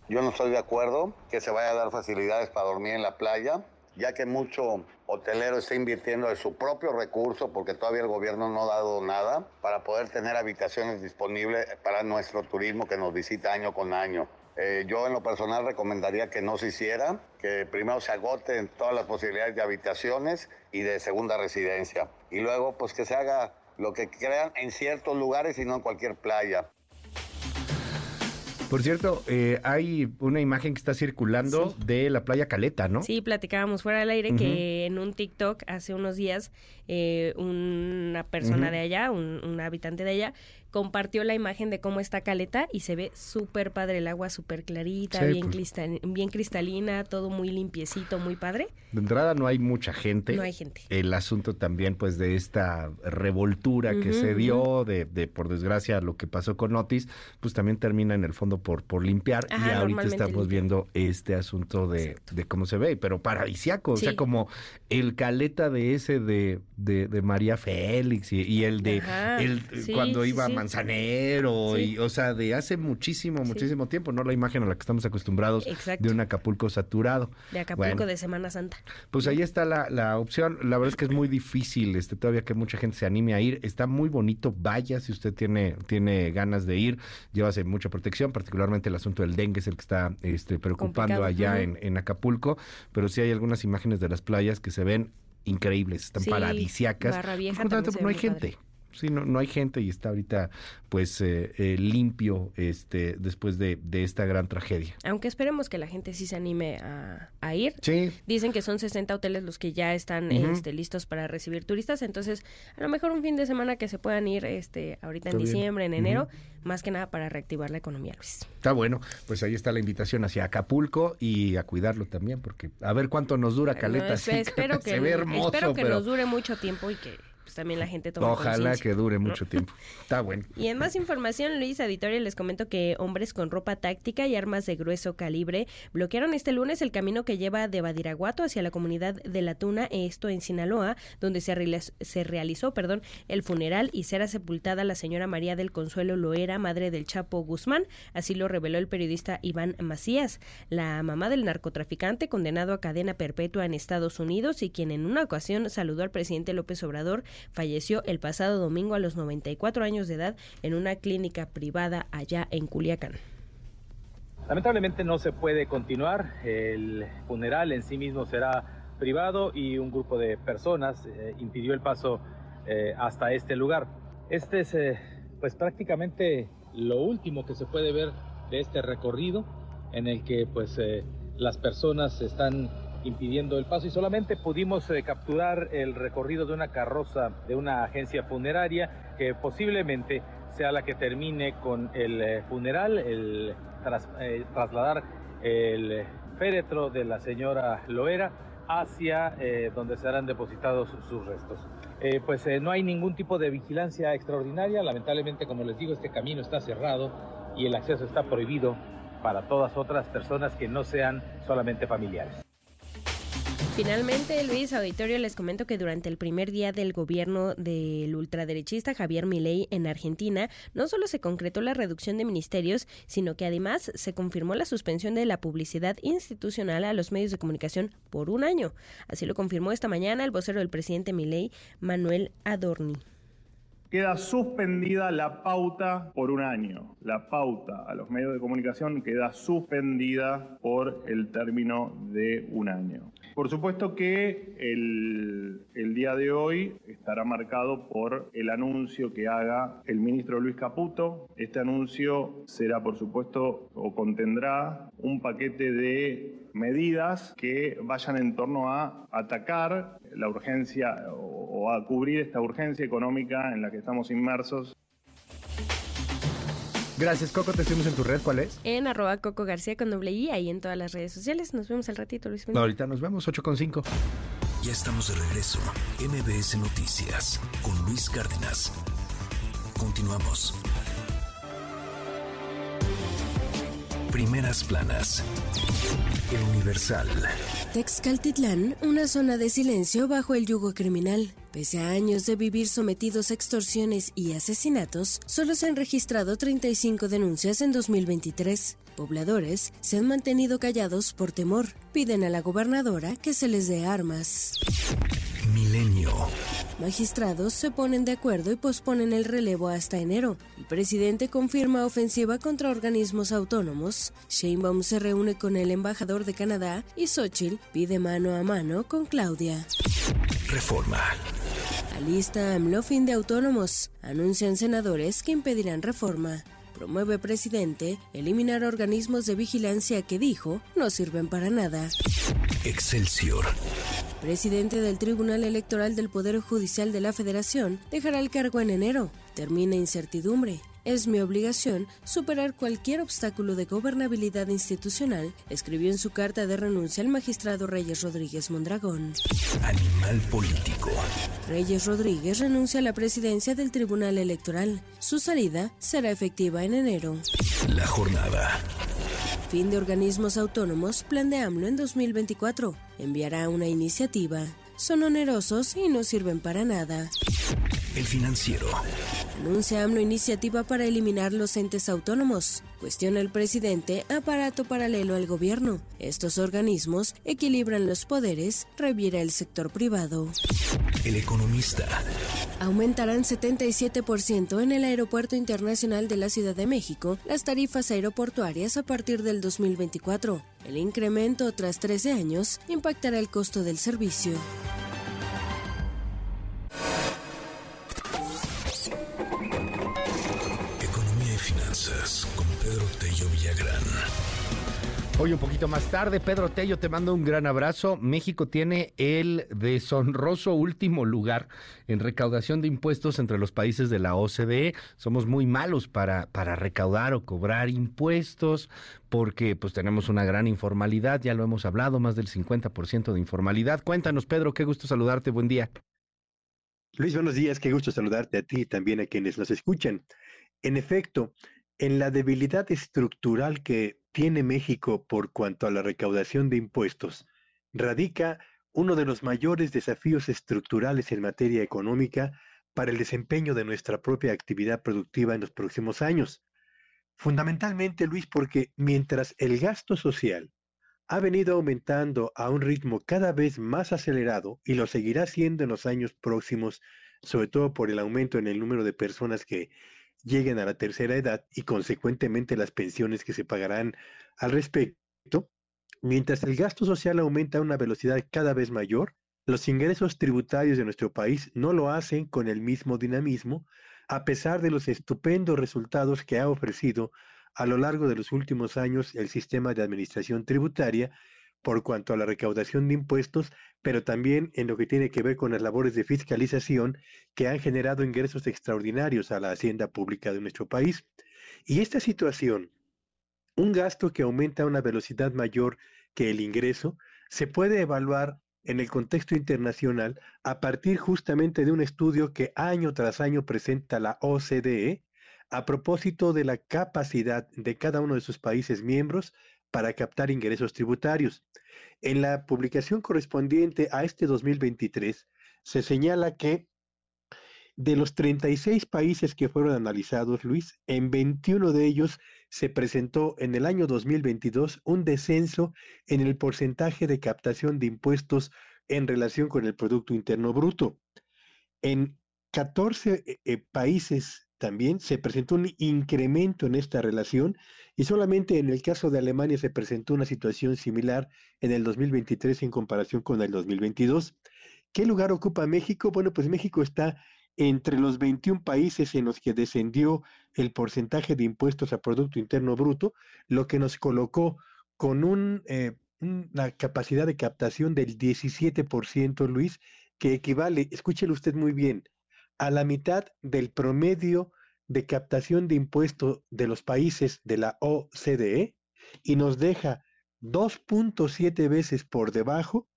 Yo no estoy de acuerdo que se vaya a dar facilidades para dormir en la playa ya que mucho hotelero está invirtiendo de su propio recurso, porque todavía el gobierno no ha dado nada, para poder tener habitaciones disponibles para nuestro turismo que nos visita año con año. Eh, yo en lo personal recomendaría que no se hiciera, que primero se agoten todas las posibilidades de habitaciones y de segunda residencia. Y luego pues que se haga lo que crean en ciertos lugares y no en cualquier playa. Por cierto, eh, hay una imagen que está circulando de la playa Caleta, ¿no? Sí, platicábamos fuera del aire que en un TikTok hace unos días eh, una persona de allá, un, un habitante de allá, compartió la imagen de cómo está Caleta y se ve súper padre el agua, súper clarita, Sí, bien, pues. cristal- bien cristalina, todo muy limpiecito, muy padre. De entrada no hay mucha gente. No hay gente. El asunto también, pues, de esta revoltura que se dio, de, de, por desgracia, lo que pasó con Otis, pues también termina en el fondo por, por limpiar. y ahorita estamos viendo este asunto de, de cómo se ve, pero paradisiaco. O sea, como el caleta de ese de, de, de María Félix y, y el de Ajá, el, sí, cuando iba sí. a Manzanero, Sí. y, o sea, de hace muchísimo, muchísimo tiempo, no la imagen a la que estamos acostumbrados Exacto. de un Acapulco saturado. De Acapulco Bueno. de Semana Santa. Pues ahí está la, la opción. La verdad es que es muy difícil, este, todavía que mucha gente se anime a ir. Está muy bonito, vaya si usted tiene, tiene ganas de ir. Llévase mucha protección, particularmente el asunto del dengue es el que está este, preocupando Complicado, allá en, en Acapulco. Pero sí hay algunas imágenes de las playas que se ven increíbles, están Sí, paradisiacas. Barra Vieja porque no hay padre. gente. Sí, no, no hay gente y está ahorita pues eh, eh, limpio este después de, de esta gran tragedia. Aunque esperemos que la gente sí se anime a, a ir. Sí. Dicen que son 60 hoteles los que ya están este, listos para recibir turistas, entonces a lo mejor un fin de semana que se puedan ir este ahorita en bien. diciembre, en enero, más que nada para reactivar la economía, Luis. Está bueno, pues ahí está la invitación hacia Acapulco y a cuidarlo también, porque a ver cuánto nos dura Caleta. No, sí, espe- espero que, se ve hermoso, espero que pero nos dure mucho tiempo y que pues, también la gente tome ojalá que dure ¿no? mucho tiempo. Está bueno. Y en más información, Luis Auditorio, les comento que hombres con ropa táctica y armas de grueso calibre bloquearon este lunes el camino que lleva de Badiraguato hacia la comunidad de La Tuna, esto en Sinaloa, donde se, realiz- se realizó perdón, el funeral y será sepultada la señora María del Consuelo Loera, madre del Chapo Guzmán. Así lo reveló el periodista Iván Macías, la mamá del narcotraficante condenado a cadena perpetua en Estados Unidos y quien en una ocasión saludó al presidente López Obrador, falleció el pasado domingo a los 94 años de edad en una clínica privada allá en Culiacán. Lamentablemente no se puede continuar. El funeral en sí mismo será privado y un grupo de personas eh, impidió el paso eh, hasta este lugar. Este es eh, pues prácticamente lo último que se puede ver de este recorrido en el que pues las personas están impidiendo el paso y solamente pudimos capturar el recorrido de una carroza de una agencia funeraria que posiblemente sea la que termine con el funeral, el trasladar el féretro de la señora Loera hacia eh, donde serán depositados sus restos. Eh, pues eh, no hay ningún tipo de vigilancia extraordinaria, lamentablemente como les digo este camino está cerrado y el acceso está prohibido para todas otras personas que no sean solamente familiares. Finalmente, Luis Auditorio, les comento que durante el primer día del gobierno del ultraderechista Javier Milei en Argentina, no solo se concretó la reducción de ministerios, sino que además se confirmó la suspensión de la publicidad institucional a los medios de comunicación por un año. Así lo confirmó esta mañana el vocero del presidente Milei, Manuel Adorni queda suspendida la pauta por un año. La pauta a los medios de comunicación queda suspendida por el término de un año. Por supuesto que el, día de hoy estará marcado por el anuncio que haga el ministro Luis Caputo. Este anuncio será, por supuesto, o contendrá un paquete de medidas que vayan en torno a atacar la urgencia o a cubrir esta urgencia económica en la que estamos inmersos Gracias, Coco. Te seguimos en tu red. ¿Cuál es? En arroba Coco García con doble I, ahí en todas las redes sociales. Nos vemos al ratito, Luis. ahorita nos vemos, 8 con 5. Ya estamos de regreso. MBS Noticias con Luis Cárdenas. Continuamos. Primeras planas. El Universal. Texcaltitlán, una zona de silencio bajo el yugo criminal. Pese a años de vivir sometidos a extorsiones y asesinatos, solo se han registrado 35 denuncias en 2023. Pobladores se han mantenido callados por temor. Piden a la gobernadora que se les dé armas. Milenio. Magistrados se ponen de acuerdo y posponen el relevo hasta enero. El presidente confirma ofensiva contra organismos autónomos. Sheinbaum se reúne con el embajador de Canadá y Xochitl pide mano a mano con Claudia. Reforma. Alista AMLO fin de autónomos. Anuncian senadores que impedirán reforma. Promueve presidente eliminar organismos de vigilancia que dijo no sirven para nada. Excelsior. Presidente del Tribunal Electoral del Poder Judicial de la Federación dejará el cargo en enero. Termina incertidumbre. Es mi obligación superar cualquier obstáculo de gobernabilidad institucional, escribió en su carta de renuncia el magistrado Reyes Rodríguez Mondragón. Animal político. Reyes Rodríguez renuncia a la presidencia del Tribunal Electoral. Su salida será efectiva en enero. La jornada. Fin de organismos autónomos, plan de AMLO en 2024. Enviará una iniciativa. Son onerosos y no sirven para nada. El financiero. Anuncia AMLO iniciativa para eliminar los entes autónomos. Cuestiona el presidente aparato paralelo al gobierno. Estos organismos equilibran los poderes, reviera el sector privado. El economista. Aumentarán 77% en el Aeropuerto Internacional de la Ciudad de México las tarifas aeroportuarias a partir del 2024. El incremento tras 13 años impactará el costo del servicio. Hoy un poquito más tarde, Pedro Tello, te mando un gran abrazo. México tiene el deshonroso último lugar en recaudación de impuestos entre los países de la OCDE. Somos muy malos para, para recaudar o cobrar impuestos porque pues tenemos una gran informalidad, ya lo hemos hablado, más del 50% de informalidad. Cuéntanos, Pedro, qué gusto saludarte, buen día. Luis, buenos días, qué gusto saludarte a ti y también a quienes nos escuchan. En efecto, en la debilidad estructural que tiene México por cuanto a la recaudación de impuestos, radica uno de los mayores desafíos estructurales en materia económica para el desempeño de nuestra propia actividad productiva en los próximos años. Fundamentalmente, Luis, porque mientras el gasto social ha venido aumentando a un ritmo cada vez más acelerado y lo seguirá siendo en los años próximos, sobre todo por el aumento en el número de personas que lleguen a la tercera edad y consecuentemente las pensiones que se pagarán al respecto, mientras el gasto social aumenta a una velocidad cada vez mayor, los ingresos tributarios de nuestro país no lo hacen con el mismo dinamismo, a pesar de los estupendos resultados que ha ofrecido a lo largo de los últimos años el sistema de administración tributaria por cuanto a la recaudación de impuestos, pero también en lo que tiene que ver con las labores de fiscalización que han generado ingresos extraordinarios a la hacienda pública de nuestro país. Y esta situación, un gasto que aumenta a una velocidad mayor que el ingreso, se puede evaluar en el contexto internacional a partir justamente de un estudio que año tras año presenta la OCDE a propósito de la capacidad de cada uno de sus países miembros para captar ingresos tributarios. En la publicación correspondiente a este 2023 se señala que de los 36 países que fueron analizados, Luis, en 21 de ellos se presentó en el año 2022 un descenso en el porcentaje de captación de impuestos en relación con el Producto Interno Bruto. En 14 eh, eh, países también se presentó un incremento en esta relación y solamente en el caso de Alemania se presentó una situación similar en el 2023 en comparación con el 2022. ¿Qué lugar ocupa México? Bueno, pues México está entre los 21 países en los que descendió el porcentaje de impuestos a Producto Interno Bruto, lo que nos colocó con eh, una capacidad de captación del 17%, Luis, que equivale, escúchelo usted muy bien, a la mitad del promedio de captación de impuestos de los países de la OCDE y nos deja 2.7 veces por debajo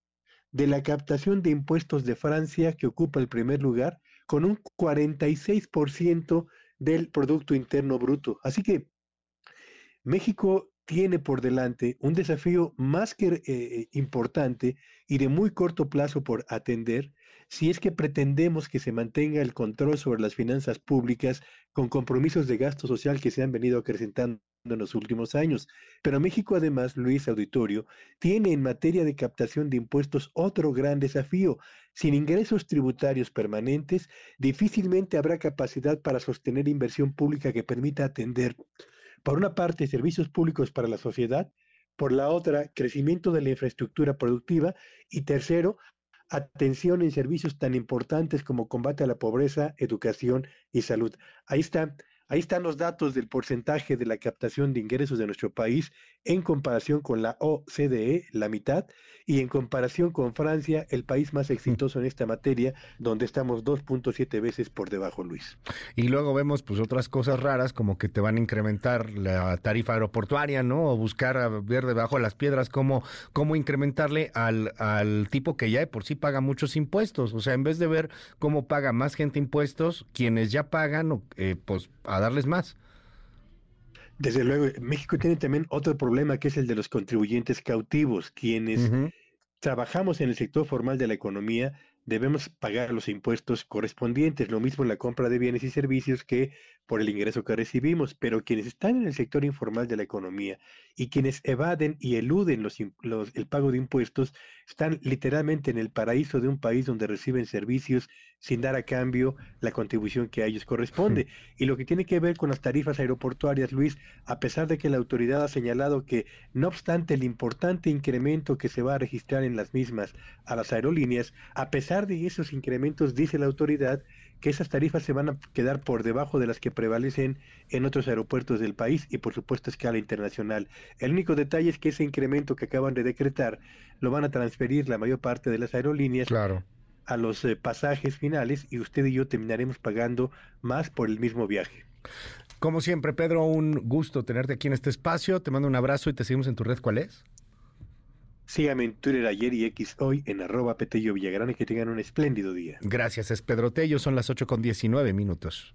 de la captación de impuestos de Francia, que ocupa el primer lugar, con un 46% del Producto Interno Bruto. Así que México tiene por delante un desafío más que eh, importante y de muy corto plazo por atender, si es que pretendemos que se mantenga el control sobre las finanzas públicas con compromisos de gasto social que se han venido acrecentando en los últimos años. Pero México además, Luis Auditorio, tiene en materia de captación de impuestos otro gran desafío. Sin ingresos tributarios permanentes, difícilmente habrá capacidad para sostener inversión pública que permita atender, por una parte, servicios públicos para la sociedad, por la otra, crecimiento de la infraestructura productiva y tercero, atención en servicios tan importantes como combate a la pobreza, educación y salud. Ahí está Ahí están los datos del porcentaje de la captación de ingresos de nuestro país en comparación con la OCDE, la mitad, y en comparación con Francia, el país más exitoso en esta materia, donde estamos 2.7 veces por debajo, Luis. Y luego vemos pues otras cosas raras como que te van a incrementar la tarifa aeroportuaria, ¿no? O buscar a ver debajo de las piedras cómo, cómo incrementarle al, al tipo que ya de por sí paga muchos impuestos. O sea, en vez de ver cómo paga más gente impuestos, quienes ya pagan, eh, pues a darles más. Desde luego, México tiene también otro problema que es el de los contribuyentes cautivos, quienes trabajamos en el sector formal de la economía, debemos pagar los impuestos correspondientes, lo mismo en la compra de bienes y servicios que por el ingreso que recibimos, pero quienes están en el sector informal de la economía y quienes evaden y eluden los, el pago de impuestos están literalmente en el paraíso de un país donde reciben servicios sin dar a cambio la contribución que a ellos corresponde. Y lo que tiene que ver con las tarifas aeroportuarias, Luis, a pesar de que la autoridad ha señalado que no obstante el importante incremento que se va a registrar en las mismas a las aerolíneas, a pesar de esos incrementos, dice la autoridad, que esas tarifas se van a quedar por debajo de las que prevalecen en otros aeropuertos del país y por supuesto a escala internacional. El único detalle es que ese incremento que acaban de decretar lo van a transferir la mayor parte de las aerolíneas a los eh, pasajes finales y usted y yo terminaremos pagando más por el mismo viaje. Como siempre, Pedro, un gusto tenerte aquí en este espacio. Te mando un abrazo y te seguimos en tu red. ¿Cuál es? Síganme en Twitter ayer y X hoy en arroba Petello Villagrán y que tengan un espléndido día. Gracias, es Pedro Tello, son las 8 con 19 minutos.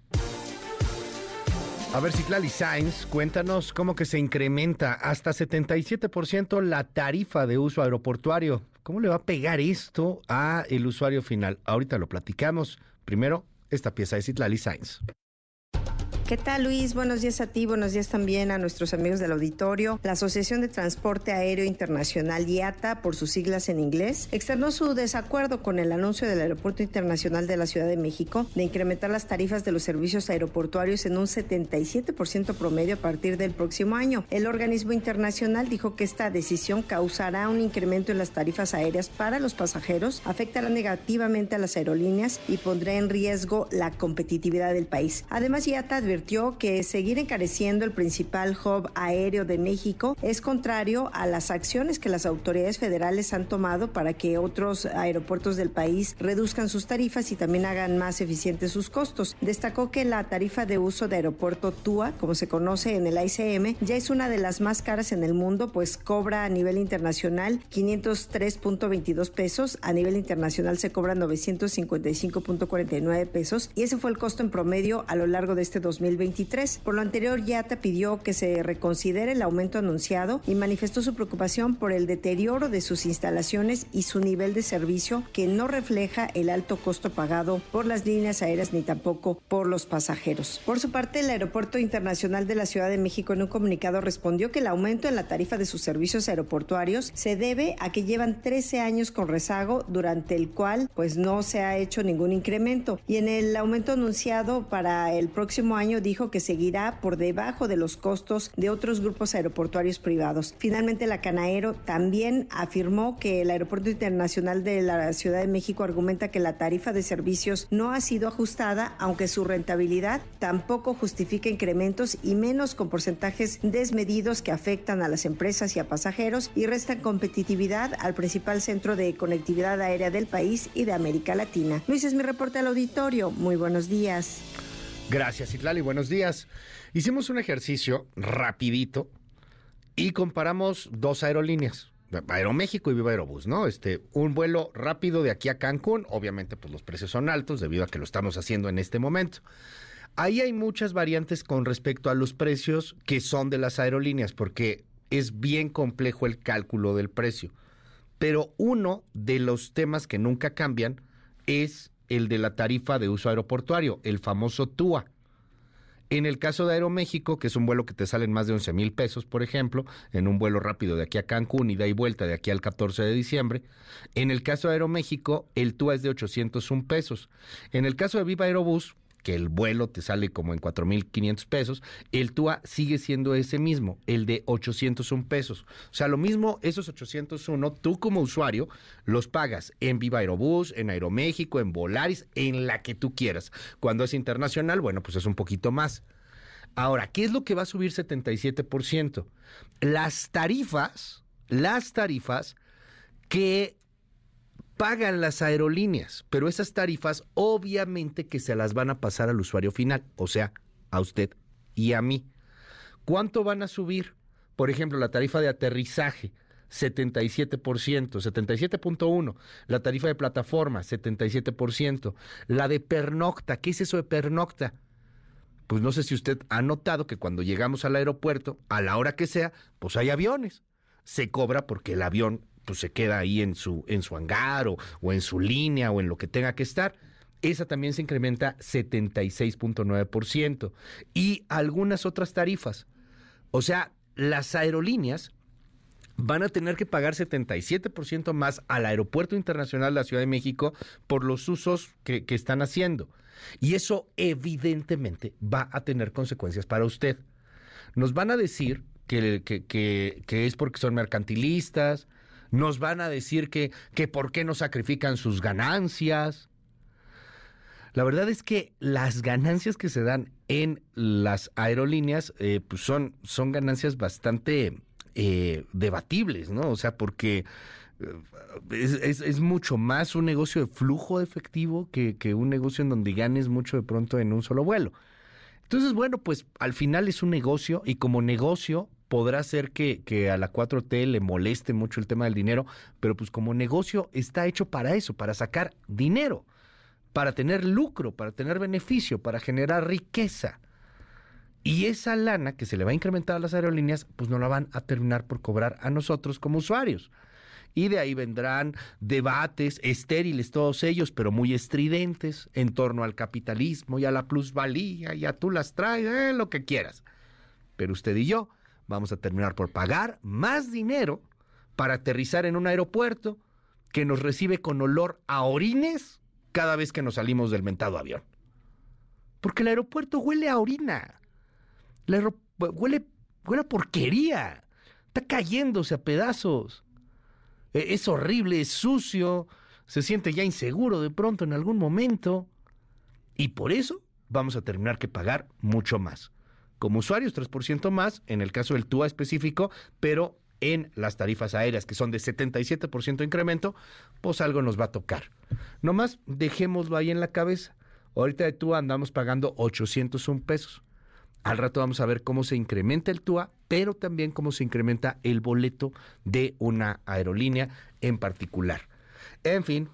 A ver, Citlali Sainz, cuéntanos cómo que se incrementa hasta 77% la tarifa de uso aeroportuario. ¿Cómo le va a pegar esto a el usuario final? Ahorita lo platicamos. Primero, esta pieza de Citlali Sainz. ¿Qué tal Luis? Buenos días a ti, buenos días también a nuestros amigos del auditorio. La Asociación de Transporte Aéreo Internacional IATA, por sus siglas en inglés, externó su desacuerdo con el anuncio del Aeropuerto Internacional de la Ciudad de México de incrementar las tarifas de los servicios aeroportuarios en un 77% promedio a partir del próximo año. El organismo internacional dijo que esta decisión causará un incremento en las tarifas aéreas para los pasajeros, afectará negativamente a las aerolíneas y pondrá en riesgo la competitividad del país. Además, IATA advirtió que seguir encareciendo el principal hub aéreo de México es contrario a las acciones que las autoridades federales han tomado para que otros aeropuertos del país reduzcan sus tarifas y también hagan más eficientes sus costos. Destacó que la tarifa de uso de aeropuerto TUA, como se conoce en el ICM, ya es una de las más caras en el mundo, pues cobra a nivel internacional 503.22 pesos, a nivel internacional se cobra 955.49 pesos y ese fue el costo en promedio a lo largo de este 2020 por lo anterior, YATA pidió que se reconsidere el aumento anunciado y manifestó su preocupación por el deterioro de sus instalaciones y su nivel de servicio que no refleja el alto costo pagado por las líneas aéreas ni tampoco por los pasajeros. Por su parte, el Aeropuerto Internacional de la Ciudad de México en un comunicado respondió que el aumento en la tarifa de sus servicios aeroportuarios se debe a que llevan 13 años con rezago durante el cual pues no se ha hecho ningún incremento y en el aumento anunciado para el próximo año dijo que seguirá por debajo de los costos de otros grupos aeroportuarios privados. Finalmente, la Canaero también afirmó que el Aeropuerto Internacional de la Ciudad de México argumenta que la tarifa de servicios no ha sido ajustada, aunque su rentabilidad tampoco justifica incrementos y menos con porcentajes desmedidos que afectan a las empresas y a pasajeros y restan competitividad al principal centro de conectividad aérea del país y de América Latina. Luis es mi reporte al auditorio. Muy buenos días. Gracias, Itlali. Buenos días. Hicimos un ejercicio rapidito y comparamos dos aerolíneas. Aeroméxico y Viva Aerobús, ¿no? Este, un vuelo rápido de aquí a Cancún, obviamente pues los precios son altos debido a que lo estamos haciendo en este momento. Ahí hay muchas variantes con respecto a los precios que son de las aerolíneas, porque es bien complejo el cálculo del precio. Pero uno de los temas que nunca cambian es el de la tarifa de uso aeroportuario, el famoso TUA. En el caso de Aeroméxico, que es un vuelo que te salen más de 11 mil pesos, por ejemplo, en un vuelo rápido de aquí a Cancún y da y vuelta de aquí al 14 de diciembre. En el caso de Aeroméxico, el TUA es de 801 pesos. En el caso de Viva Aerobús, que el vuelo te sale como en 4.500 pesos, el TUA sigue siendo ese mismo, el de 801 pesos. O sea, lo mismo, esos 801, tú como usuario los pagas en Viva Aerobús, en Aeroméxico, en Volaris, en la que tú quieras. Cuando es internacional, bueno, pues es un poquito más. Ahora, ¿qué es lo que va a subir 77%? Las tarifas, las tarifas que pagan las aerolíneas, pero esas tarifas obviamente que se las van a pasar al usuario final, o sea, a usted y a mí. ¿Cuánto van a subir? Por ejemplo, la tarifa de aterrizaje, 77%, 77.1%. La tarifa de plataforma, 77%. La de pernocta, ¿qué es eso de pernocta? Pues no sé si usted ha notado que cuando llegamos al aeropuerto, a la hora que sea, pues hay aviones. Se cobra porque el avión pues se queda ahí en su, en su hangar o, o en su línea o en lo que tenga que estar. Esa también se incrementa 76.9%. Y algunas otras tarifas. O sea, las aerolíneas van a tener que pagar 77% más al Aeropuerto Internacional de la Ciudad de México por los usos que, que, están haciendo. Y eso evidentemente va a tener consecuencias para usted. Nos van a decir que, que, que es porque son mercantilistas, nos van a decir que, que por qué no sacrifican sus ganancias. La verdad es que las ganancias que se dan en las aerolíneas eh, pues son, son ganancias bastante eh, debatibles, ¿no? O sea, porque eh, es, es, mucho más un negocio de flujo de efectivo que, que un negocio en donde ganes mucho de pronto en un solo vuelo. Entonces, bueno, pues al final es un negocio y como negocio podrá ser que, que, a la 4T le moleste mucho el tema del dinero, pero pues como negocio está hecho para eso, para sacar dinero, para tener lucro, para tener beneficio, para generar riqueza. Y esa lana que se le va a incrementar a las aerolíneas, pues no la van a terminar por cobrar a nosotros como usuarios. Y de ahí vendrán debates estériles, todos ellos, pero muy estridentes, en torno al capitalismo y a la plusvalía, y a tú las traes, eh, lo que quieras. Pero usted y yo vamos a terminar por pagar más dinero para aterrizar en un aeropuerto que nos recibe con olor a orines cada vez que nos salimos del mentado avión. Porque el aeropuerto huele a orina. huele, huele a porquería. Está cayéndose a pedazos. E, es horrible, es sucio, se siente ya inseguro de pronto en algún momento. Y por eso vamos a terminar que pagar mucho más. Como usuarios, 3% más, en el caso del TUA específico, pero en las tarifas aéreas, que son de 77% de incremento, pues algo nos va a tocar. Nomás dejémoslo ahí en la cabeza. Ahorita de TUA andamos pagando 801 pesos. Al rato vamos a ver cómo se incrementa el TUA, pero también cómo se incrementa el boleto de una aerolínea en particular. En fin,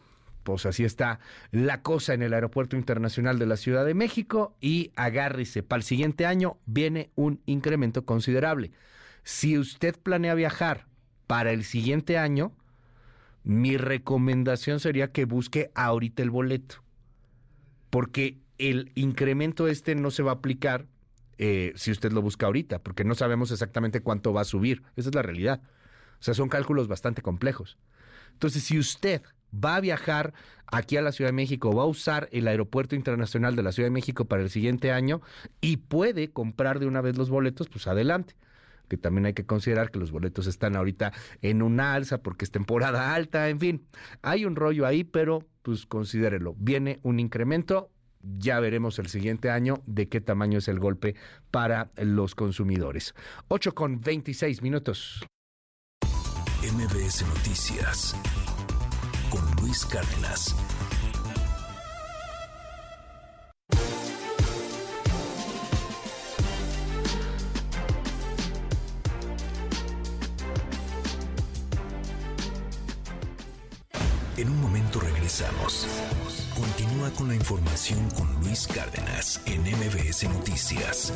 pues así está la cosa en el Aeropuerto Internacional de la Ciudad de México y agárrese, para el siguiente año viene un incremento considerable. Si usted planea viajar para el siguiente año, mi recomendación sería que busque ahorita el boleto porque el incremento este no se va a aplicar eh, si usted lo busca ahorita, porque no sabemos exactamente cuánto va a subir. Esa es la realidad. O sea, son cálculos bastante complejos. Entonces, si usted va a viajar aquí a la Ciudad de México, va a usar el Aeropuerto Internacional de la Ciudad de México para el siguiente año y puede comprar de una vez los boletos, pues adelante. Que también hay que considerar que los boletos están ahorita en una alza porque es temporada alta, en fin. Hay un rollo ahí, pero pues considérelo. Viene un incremento, ya veremos el siguiente año de qué tamaño es el golpe para los consumidores. 8 con 26 minutos. MBS Noticias Luis Cárdenas. En un momento regresamos. Continúa con la información con Luis Cárdenas en MBS Noticias.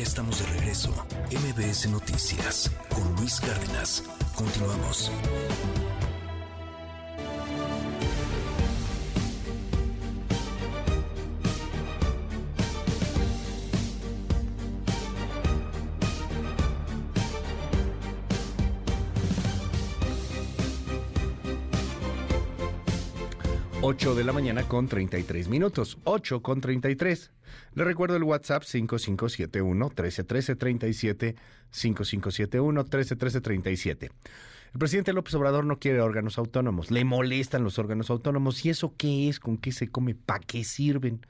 Ya estamos de regreso. MBS Noticias con Luis Cárdenas. Continuamos. 8 de la mañana con 33 minutos. 8 con 33. Le recuerdo el WhatsApp 5571 1313 37 5571 1313 37. El presidente López Obrador no quiere órganos autónomos, le molestan los órganos autónomos. ¿Y eso qué es? ¿Con qué se come? ¿Para qué sirven?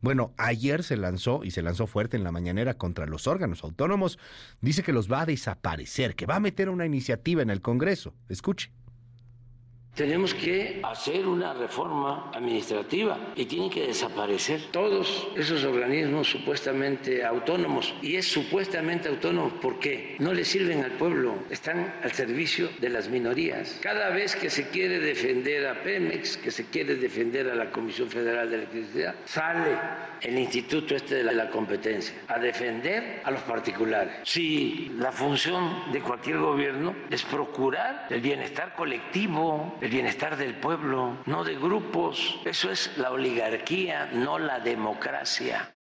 Bueno, ayer se lanzó y se lanzó fuerte en la mañanera contra los órganos autónomos. Dice que los va a desaparecer, que va a meter una iniciativa en el Congreso. Escuche. Tenemos que hacer una reforma administrativa y tienen que desaparecer todos esos organismos supuestamente autónomos. Y es supuestamente autónomos porque no le sirven al pueblo, están al servicio de las minorías. Cada vez que se quiere defender a Pemex, que se quiere defender a la Comisión Federal de Electricidad, sale el instituto este de la competencia a defender a los particulares. Si la función de cualquier gobierno es procurar el bienestar colectivo, el bienestar del pueblo, no de grupos. Eso es la oligarquía, no la democracia.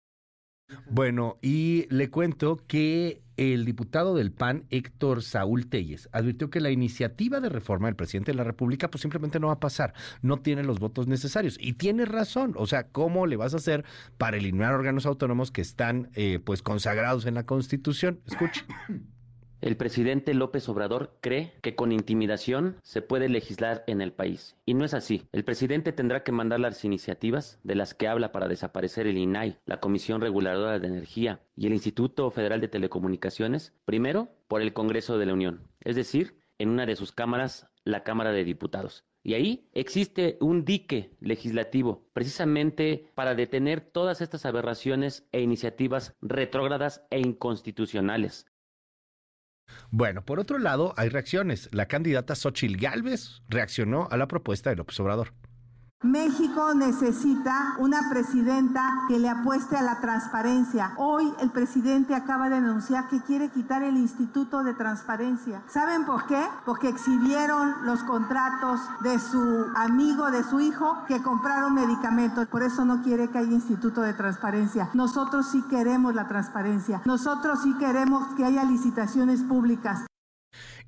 Bueno, y le cuento que el diputado del PAN, Héctor Saúl Telles, advirtió que la iniciativa de reforma del presidente de la República pues simplemente no va a pasar, no tiene los votos necesarios. Y tiene razón, o sea, ¿cómo le vas a hacer para eliminar órganos autónomos que están eh, pues consagrados en la Constitución? Escuche. El presidente López Obrador cree que con intimidación se puede legislar en el país. Y no es así. El presidente tendrá que mandar las iniciativas de las que habla para desaparecer el INAI, la Comisión Reguladora de Energía y el Instituto Federal de Telecomunicaciones, primero por el Congreso de la Unión, es decir, en una de sus cámaras, la Cámara de Diputados. Y ahí existe un dique legislativo precisamente para detener todas estas aberraciones e iniciativas retrógradas e inconstitucionales. Bueno, por otro lado, hay reacciones. La candidata Xochil Gálvez reaccionó a la propuesta de López Obrador. México necesita una presidenta que le apueste a la transparencia. Hoy el presidente acaba de anunciar que quiere quitar el Instituto de Transparencia. ¿Saben por qué? Porque exhibieron los contratos de su amigo, de su hijo, que compraron medicamentos. Por eso no quiere que haya Instituto de Transparencia. Nosotros sí queremos la transparencia. Nosotros sí queremos que haya licitaciones públicas.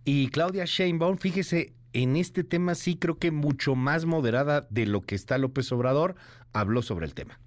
Y Claudia Sheinbaum, fíjese, en este tema sí creo que mucho más moderada de lo que está López Obrador, habló sobre el tema.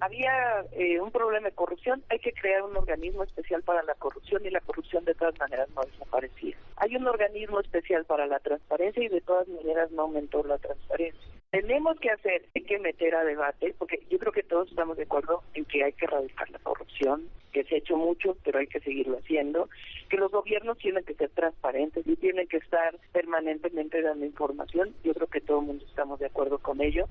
Había eh, un problema de corrupción, hay que crear un organismo especial para la corrupción y la corrupción de todas maneras no desaparecía. Hay un organismo especial para la transparencia y de todas maneras no aumentó la transparencia. Tenemos que hacer, hay que meter a debate, porque yo creo que todos estamos de acuerdo en que hay que erradicar la corrupción, que se ha hecho mucho, pero hay que seguirlo haciendo, que los gobiernos tienen que ser transparentes y tienen que estar permanentemente dando información. Yo creo que todo el mundo estamos de acuerdo con ello.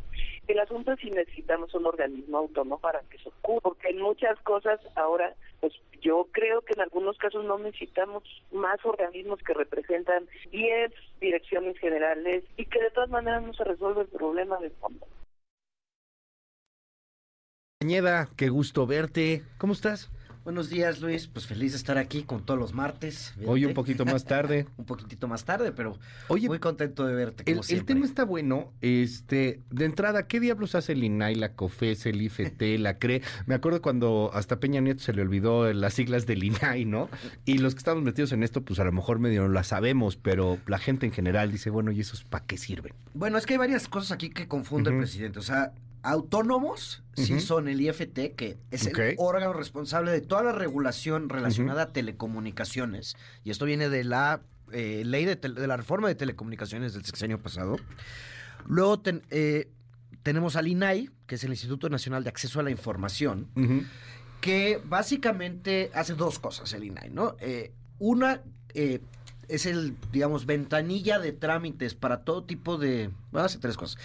El asunto es si necesitamos un organismo autónomo para que eso ocurra, porque en muchas cosas ahora, pues yo creo que en algunos casos no necesitamos más organismos que representan 10 direcciones generales y que de todas maneras no se resuelve el problema de fondo. Cañeda, qué gusto verte. ¿Cómo estás? Buenos días, Luis. Pues feliz de estar aquí con todos los martes. Hoy un poquito más tarde. un poquitito más tarde, pero muy contento de verte. el, el, tema está bueno. Este, de entrada, ¿qué diablos hace el INAI, la COFES, el IFT, la CRE? Me acuerdo cuando hasta Peña Nieto se le olvidó las siglas del INAI, ¿no? Y los que estamos metidos en esto, pues a lo mejor medio no las sabemos, pero la gente en general dice, bueno, ¿y esos para qué sirven? Bueno, es que hay varias cosas aquí que confunde el presidente. O sea, autónomos sí son el IFT, que es el órgano responsable de toda la regulación relacionada a telecomunicaciones. Y esto viene de la eh, ley de, la reforma de telecomunicaciones del sexenio pasado. Luego eh, tenemos al INAI, que es el Instituto Nacional de Acceso a la Información, que básicamente hace dos cosas el INAI, ¿no? Eh, una es el, digamos, ventanilla de trámites para todo tipo de... Bueno, hace tres cosas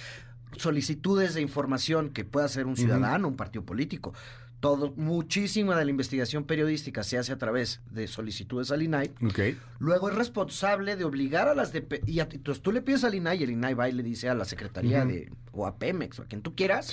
solicitudes de información que pueda hacer un ciudadano, un partido político. Todo, muchísima de la investigación periodística se hace a través de solicitudes al INAI. Luego es responsable de obligar a las de y entonces tú le pides al INAI y el INAI va y le dice a la Secretaría de o a Pemex o a quien tú quieras.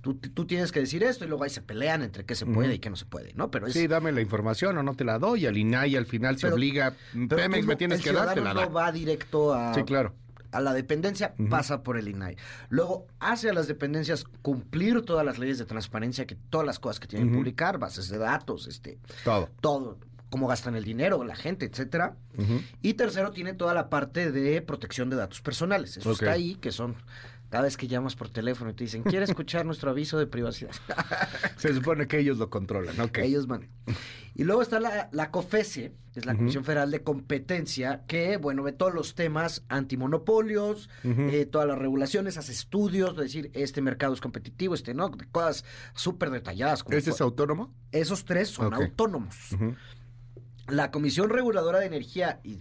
Tú, tú, tienes que decir esto y luego ahí se pelean entre qué se puede y qué no se puede, ¿no? Pero Sí, dame la información o no te la doy. Al INAI al final se obliga. Pemex me tienes que dar, te la no va directo a. Sí, claro a la dependencia pasa por el INAI. Luego hace a las dependencias cumplir todas las leyes de transparencia, que todas las cosas que tienen que publicar, bases de datos, este, todo, todo, cómo gastan el dinero, la gente, etcétera. Y tercero tiene toda la parte de protección de datos personales. Eso está ahí, que son cada vez que llamas por teléfono y te dicen, ¿quiere escuchar nuestro aviso de privacidad? Se supone que ellos lo controlan, ¿ok? Ellos van. Y luego está la, la COFESE, que es la Comisión Federal de Competencia, que, bueno, ve todos los temas antimonopolios, eh, todas las regulaciones, hace estudios, de decir, este mercado es competitivo, este no, cosas súper detalladas. ¿Ese es autónomo? Esos tres son autónomos. La Comisión Reguladora de Energía, y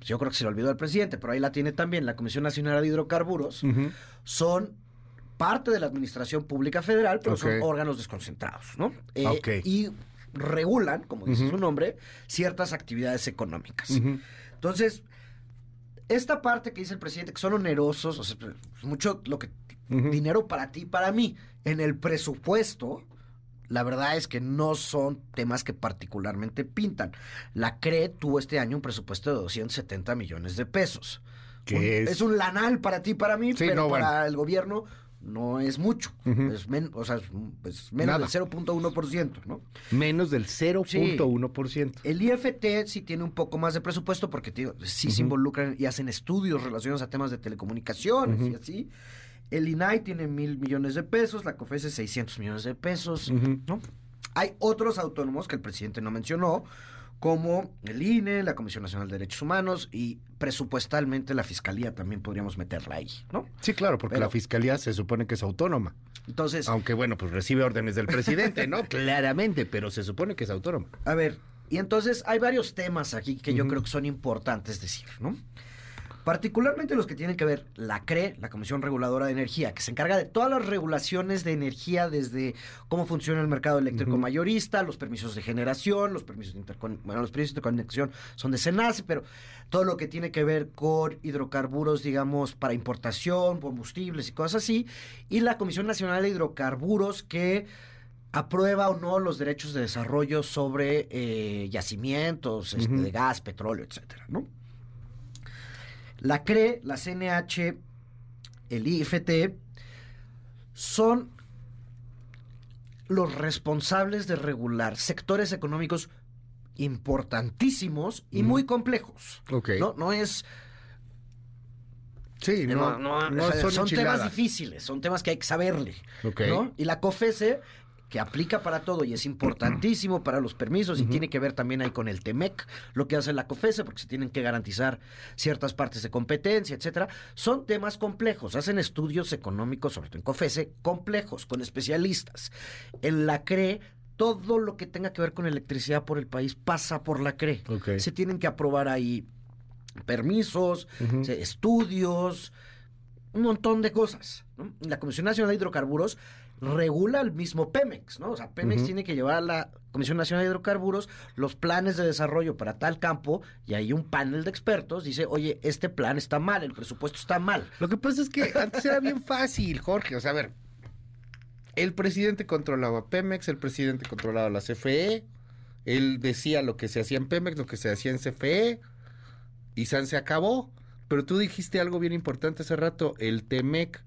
yo creo que se lo olvidó al presidente, pero ahí la tiene también, la Comisión Nacional de Hidrocarburos, son parte de la Administración Pública Federal, pero son órganos desconcentrados, ¿no? Eh, y regulan, como dice su nombre, ciertas actividades económicas. Entonces, esta parte que dice el presidente, que son onerosos, o sea, mucho lo que dinero para ti y para mí, en el presupuesto, la verdad es que no son temas que particularmente pintan. La CRE tuvo este año un presupuesto de 270 millones de pesos. Que es? es? un lanal para ti y para mí, pero para el gobierno no es mucho. es, o sea, es, menos del 0.1%, ¿no? Menos del 0.1%. El IFT sí tiene un poco más de presupuesto porque tío, sí se involucran y hacen estudios relacionados a temas de telecomunicaciones y así. El INAI tiene mil millones de pesos, la COFESE 600 millones de pesos, ¿no? Hay otros autónomos que el presidente no mencionó, como el INE, la Comisión Nacional de Derechos Humanos y presupuestalmente la Fiscalía también podríamos meterla ahí, ¿no? Sí, claro, porque la Fiscalía se supone que es autónoma. Entonces... Aunque bueno, pues recibe órdenes del presidente, ¿no? Claramente, pero se supone que es autónoma. A ver, y entonces hay varios temas aquí que yo creo que son importantes decir, ¿no? Particularmente los que tienen que ver la CRE, la Comisión Reguladora de Energía, que se encarga de todas las regulaciones de energía desde cómo funciona el mercado eléctrico mayorista, los permisos de generación, los permisos de interconexión, bueno, los permisos de interconexión son de SENACE, pero todo lo que tiene que ver con hidrocarburos, digamos, para importación, combustibles y cosas así, y la Comisión Nacional de Hidrocarburos que aprueba o no los derechos de desarrollo sobre eh, yacimientos este, de gas, petróleo, etcétera, ¿no? La CRE, la CNH, el IFT son los responsables de regular sectores económicos importantísimos y muy complejos. No, no es Sí, no, son, temas difíciles, son temas que hay que saberle. ¿no? Y la COFESE que aplica para todo y es importantísimo para los permisos y tiene que ver también ahí con el TEMEC, lo que hace la COFESE, porque se tienen que garantizar ciertas partes de competencia, etcétera. Son temas complejos, hacen estudios económicos, sobre todo en COFESE, complejos, con especialistas. En la CRE todo lo que tenga que ver con electricidad por el país pasa por la CRE. Se tienen que aprobar ahí permisos, estudios, un montón de cosas. La Comisión Nacional de Hidrocarburos regula el mismo Pemex, ¿no? O sea, Pemex tiene que llevar a la Comisión Nacional de Hidrocarburos los planes de desarrollo para tal campo y ahí un panel de expertos dice, oye, este plan está mal, el presupuesto está mal. Lo que pasa es que antes era bien fácil, Jorge, o sea, a ver, el presidente controlaba Pemex, el presidente controlaba la CFE, él decía lo que se hacía en Pemex, lo que se hacía en CFE, y San se acabó. Pero tú dijiste algo bien importante hace rato, el TEMEC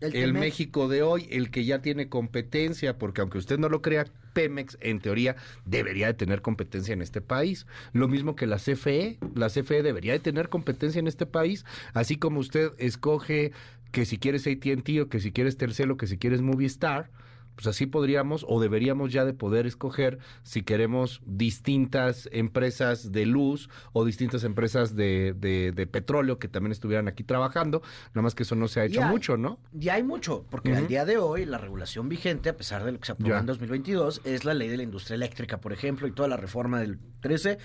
el, México de hoy, el que ya tiene competencia, porque aunque usted no lo crea, Pemex en teoría debería de tener competencia en este país. Lo mismo que la CFE, la CFE debería de tener competencia en este país, así como usted escoge que si quieres AT&T o que si quieres Tercelo, que si quieres Movistar, pues así podríamos o deberíamos ya de poder escoger si queremos distintas empresas de luz o distintas empresas de, de, petróleo que también estuvieran aquí trabajando, nada más que eso no se ha hecho mucho, ¿no? Ya hay mucho, porque al día de hoy la regulación vigente, a pesar de lo que se aprobó en 2022, es la ley de la industria eléctrica, por ejemplo, y toda la reforma del 13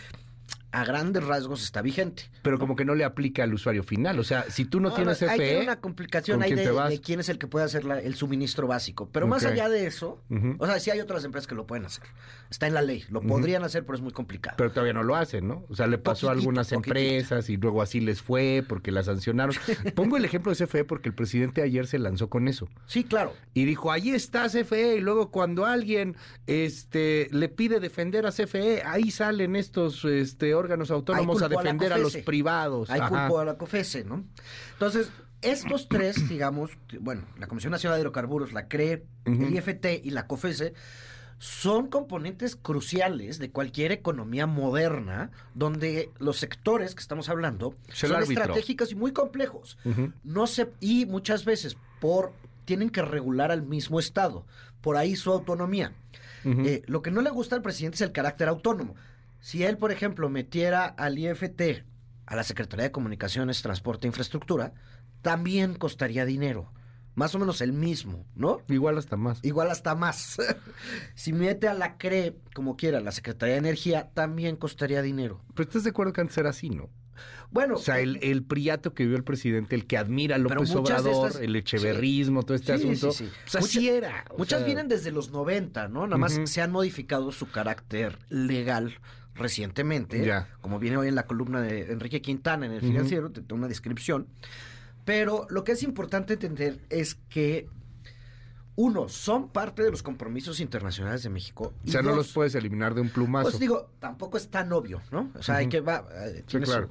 a grandes rasgos está vigente. Pero como que no le aplica al usuario final. O sea, si tú no, tienes CFE... Hay una complicación ahí de, quién es el que puede hacer el suministro básico. Pero más allá de eso, o sea, sí hay otras empresas que lo pueden hacer. Está en la ley. Lo podrían hacer, pero es muy complicado. Pero todavía no lo hacen, ¿no? O sea, le pasó a algunas empresas y luego así les fue porque la sancionaron. Pongo el ejemplo de CFE porque el presidente ayer se lanzó con eso. Sí, claro. Y dijo, ahí está CFE. Y luego cuando alguien este, le pide defender a CFE, ahí salen estos este, órganos autónomos a defender a, los privados. Hay culpa a la COFESE, ¿no? Entonces, estos tres, digamos, bueno, la Comisión Nacional de Hidrocarburos, la CRE, el IFT y la COFESE, son componentes cruciales de cualquier economía moderna donde los sectores que estamos hablando son estratégicos y muy complejos. No se y muchas veces por tienen que regular al mismo estado, por ahí su autonomía. Eh, lo que no le gusta al presidente es el carácter autónomo. Si él, por ejemplo, metiera al IFT, a la Secretaría de Comunicaciones, Transporte e Infraestructura, también costaría dinero. Más o menos el mismo, ¿no? Igual hasta más. Igual hasta más. si mete a la CRE, como quiera, la Secretaría de Energía, también costaría dinero. Pero estás de acuerdo que antes era así, ¿no? Bueno. O sea, el, el priato que vio el presidente, el que admira a López Obrador, el echeverrismo, todo este asunto. Sí, o sea, era. muchas vienen desde los 90, ¿no? Nada más se han modificado su carácter legal recientemente, como viene hoy en la columna de Enrique Quintana en el financiero, te una descripción. Pero lo que es importante entender es que uno, son parte de los compromisos internacionales de México. o sea, no los puedes eliminar de un plumazo. Pues digo, tampoco es tan obvio, ¿no? O sea, hay que va. Eh, claro.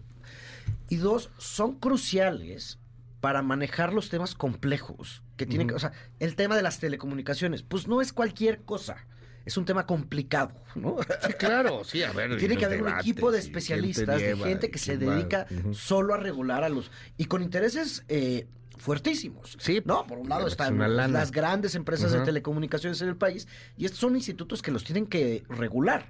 Y dos, son cruciales para manejar los temas complejos que tienen que, o sea, el tema de las telecomunicaciones, pues no es cualquier cosa es un tema complicado, ¿no? Sí, claro, sí, a ver. Tiene que haber un equipo de especialistas, de gente que se dedica solo a regular a los... y con intereses... Eh, fuertísimos. Sí. No, por un lado están las grandes empresas de telecomunicaciones en el país y estos son institutos que los tienen que regular.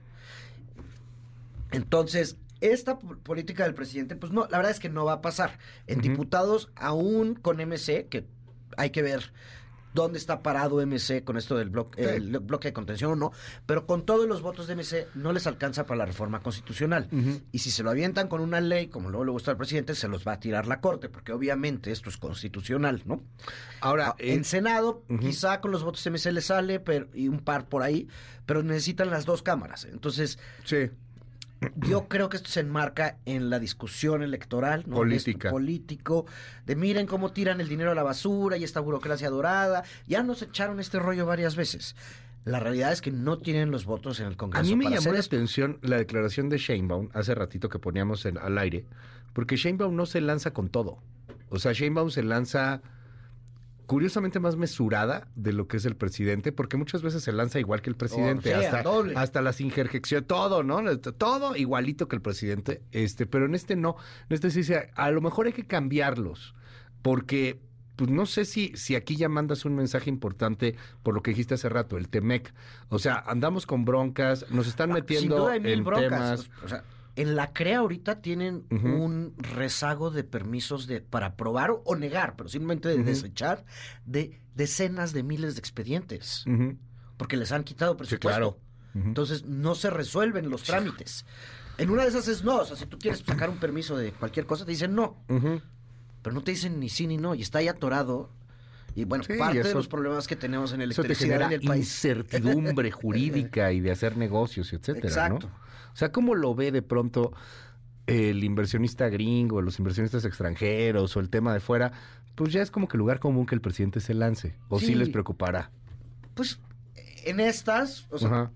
Entonces, esta política del presidente, pues no, la verdad es que no va a pasar. En diputados, aún con MC, que hay que ver dónde está parado MC con esto del bloque, el bloque de contención o no, pero con todos los votos de MC no les alcanza para la reforma constitucional. Y si se lo avientan con una ley, como luego le gusta al presidente, se los va a tirar la corte, porque obviamente esto es constitucional, ¿no? Ahora, Ah, en eh, Senado, quizá con los votos de MC le sale, pero, y un par por ahí, pero necesitan las dos cámaras. Entonces, sí. Yo creo que esto se enmarca en la discusión electoral, ¿no? Política. Político, de miren cómo tiran el dinero a la basura y esta burocracia dorada. Ya nos echaron este rollo varias veces. La realidad es que no tienen los votos en el A Congreso. mí me para llamó la esto. atención la declaración de Sheinbaum hace ratito que poníamos en- al aire, porque Sheinbaum no se lanza con todo. O sea, Sheinbaum se lanza curiosamente más mesurada de lo que es el presidente, porque muchas veces se lanza igual que el presidente, Oh, sí, hasta, doble. hasta las injerjecciones, todo, ¿no? Todo igualito que el presidente, este, pero en este no, en este sí dice, a lo mejor hay que cambiarlos, porque pues no sé si, si aquí ya mandas un mensaje importante por lo que dijiste hace rato, el Temec. O sea, andamos con broncas, nos están Ah, Sin metiendo duda hay mil en broncas. temas. O sea, en la CREA ahorita tienen un rezago de permisos de para aprobar o, negar, pero simplemente de desechar de decenas de miles de expedientes. Porque les han quitado presupuesto. claro. Entonces no se resuelven los trámites. En una de esas es no. O sea, si tú quieres sacar un permiso de cualquier cosa, te dicen no. Pero no te dicen ni sí ni no. Y está ahí atorado. Y bueno, Sí, parte de eso- los problemas que tenemos en Eso te electricidad genera en el país. incertidumbre jurídica y de hacer negocios, etcétera, Exacto. ¿no? O sea, ¿cómo lo ve de pronto el inversionista gringo, los inversionistas extranjeros o el tema de fuera? Pues ya es como que lugar común que el presidente se lance. ¿O sí, Sí. les preocupará? Pues en estas, o sea, Ajá.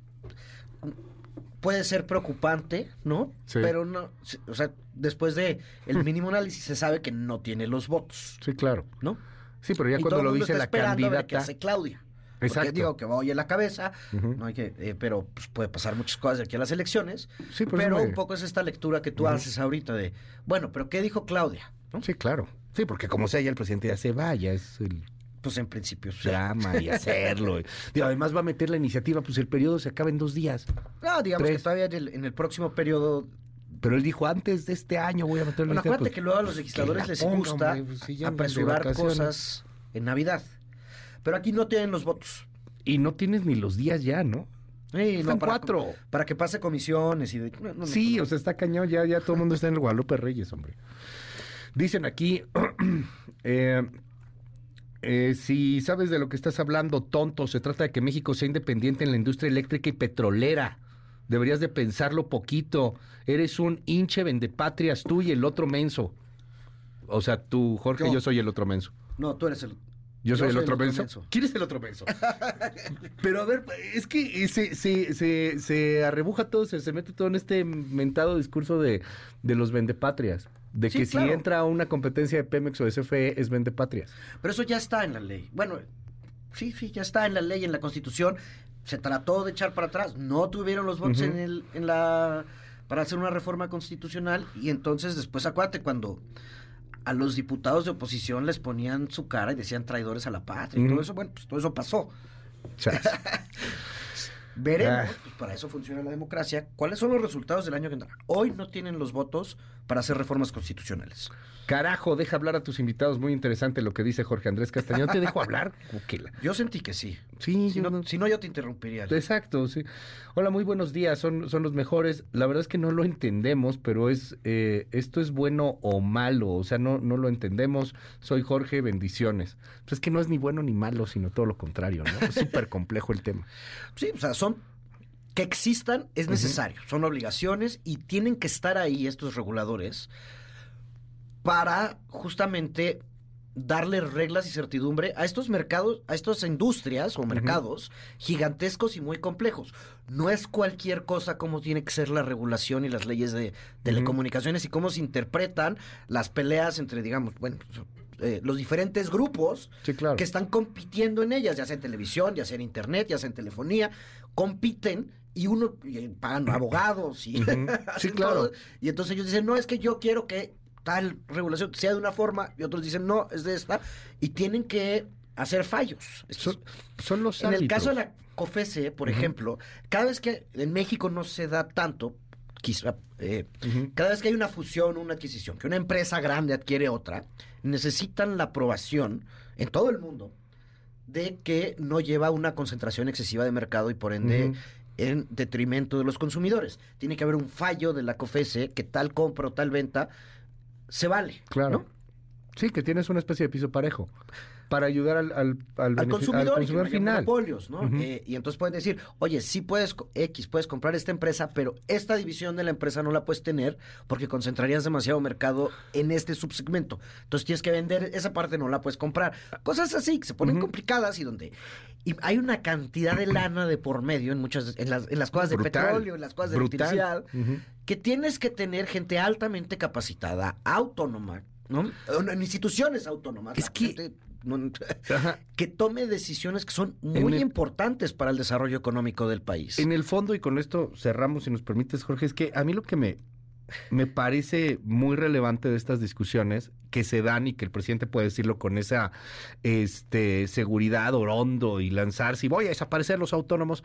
puede ser preocupante, ¿no? Sí. Pero no, o sea, después de el mínimo análisis se sabe que no tiene los votos. Sí, claro. ¿No? Sí, pero ya Y cuando lo dice la esperando a ver qué candidata. hace Claudia. Porque Exacto. digo que va hoy en la cabeza, no hay que, eh, pero pues, puede pasar muchas cosas de aquí a las elecciones. Sí, por eso pero un poco es esta lectura que tú haces ahorita de, bueno, pero ¿qué dijo Claudia? Sí, claro. Sí, porque como sea, ya el presidente ya se va, ya es el Pues en principio. sí. drama y hacerlo. Digo, además va a meter la iniciativa, pues el periodo se acaba en dos días. No, digamos Tres. que todavía en el, en el próximo periodo. Pero él dijo, antes de este año voy a meter la Bueno, iniciativa. acuérdate pues, que luego a los pues, legisladores les ponga, gusta hombre, pues, si apresurar cosas en Navidad. Pero aquí no tienen los votos. Y no tienes ni los días ya, ¿no? Sí, Están para, cuatro. Para que pase comisiones y de... no, no, no. Sí, o sea, está cañón, ya, ya todo el mundo está en el Guadalupe Reyes, hombre. Dicen aquí, eh, eh, si sabes de lo que estás hablando, tonto, se trata de que México sea independiente en la industria eléctrica y petrolera. Deberías de pensarlo poquito. Eres un hinche vendepatrias, tú y el otro menso. O sea, tú, Jorge, Yo. yo, soy el otro menso. No, tú eres el... Yo soy el otro menso. ¿Quién es el otro menso? Pero a ver, es que se, se, se, se arrebuja todo, se, se mete todo en este mentado discurso de, de los vendepatrias. De Sí, que si entra una competencia de Pemex o de CFE es vendepatrias. Pero eso ya está en la ley. Bueno, sí, sí, ya está en la ley, en la Constitución. Se trató de echar para atrás. No tuvieron los votos en, el, en la para hacer una reforma constitucional y entonces después acuérdate cuando a los diputados de oposición les ponían su cara y decían traidores a la patria y todo eso, bueno, pues todo eso pasó. Chas. Veremos, Ah. pues, para eso funciona la democracia, cuáles son los resultados del año que entra. Hoy no tienen los votos para hacer reformas constitucionales. Carajo, deja hablar a tus invitados. Muy interesante lo que dice Jorge Andrés Castañón. ¿Te dejo hablar? ¿O qué la- Yo sentí que sí. Sí, Si yo no, no- si no, yo te interrumpiría. Exacto, sí. Hola, muy buenos días, son, son los mejores. La verdad es que no lo entendemos, pero es eh, esto es bueno o malo, o sea, no, no lo entendemos. Soy Jorge, bendiciones. Pues es que no es ni bueno ni malo, sino todo lo contrario, ¿no? Es súper complejo el tema. Sí, o sea, son que existan es necesario, son obligaciones y tienen que estar ahí estos reguladores para justamente darle reglas y certidumbre a estos mercados, a estas industrias o mercados gigantescos y muy complejos. No es cualquier cosa como tiene que ser la regulación y las leyes de telecomunicaciones y cómo se interpretan las peleas entre, digamos, bueno, eh, los diferentes grupos Sí, claro. que están compitiendo en ellas, ya sea en televisión, ya sea en internet, ya sea en telefonía, compiten y uno y pagan abogados y Sí, claro. todo, y entonces ellos dicen, no, es que yo quiero que tal regulación sea de una forma y otros dicen, no, es de esta y tienen que hacer fallos. Son, son los en el caso de la COFESE, por ejemplo, cada vez que en México no se da tanto, quizá, eh, cada vez que hay una fusión, una adquisición, que una empresa grande adquiere otra, necesitan la aprobación en todo el mundo de que no lleva una concentración excesiva de mercado y por ende en detrimento de los consumidores. Tiene que haber un fallo de la COFESE que tal compra o tal venta se vale. Claro. Sí, que tienes una especie de piso parejo para ayudar al, al, al, consumidor, final. ¿no? Eh, y entonces pueden decir, oye, sí puedes, X, puedes comprar esta empresa, pero esta división de la empresa no la puedes tener porque concentrarías demasiado mercado en este subsegmento. Entonces tienes que vender, esa parte no la puedes comprar. Cosas así que se ponen complicadas y donde y hay una cantidad de lana de por medio en muchas, en las, en las cosas de petróleo, en las cosas de electricidad, que tienes que tener gente altamente capacitada, autónoma, ¿no? En instituciones autónomas. Es que que tome decisiones que son muy importantes para el desarrollo económico del país. En el fondo, y con esto cerramos, si nos permites, Jorge, es que a mí lo que me, me parece muy relevante de estas discusiones que se dan y que el presidente puede decirlo con esa este, seguridad orondo y lanzarse y voy a desaparecer los autónomos,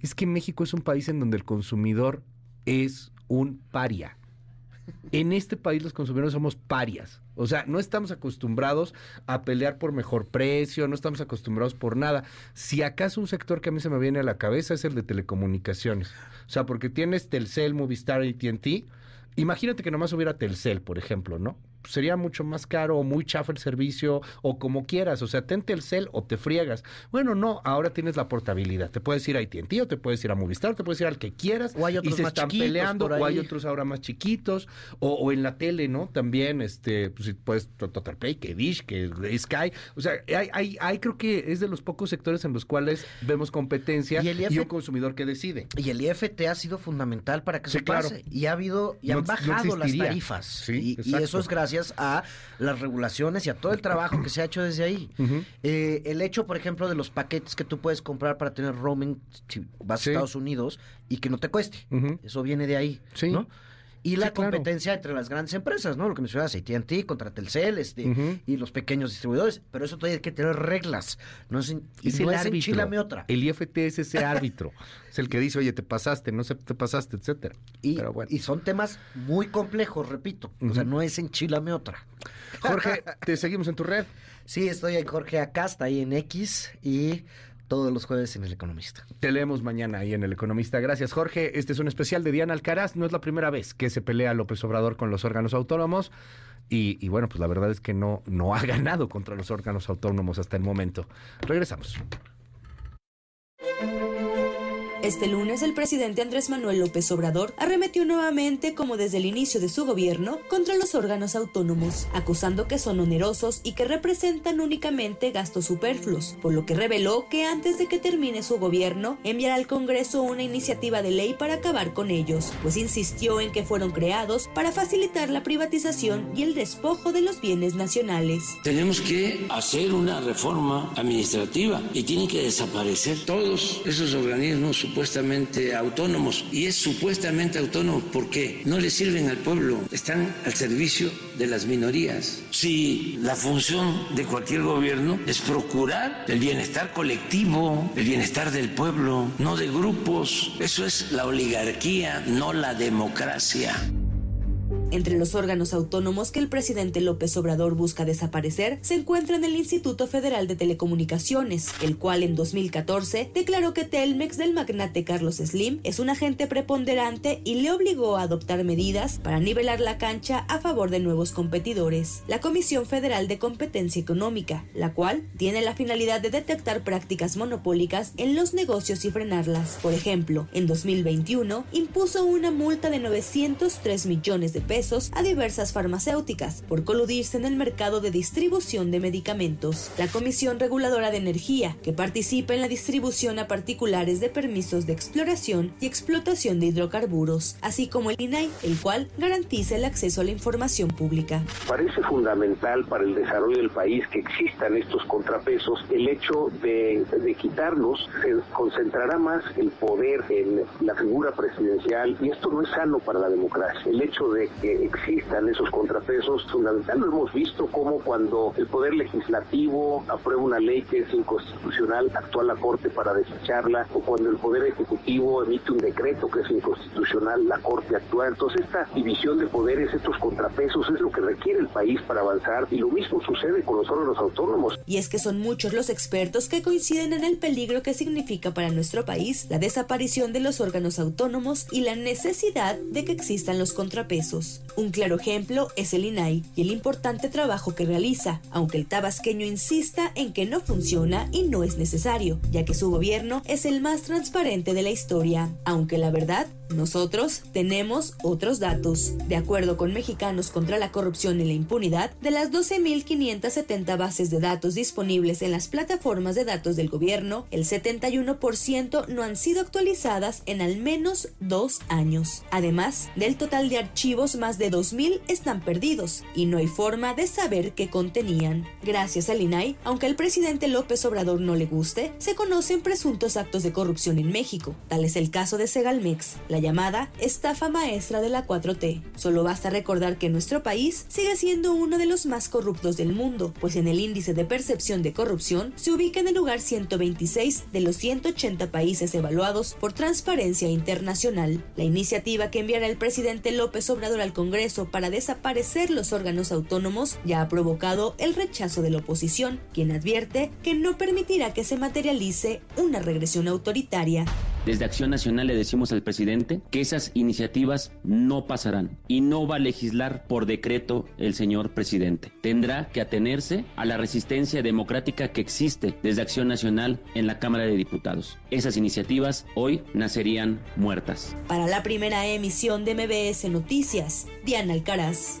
es que México es un país en donde el consumidor es un paria. En este país los consumidores somos parias. O sea, no estamos acostumbrados a pelear por mejor precio, no estamos acostumbrados por nada. Si acaso un sector que a mí se me viene a la cabeza es el de telecomunicaciones. O sea, porque tienes Telcel, Movistar y TNT. Imagínate que nomás hubiera Telcel, por ejemplo, ¿no? Sería mucho más caro o muy chafa el servicio o como quieras. O sea, tente el cel o te friegas. Bueno, no, ahora tienes la portabilidad. Te puedes ir a AT&T o te puedes ir a Movistar, te puedes ir al que quieras. O hay otros y se más están peleando, o hay otros ahora más chiquitos. O, en la tele, ¿no? También, este, pues puedes Total Play, que Dish, que Sky. O sea, hay, hay, creo que es de los pocos sectores en los cuales vemos competencia y, el un consumidor que decide. Y el IFT ha sido fundamental para que se pase. Y ha habido, y han bajado las tarifas. y, y eso es gracias gracias a las regulaciones y a todo el trabajo que se ha hecho desde ahí. Eh, el hecho, por ejemplo, de los paquetes que tú puedes comprar para tener roaming si vas a Estados Unidos y que no te cueste. Eso viene de ahí, ¿no? Y la competencia entre las grandes empresas, ¿no? Lo que mencionabas, AT&T contra Telcel, este, y los pequeños distribuidores, pero eso todavía hay que tener reglas, no es, y no es otra. El IFT es ese árbitro, es el que dice, oye, te pasaste, no sé, te pasaste, etcétera. Y, y son temas muy complejos, repito, o sea, no es enchilame otra. Jorge, ¿te seguimos en tu red? Sí, estoy en Jorge Acasta, ahí en X, y todos los jueves en El Economista. Te leemos mañana ahí en El Economista. Gracias, Jorge. Este es un especial de Diana Alcaraz. No es la primera vez que se pelea López Obrador con los órganos autónomos. Y, bueno, pues la verdad es que no, no ha ganado contra los órganos autónomos hasta el momento. Regresamos. Este lunes el presidente Andrés Manuel López Obrador arremetió nuevamente, como desde el inicio de su gobierno, contra los órganos autónomos, acusando que son onerosos y que representan únicamente gastos superfluos, por lo que reveló que antes de que termine su gobierno enviará al Congreso una iniciativa de ley para acabar con ellos, pues insistió en que fueron creados para facilitar la privatización y el despojo de los bienes nacionales. Tenemos que hacer una reforma administrativa y tienen que desaparecer todos esos organismos supuestamente autónomos. Y es supuestamente autónomo porque no le sirven al pueblo, están al servicio de las minorías. Si la función de cualquier gobierno es procurar el bienestar colectivo, el bienestar del pueblo, no de grupos, eso es la oligarquía, no la democracia. Entre los órganos autónomos que el presidente López Obrador busca desaparecer se encuentran el Instituto Federal de Telecomunicaciones, el cual en 2014 declaró que Telmex del magnate Carlos Slim es un agente preponderante y le obligó a adoptar medidas para nivelar la cancha a favor de nuevos competidores. La Comisión Federal de Competencia Económica, la cual tiene la finalidad de detectar prácticas monopólicas en los negocios y frenarlas. Por ejemplo, en 2021 impuso una multa de 903 millones de pesos a diversas farmacéuticas por coludirse en el mercado de distribución de medicamentos. La Comisión Reguladora de Energía, que participa en la distribución a particulares de permisos de exploración y explotación de hidrocarburos, así como el INAI, el cual garantiza el acceso a la información pública. Parece fundamental para el desarrollo del país que existan estos contrapesos. El hecho de, de quitarlos se concentrará más el poder en la figura presidencial y esto no es sano para la democracia. El hecho de que existan esos contrapesos fundamental. Hemos visto como cuando el Poder Legislativo aprueba una ley que es inconstitucional, actúa la Corte para desecharla, o cuando el Poder Ejecutivo emite un decreto que es inconstitucional, la Corte actúa. Entonces esta división de poderes, estos contrapesos, es lo que requiere el país para avanzar y lo mismo sucede con los órganos autónomos. Y es que son muchos los expertos que coinciden en el peligro que significa para nuestro país la desaparición de los órganos autónomos y la necesidad de que existan los contrapesos. Un claro ejemplo es el INAI y el importante trabajo que realiza, aunque el tabasqueño insista en que no funciona y no es necesario, ya que su gobierno es el más transparente de la historia, aunque la verdad nosotros tenemos otros datos. De acuerdo con Mexicanos contra la Corrupción y la Impunidad, de las 12.570 bases de datos disponibles en las plataformas de datos del gobierno, el 71% no han sido actualizadas en al menos dos años. Además, del total de archivos, más de 2.000 están perdidos y no hay forma de saber qué contenían. Gracias al INAI, aunque al presidente López Obrador no le guste, se conocen presuntos actos de corrupción en México. Tal es el caso de Segalmex, la llamada estafa maestra de la 4T. Solo basta recordar que nuestro país sigue siendo uno de los más corruptos del mundo, pues en el índice de percepción de corrupción se ubica en el lugar 126 de los 180 países evaluados por Transparencia Internacional. La iniciativa que enviará el presidente López Obrador al Congreso para desaparecer los órganos autónomos ya ha provocado el rechazo de la oposición, quien advierte que no permitirá que se materialice una regresión autoritaria. Desde Acción Nacional le decimos al presidente que esas iniciativas no pasarán y no va a legislar por decreto el señor presidente. Tendrá que atenerse a la resistencia democrática que existe desde Acción Nacional en la Cámara de Diputados. Esas iniciativas hoy nacerían muertas. Para la primera emisión de MBS Noticias, Diana Alcaraz.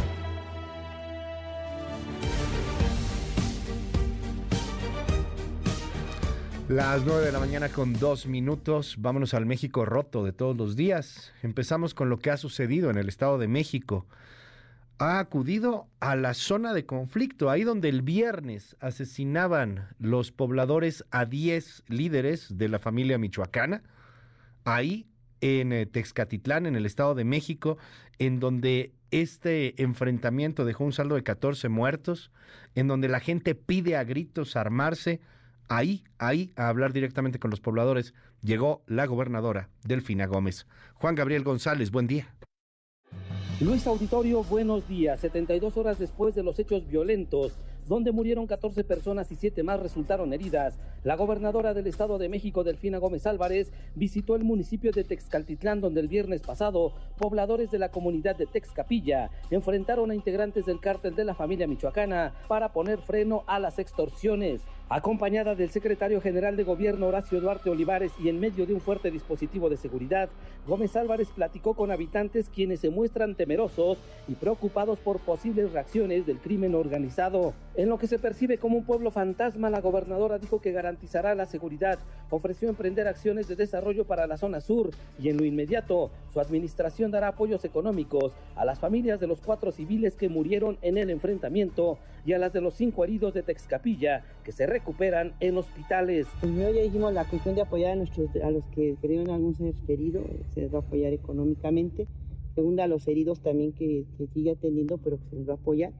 Las 9 de la mañana con dos minutos. Vámonos al México roto de todos los días. Empezamos con lo que ha sucedido en el Estado de México. Ha acudido a la zona de conflicto, ahí donde el viernes asesinaban los pobladores a 10 líderes de la familia michoacana. Ahí en eh, Texcatitlán, en el Estado de México, en donde este enfrentamiento dejó un saldo de 14 muertos, en donde la gente pide a gritos armarse Ahí, ahí, a hablar directamente con los pobladores, llegó la gobernadora Delfina Gómez. Juan Gabriel González, buen día. Luis Auditorio, buenos días. 72 horas después de los hechos violentos donde murieron 14 personas y 7 más resultaron heridas. La gobernadora del Estado de México, Delfina Gómez Álvarez, visitó el municipio de Texcaltitlán, donde el viernes pasado pobladores de la comunidad de Texcapilla enfrentaron a integrantes del cártel de la familia michoacana para poner freno a las extorsiones. Acompañada del secretario general de gobierno Horacio Duarte Olivares y en medio de un fuerte dispositivo de seguridad, Gómez Álvarez platicó con habitantes quienes se muestran temerosos y preocupados por posibles reacciones del crimen organizado. En lo que se percibe como un pueblo fantasma, la gobernadora dijo que garantizará la seguridad, ofreció emprender acciones de desarrollo para la zona sur y en lo inmediato su administración dará apoyos económicos a las familias de los cuatro civiles que murieron en el enfrentamiento y a las de los cinco heridos de Texcapilla que se recuperan en hospitales. Primero ya dijimos la cuestión de apoyar a, nuestros, a los que perdieron algún ser querido, se les va a apoyar económicamente. Segunda, a los heridos también que, que sigue atendiendo, pero que se les va a apoyar.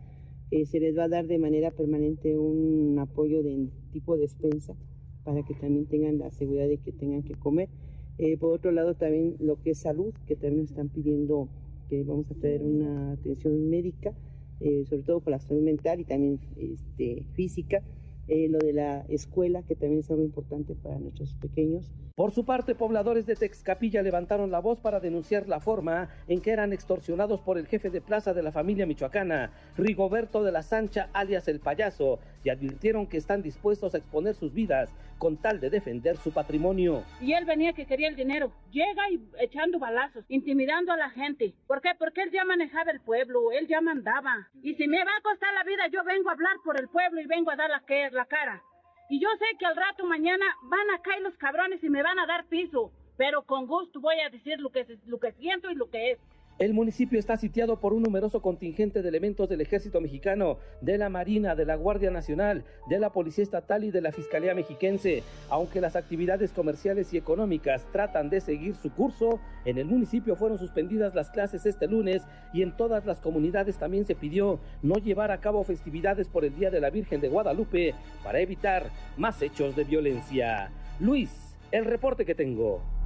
Eh, se les va a dar de manera permanente un apoyo de tipo despensa para que también tengan la seguridad de que tengan que comer. Eh, por otro lado, también lo que es salud, que también nos están pidiendo que vamos a tener una atención médica, eh, sobre todo por la salud mental y también este, física. Lo de la escuela, que también es algo importante para nuestros pequeños. Por su parte, pobladores de Texcapilla levantaron la voz para denunciar la forma en que eran extorsionados por el jefe de plaza de la familia michoacana, Rigoberto de la Sancha, alias el payaso, y advirtieron que están dispuestos a exponer sus vidas con tal de defender su patrimonio. Y él venía que quería el dinero. Llega y echando balazos, intimidando a la gente. ¿Por qué? Porque él ya manejaba el pueblo, él ya mandaba. Y si me va a costar la vida, yo vengo a hablar por el pueblo y vengo a dar la, la cara. Y yo sé que al rato mañana van a caer los cabrones y me van a dar piso. pero con gusto voy a decir lo que, lo que siento y lo que es. El municipio está sitiado por un numeroso contingente de elementos del ejército mexicano, de la Marina, de la Guardia Nacional, de la Policía Estatal y de la Fiscalía Mexiquense. Aunque las actividades comerciales y económicas tratan de seguir su curso, en el municipio fueron suspendidas las clases este lunes y en todas las comunidades también se pidió no llevar a cabo festividades por el Día de la Virgen de Guadalupe para evitar más hechos de violencia. Luis, el reporte que tengo.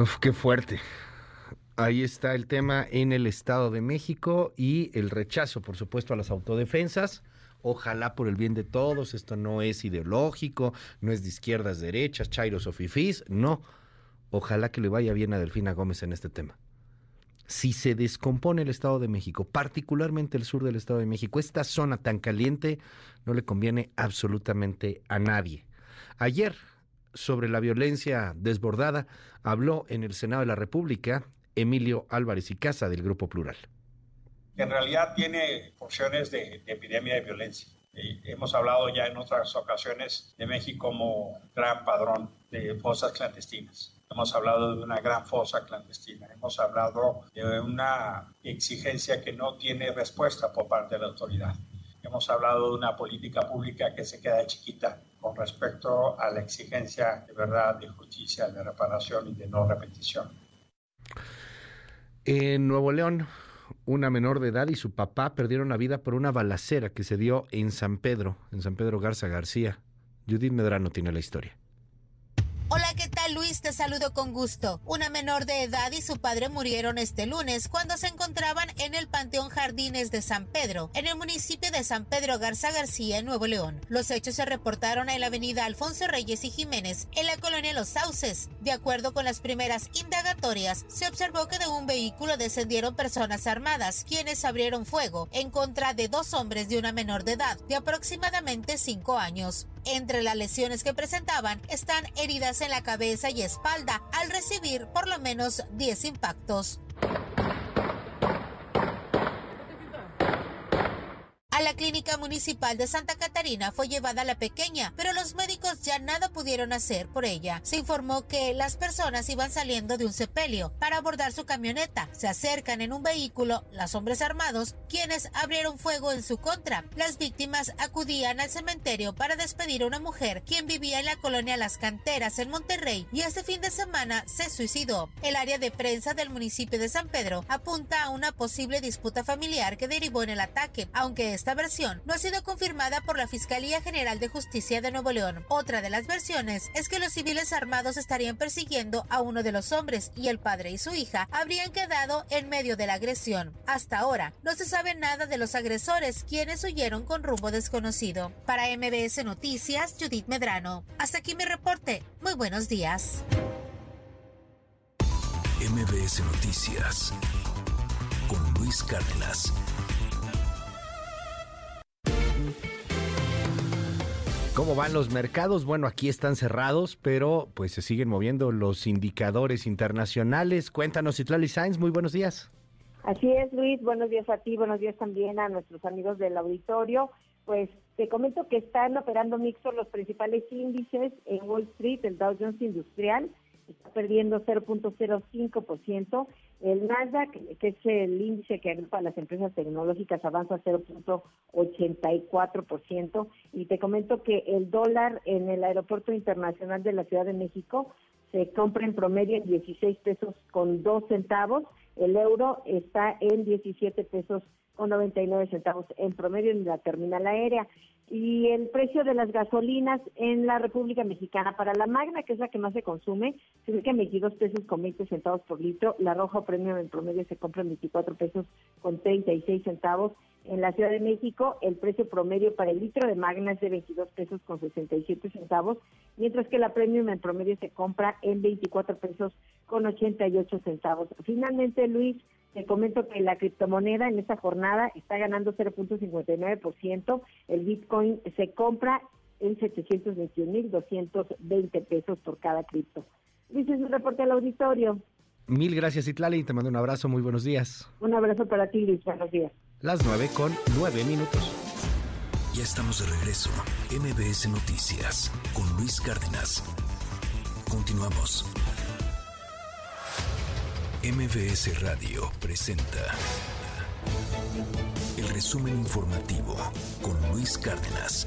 Uf, qué fuerte. Ahí está el tema en el Estado de México y el rechazo, por supuesto, a las autodefensas. Ojalá por el bien de todos, esto no es ideológico, no es de izquierdas, derechas, chairos o fifís, no. Ojalá que le vaya bien a Delfina Gómez en este tema. Si se descompone el Estado de México, particularmente el sur del Estado de México, esta zona tan caliente no le conviene absolutamente a nadie. Ayer sobre la violencia desbordada habló en el Senado de la República Emilio Álvarez y Casa del Grupo Plural. En realidad tiene porciones de, epidemia de violencia. hemos hablado ya en otras ocasiones de México como gran padrón de fosas clandestinas. Hemos hablado de una gran fosa clandestina. Hemos hablado de una exigencia que no tiene respuesta por parte de la autoridad. Hemos hablado de una política pública que se queda chiquita con respecto a la exigencia de verdad, de justicia, de reparación y de no repetición. En Nuevo León, una menor de edad y su papá perdieron la vida por una balacera que se dio en San Pedro, en San Pedro Garza García. Judith Medrano tiene la historia. Hola, ¿qué tal Luis? Te saludo con gusto. Una menor de edad y su padre murieron este lunes cuando se encontraban en el Panteón Jardines de San Pedro, en el municipio de San Pedro Garza García, en Nuevo León. Los hechos se reportaron en la avenida Alfonso Reyes y Jiménez, en la colonia Los Sauces. De acuerdo con las primeras indagatorias, se observó que de un vehículo descendieron personas armadas, quienes abrieron fuego en contra de dos hombres de una menor de edad, de aproximadamente 5 años. Entre las lesiones que presentaban están heridas en la cabeza y espalda al recibir por lo menos 10 impactos. La clínica municipal de Santa Catarina fue llevada la pequeña, pero los médicos ya nada pudieron hacer por ella. Se informó que las personas iban saliendo de un sepelio para abordar su camioneta. Se acercan en un vehículo los hombres armados, quienes abrieron fuego en su contra. Las víctimas acudían al cementerio para despedir a una mujer quien vivía en la colonia Las Canteras en Monterrey y este fin de semana se suicidó. El área de prensa del municipio de San Pedro apunta a una posible disputa familiar que derivó en el ataque, aunque esta versión no ha sido confirmada por la Fiscalía General de Justicia de Nuevo León. Otra de las versiones es que los civiles armados estarían persiguiendo a uno de los hombres y el padre y su hija habrían quedado en medio de la agresión. Hasta ahora no se sabe nada de los agresores quienes huyeron con rumbo desconocido. Para MBS Noticias, Judith Medrano. Hasta aquí mi reporte. Muy buenos días. MBS Noticias con Luis Cárdenas. ¿Cómo van los mercados? Bueno, aquí están cerrados, pero pues se siguen moviendo los indicadores internacionales. Cuéntanos, Itlali Sainz, muy buenos días. Así es, Luis, buenos días a ti, buenos días también a nuestros amigos del auditorio. Pues te comento que están operando mixtos los principales índices en Wall Street, el Dow Jones Industrial está perdiendo 0.05%, el Nasdaq, que es el índice que agrupa las empresas tecnológicas, avanza 0.84%. Y te comento que el dólar en el Aeropuerto Internacional de la Ciudad de México se compra en promedio en 16 pesos con 2 centavos. El euro está en 17 pesos con 99 centavos en promedio en la terminal aérea y el precio de las gasolinas en la República Mexicana para la Magna, que es la que más se consume, se ubica en 22 pesos con 20 centavos por litro, la Roja Premium en promedio se compra en 24 pesos con 36 centavos. En la Ciudad de México, el precio promedio para el litro de Magna es de 22 pesos con 67 centavos, mientras que la Premium en promedio se compra en 24 pesos con 88 centavos. Finalmente, Luis, te comento que la criptomoneda en esta jornada está ganando 0.59%. El Bitcoin se compra en 721.220 pesos por cada cripto. Dice un reporte al auditorio. Mil gracias, Itlali. Te mando un abrazo. Muy buenos días. Un abrazo para ti, Luis. Buenos días. Las nueve con nueve minutos. Ya estamos de regreso. MBS Noticias con Luis Cárdenas. Continuamos. MBS Radio presenta resumen informativo con Luis Cárdenas.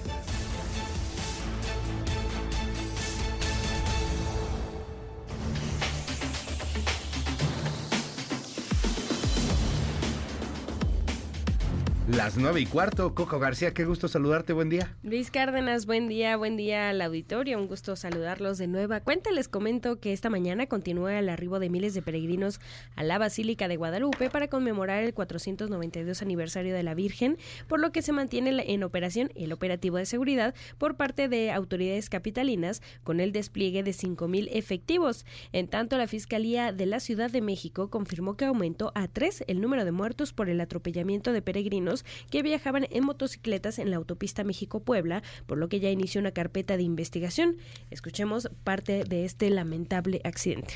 Las nueve y cuarto, Coco García, qué gusto saludarte, buen día. Luis Cárdenas, buen día, buen día al auditorio, un gusto saludarlos de nueva cuenta. Les comento que esta mañana continúa el arribo de miles de peregrinos a la Basílica de Guadalupe para conmemorar el 492 aniversario de la Virgen, por lo que se mantiene en operación el operativo de seguridad por parte de autoridades capitalinas con el despliegue de 5.000 efectivos. En tanto, la Fiscalía de la Ciudad de México confirmó que aumentó a tres el número de muertos por el atropellamiento de peregrinos que viajaban en motocicletas en la autopista México-Puebla, por lo que ya inició una carpeta de investigación. Escuchemos parte de este lamentable accidente.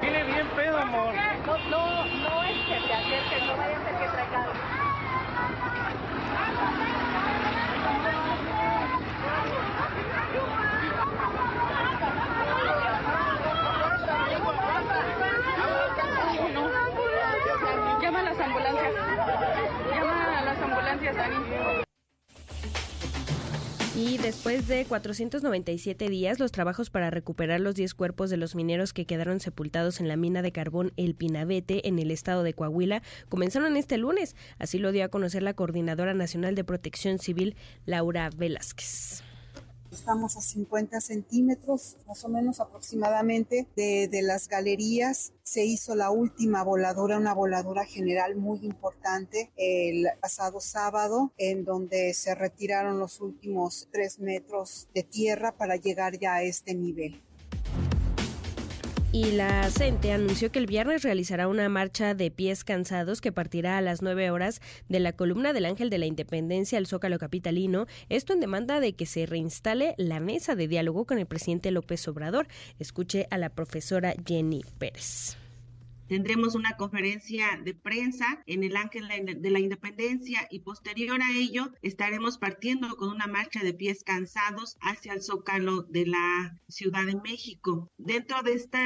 Tiene bien pedo, amor. No, no, no es que te acerques, no vaya a ser que traiga Llama a las ambulancias. Y después de 497 días, los trabajos para recuperar los 10 cuerpos de los mineros que quedaron sepultados en la mina de carbón El Pinabete en el estado de Coahuila comenzaron este lunes. Así lo dio a conocer la Coordinadora Nacional de Protección Civil, Laura Velázquez. Estamos a 50 centímetros, más o menos aproximadamente, de, de, las galerías. Se hizo la última voladura, una voladura general muy importante el pasado sábado, en donde se retiraron los últimos tres metros de tierra para llegar ya a este nivel. Y la CENTE anunció que el viernes realizará una marcha de pies cansados que partirá a las 9 horas de la columna del Ángel de la Independencia al Zócalo Capitalino, esto en demanda de que se reinstale la mesa de diálogo con el presidente López Obrador. Escuche a la profesora Jenny Pérez. Tendremos una conferencia de prensa en el Ángel de la Independencia y posterior a ello estaremos partiendo con una marcha de pies cansados hacia el Zócalo de la Ciudad de México. Dentro de este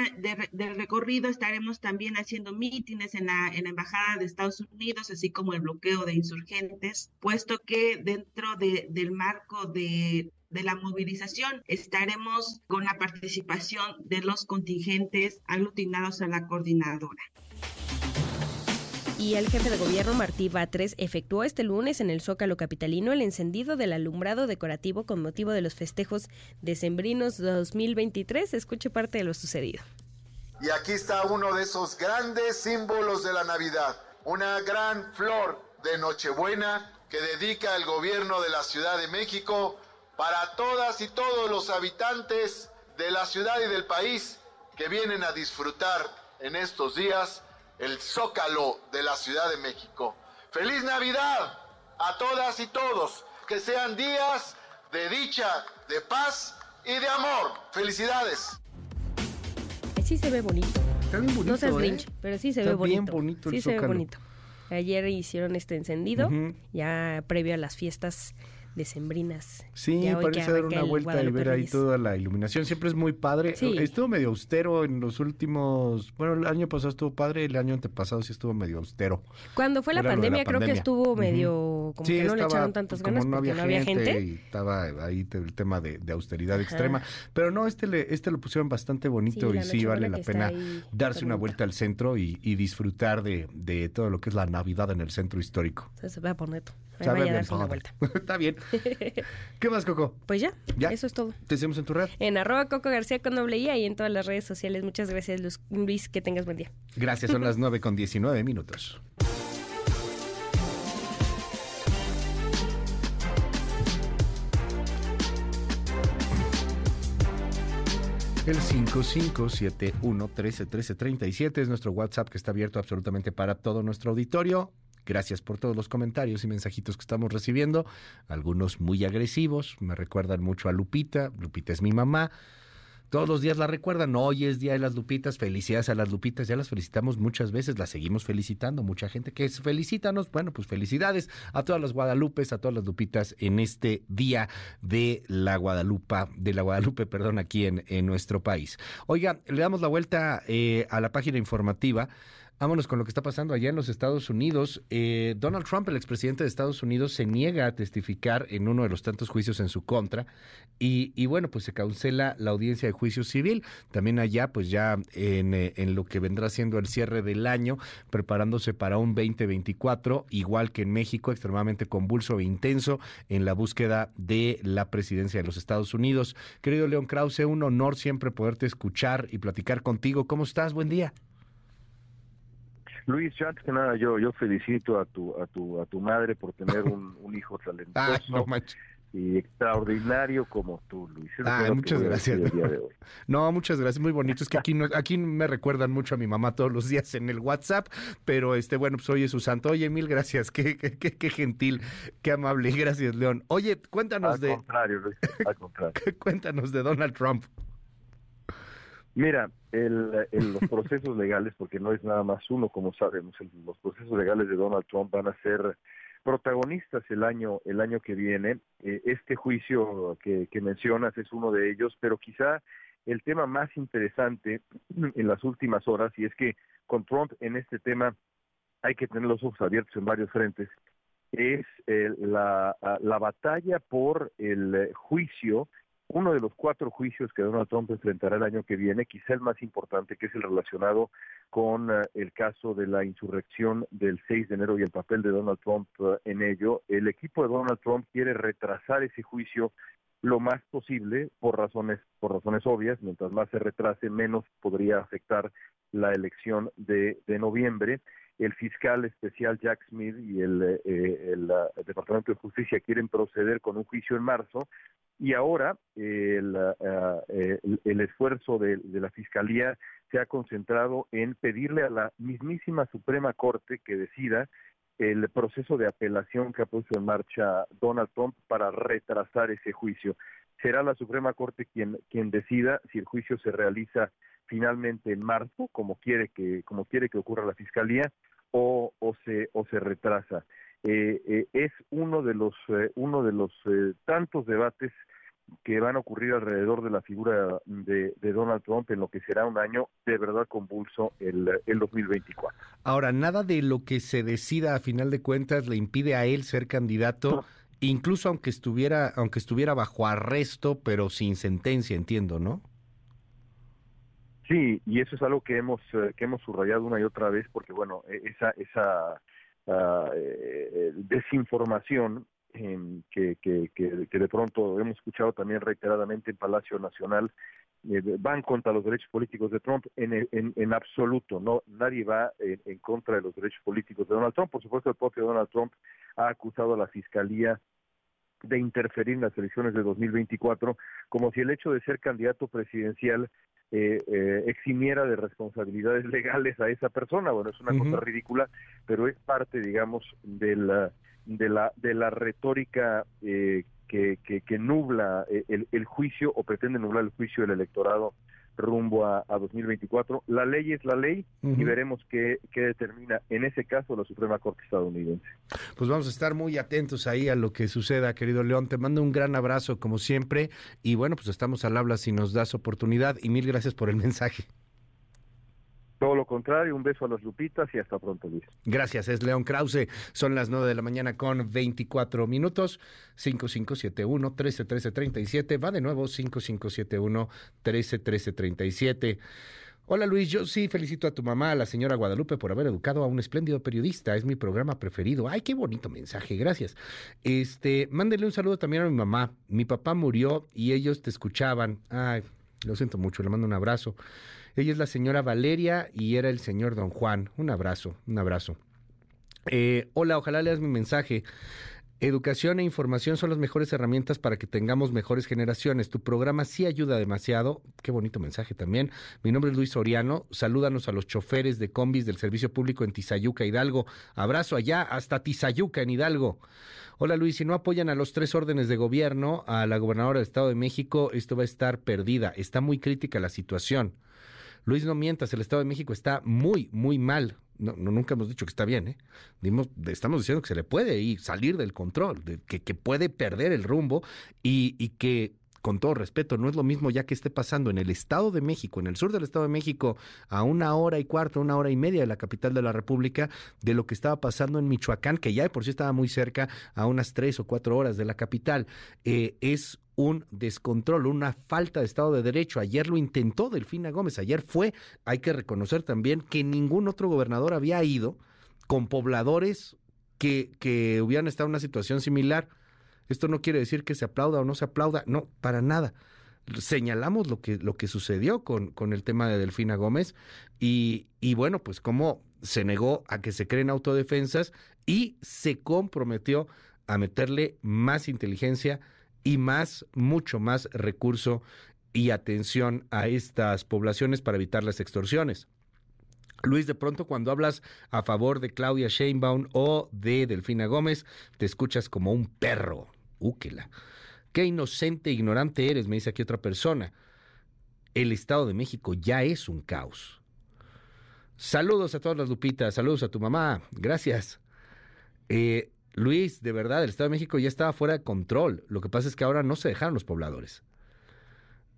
del recorrido estaremos también haciendo mítines en la, en la Embajada de Estados Unidos, así como el bloqueo de insurgentes, puesto que dentro de, del marco de de la movilización. Estaremos con la participación de los contingentes aglutinados a la coordinadora. Y el jefe de gobierno Martí Batres efectuó este lunes en el Zócalo Capitalino el encendido del alumbrado decorativo con motivo de los festejos decembrinos 2023. Escuche parte de lo sucedido. Y aquí está uno de esos grandes símbolos de la Navidad, una gran flor de Nochebuena que dedica el gobierno de la Ciudad de México para todas y todos los habitantes de la ciudad y del país que vienen a disfrutar en estos días el zócalo de la Ciudad de México. Feliz Navidad a todas y todos, que sean días de dicha, de paz y de amor. Felicidades. Sí se ve bonito. Está bien bonito. No seas ¿eh? pero sí se Está ve bonito. bien bonito el sí se ve bonito. Ayer hicieron este encendido, ya previo a las fiestas decembrinas. Sí, Ya parece dar una el vuelta y ver ahí Reyes. toda la iluminación. Siempre es muy padre. Sí. Estuvo medio austero en los últimos. Bueno, el año pasado estuvo padre, el año antepasado sí estuvo medio austero. Cuando fue la pandemia, la creo que estuvo medio como Sí, que no le echaron tantas como ganas no porque había no había gente. Y estaba ahí el tema de, de austeridad Ajá. extrema. Pero no, este le, este lo pusieron bastante bonito Sí, y sí vale la pena darse una vuelta al centro y, y disfrutar de, de todo lo que es la Navidad en el centro histórico. Entonces se ve bonito. Sabe vaya a darse una vuelta. Está bien. ¿Qué más, Coco? Pues ya, ¿Ya? eso es todo. ¿Te hacemos en tu red? En arroba Coco García con doble I y en todas las redes sociales. Muchas gracias, Luis. Que tengas buen día. Gracias, son las 9 con 19 minutos. El 5571-131337 es nuestro WhatsApp que está abierto absolutamente para todo nuestro auditorio. Gracias por todos los comentarios y mensajitos que estamos recibiendo. Algunos muy agresivos, me recuerdan mucho a Lupita. Lupita es mi mamá. todos los días la recuerdan. Hoy es Día de las Lupitas, felicidades a las Lupitas, ya las felicitamos muchas veces, las seguimos felicitando. Mucha gente que es felicítanos, bueno, pues felicidades a todas las Guadalupes, a todas las Lupitas en este Día de la Guadalupe, de la Guadalupe, perdón, aquí en, nuestro país. Oiga, le damos la vuelta eh, a la página informativa. Vámonos con lo que está pasando allá en los Estados Unidos. Eh, Donald Trump, el expresidente de Estados Unidos, se niega a testificar en uno de los tantos juicios en su contra y, bueno, pues se cancela la audiencia de juicio civil. También allá, pues ya en, eh, en, lo que vendrá siendo el cierre del año, preparándose para un 2024, igual que en México, extremadamente convulso e intenso en la búsqueda de la presidencia de los Estados Unidos. Querido León Krause, un honor siempre poderte escuchar y platicar contigo. ¿Cómo estás? Buen día. Luis, ya antes que nada, yo, yo felicito a tu, a tu, a tu madre por tener un, un hijo talentoso. y extraordinario como tú, Luis. Ah, muchas gracias. No, muchas gracias, muy bonito. Es que aquí, aquí me recuerdan mucho a mi mamá todos los días en el WhatsApp, pero este, bueno, pues hoy es su santo. Oye, mil gracias, qué, qué, qué, gentil, qué amable. Gracias, León. Oye, cuéntanos al de... Contrario, Luis, al contrario. cuéntanos de Donald Trump. Mira, el, los procesos legales, porque no es nada más uno, como sabemos, los procesos legales de Donald Trump van a ser protagonistas el año el año que viene. Eh, este juicio que, que mencionas es uno de ellos, pero quizá el tema más interesante en las últimas horas, y es que con Trump en este tema hay que tener los ojos abiertos en varios frentes, es eh, la, la batalla por el juicio uno de los cuatro juicios que Donald Trump enfrentará el año que viene, quizá el más importante, que es el relacionado con eh, el caso de la insurrección del 6 de enero y el papel de Donald Trump eh, en ello. El equipo de Donald Trump quiere retrasar ese juicio lo más posible por razones por razones obvias mientras más se retrase menos podría afectar la elección de, de noviembre el fiscal especial Jack Smith y el, eh, el, Departamento de Justicia quieren proceder con un juicio en marzo y ahora el, eh, el, esfuerzo de, la Fiscalía se ha concentrado en pedirle a la mismísima Suprema Corte que decida el proceso de apelación que ha puesto en marcha Donald Trump para retrasar ese juicio. Será la Suprema Corte quien, quien decida si el juicio se realiza finalmente en marzo, como quiere que, como quiere que ocurra la Fiscalía, o, o, se, o se retrasa. Eh, eh, es uno de los, eh, uno de los tantos debates que van a ocurrir alrededor de la figura de, Donald Trump en lo que será un año de verdad convulso el, el 2024. Ahora, nada de lo que se decida a final de cuentas le impide a él ser candidato, incluso aunque estuviera, aunque estuviera bajo arresto, pero sin sentencia, entiendo, ¿no? Sí, y eso es algo que hemos que hemos subrayado una y otra vez, porque bueno, e, esa esa uh, desinformación que, que, que, de pronto hemos escuchado también reiteradamente en Palacio Nacional eh, van contra los derechos políticos de Trump en, en, en absoluto, no nadie va en, contra de los derechos políticos de Donald Trump. Por supuesto, el propio Donald Trump ha acusado a la Fiscalía de interferir en las elecciones de 2024, como si el hecho de ser candidato presidencial eh, eh, eximiera de responsabilidades legales a esa persona. Bueno, es una cosa ridícula, pero es parte, digamos, de la de la, de la retórica eh, que, que, nubla eh, el, el, juicio o pretende nublar el juicio del electorado rumbo a, a 2024. La ley es la ley y veremos qué, qué, determina en ese caso la Suprema Corte estadounidense. Pues vamos a estar muy atentos ahí a lo que suceda, querido León. Te mando un gran abrazo como siempre y bueno, pues estamos al habla si nos das oportunidad y mil gracias por el mensaje. Todo lo contrario, un beso a los Lupitas y hasta pronto, Luis. Gracias, es León Krause. Son las 9 de la mañana con 24 minutos. 5571-131337. Va de nuevo 5571-131337. Hola Luis, yo sí felicito a tu mamá, a la señora Guadalupe, por haber educado a un espléndido periodista. Es mi programa preferido. Ay, qué bonito mensaje, gracias. Este, mándele un saludo también a mi mamá. Mi papá murió y ellos te escuchaban. Ay, lo siento mucho, le mando un abrazo. Ella es la señora Valeria y era el señor Don Juan. Un abrazo, un abrazo. Eh, hola, ojalá leas mi mensaje. Educación e información son las mejores herramientas para que tengamos mejores generaciones. Tu programa sí ayuda demasiado. Qué bonito mensaje también. Mi nombre es Luis Soriano. Salúdanos a los choferes de combis del Servicio Público en Tizayuca, Hidalgo. Abrazo allá hasta Tizayuca, en Hidalgo. Hola Luis, si no apoyan a los tres órdenes de gobierno, a la gobernadora del Estado de México, esto va a estar perdida. Está muy crítica la situación. Luis, no mientas, el Estado de México está muy, muy mal. No, nunca hemos dicho que está bien, ¿eh? estamos diciendo que se le puede ir, salir del control, que, puede perder el rumbo y, y que con todo respeto, no es lo mismo ya que esté pasando en el Estado de México, en el sur del Estado de México, a una hora y cuarto, una hora y media de la capital de la República, de lo que estaba pasando en Michoacán, que ya de por sí estaba muy cerca, a unas tres o cuatro horas de la capital. Eh, es un descontrol, una falta de Estado de Derecho. Ayer lo intentó Delfina Gómez, ayer fue, hay que reconocer también que ningún otro gobernador había ido con pobladores que, que hubieran estado en una situación similar. Esto no quiere decir que se aplauda o no se aplauda, no, para nada. Señalamos lo que, lo que sucedió con, con el tema de Delfina Gómez y, y bueno, pues cómo se negó a que se creen autodefensas y se comprometió a meterle más inteligencia, y más, mucho más recurso y atención a estas poblaciones para evitar las extorsiones. Luis, de pronto cuando hablas a favor de Claudia Sheinbaum o de Delfina Gómez, te escuchas como un perro. Úquela. Qué inocente e ignorante eres, me dice aquí otra persona. El Estado de México ya es un caos. Saludos a todas las Lupitas, saludos a tu mamá, gracias. Eh, Luis, de verdad, el Estado de México ya estaba fuera de control. Lo que pasa es que ahora no se dejaron los pobladores.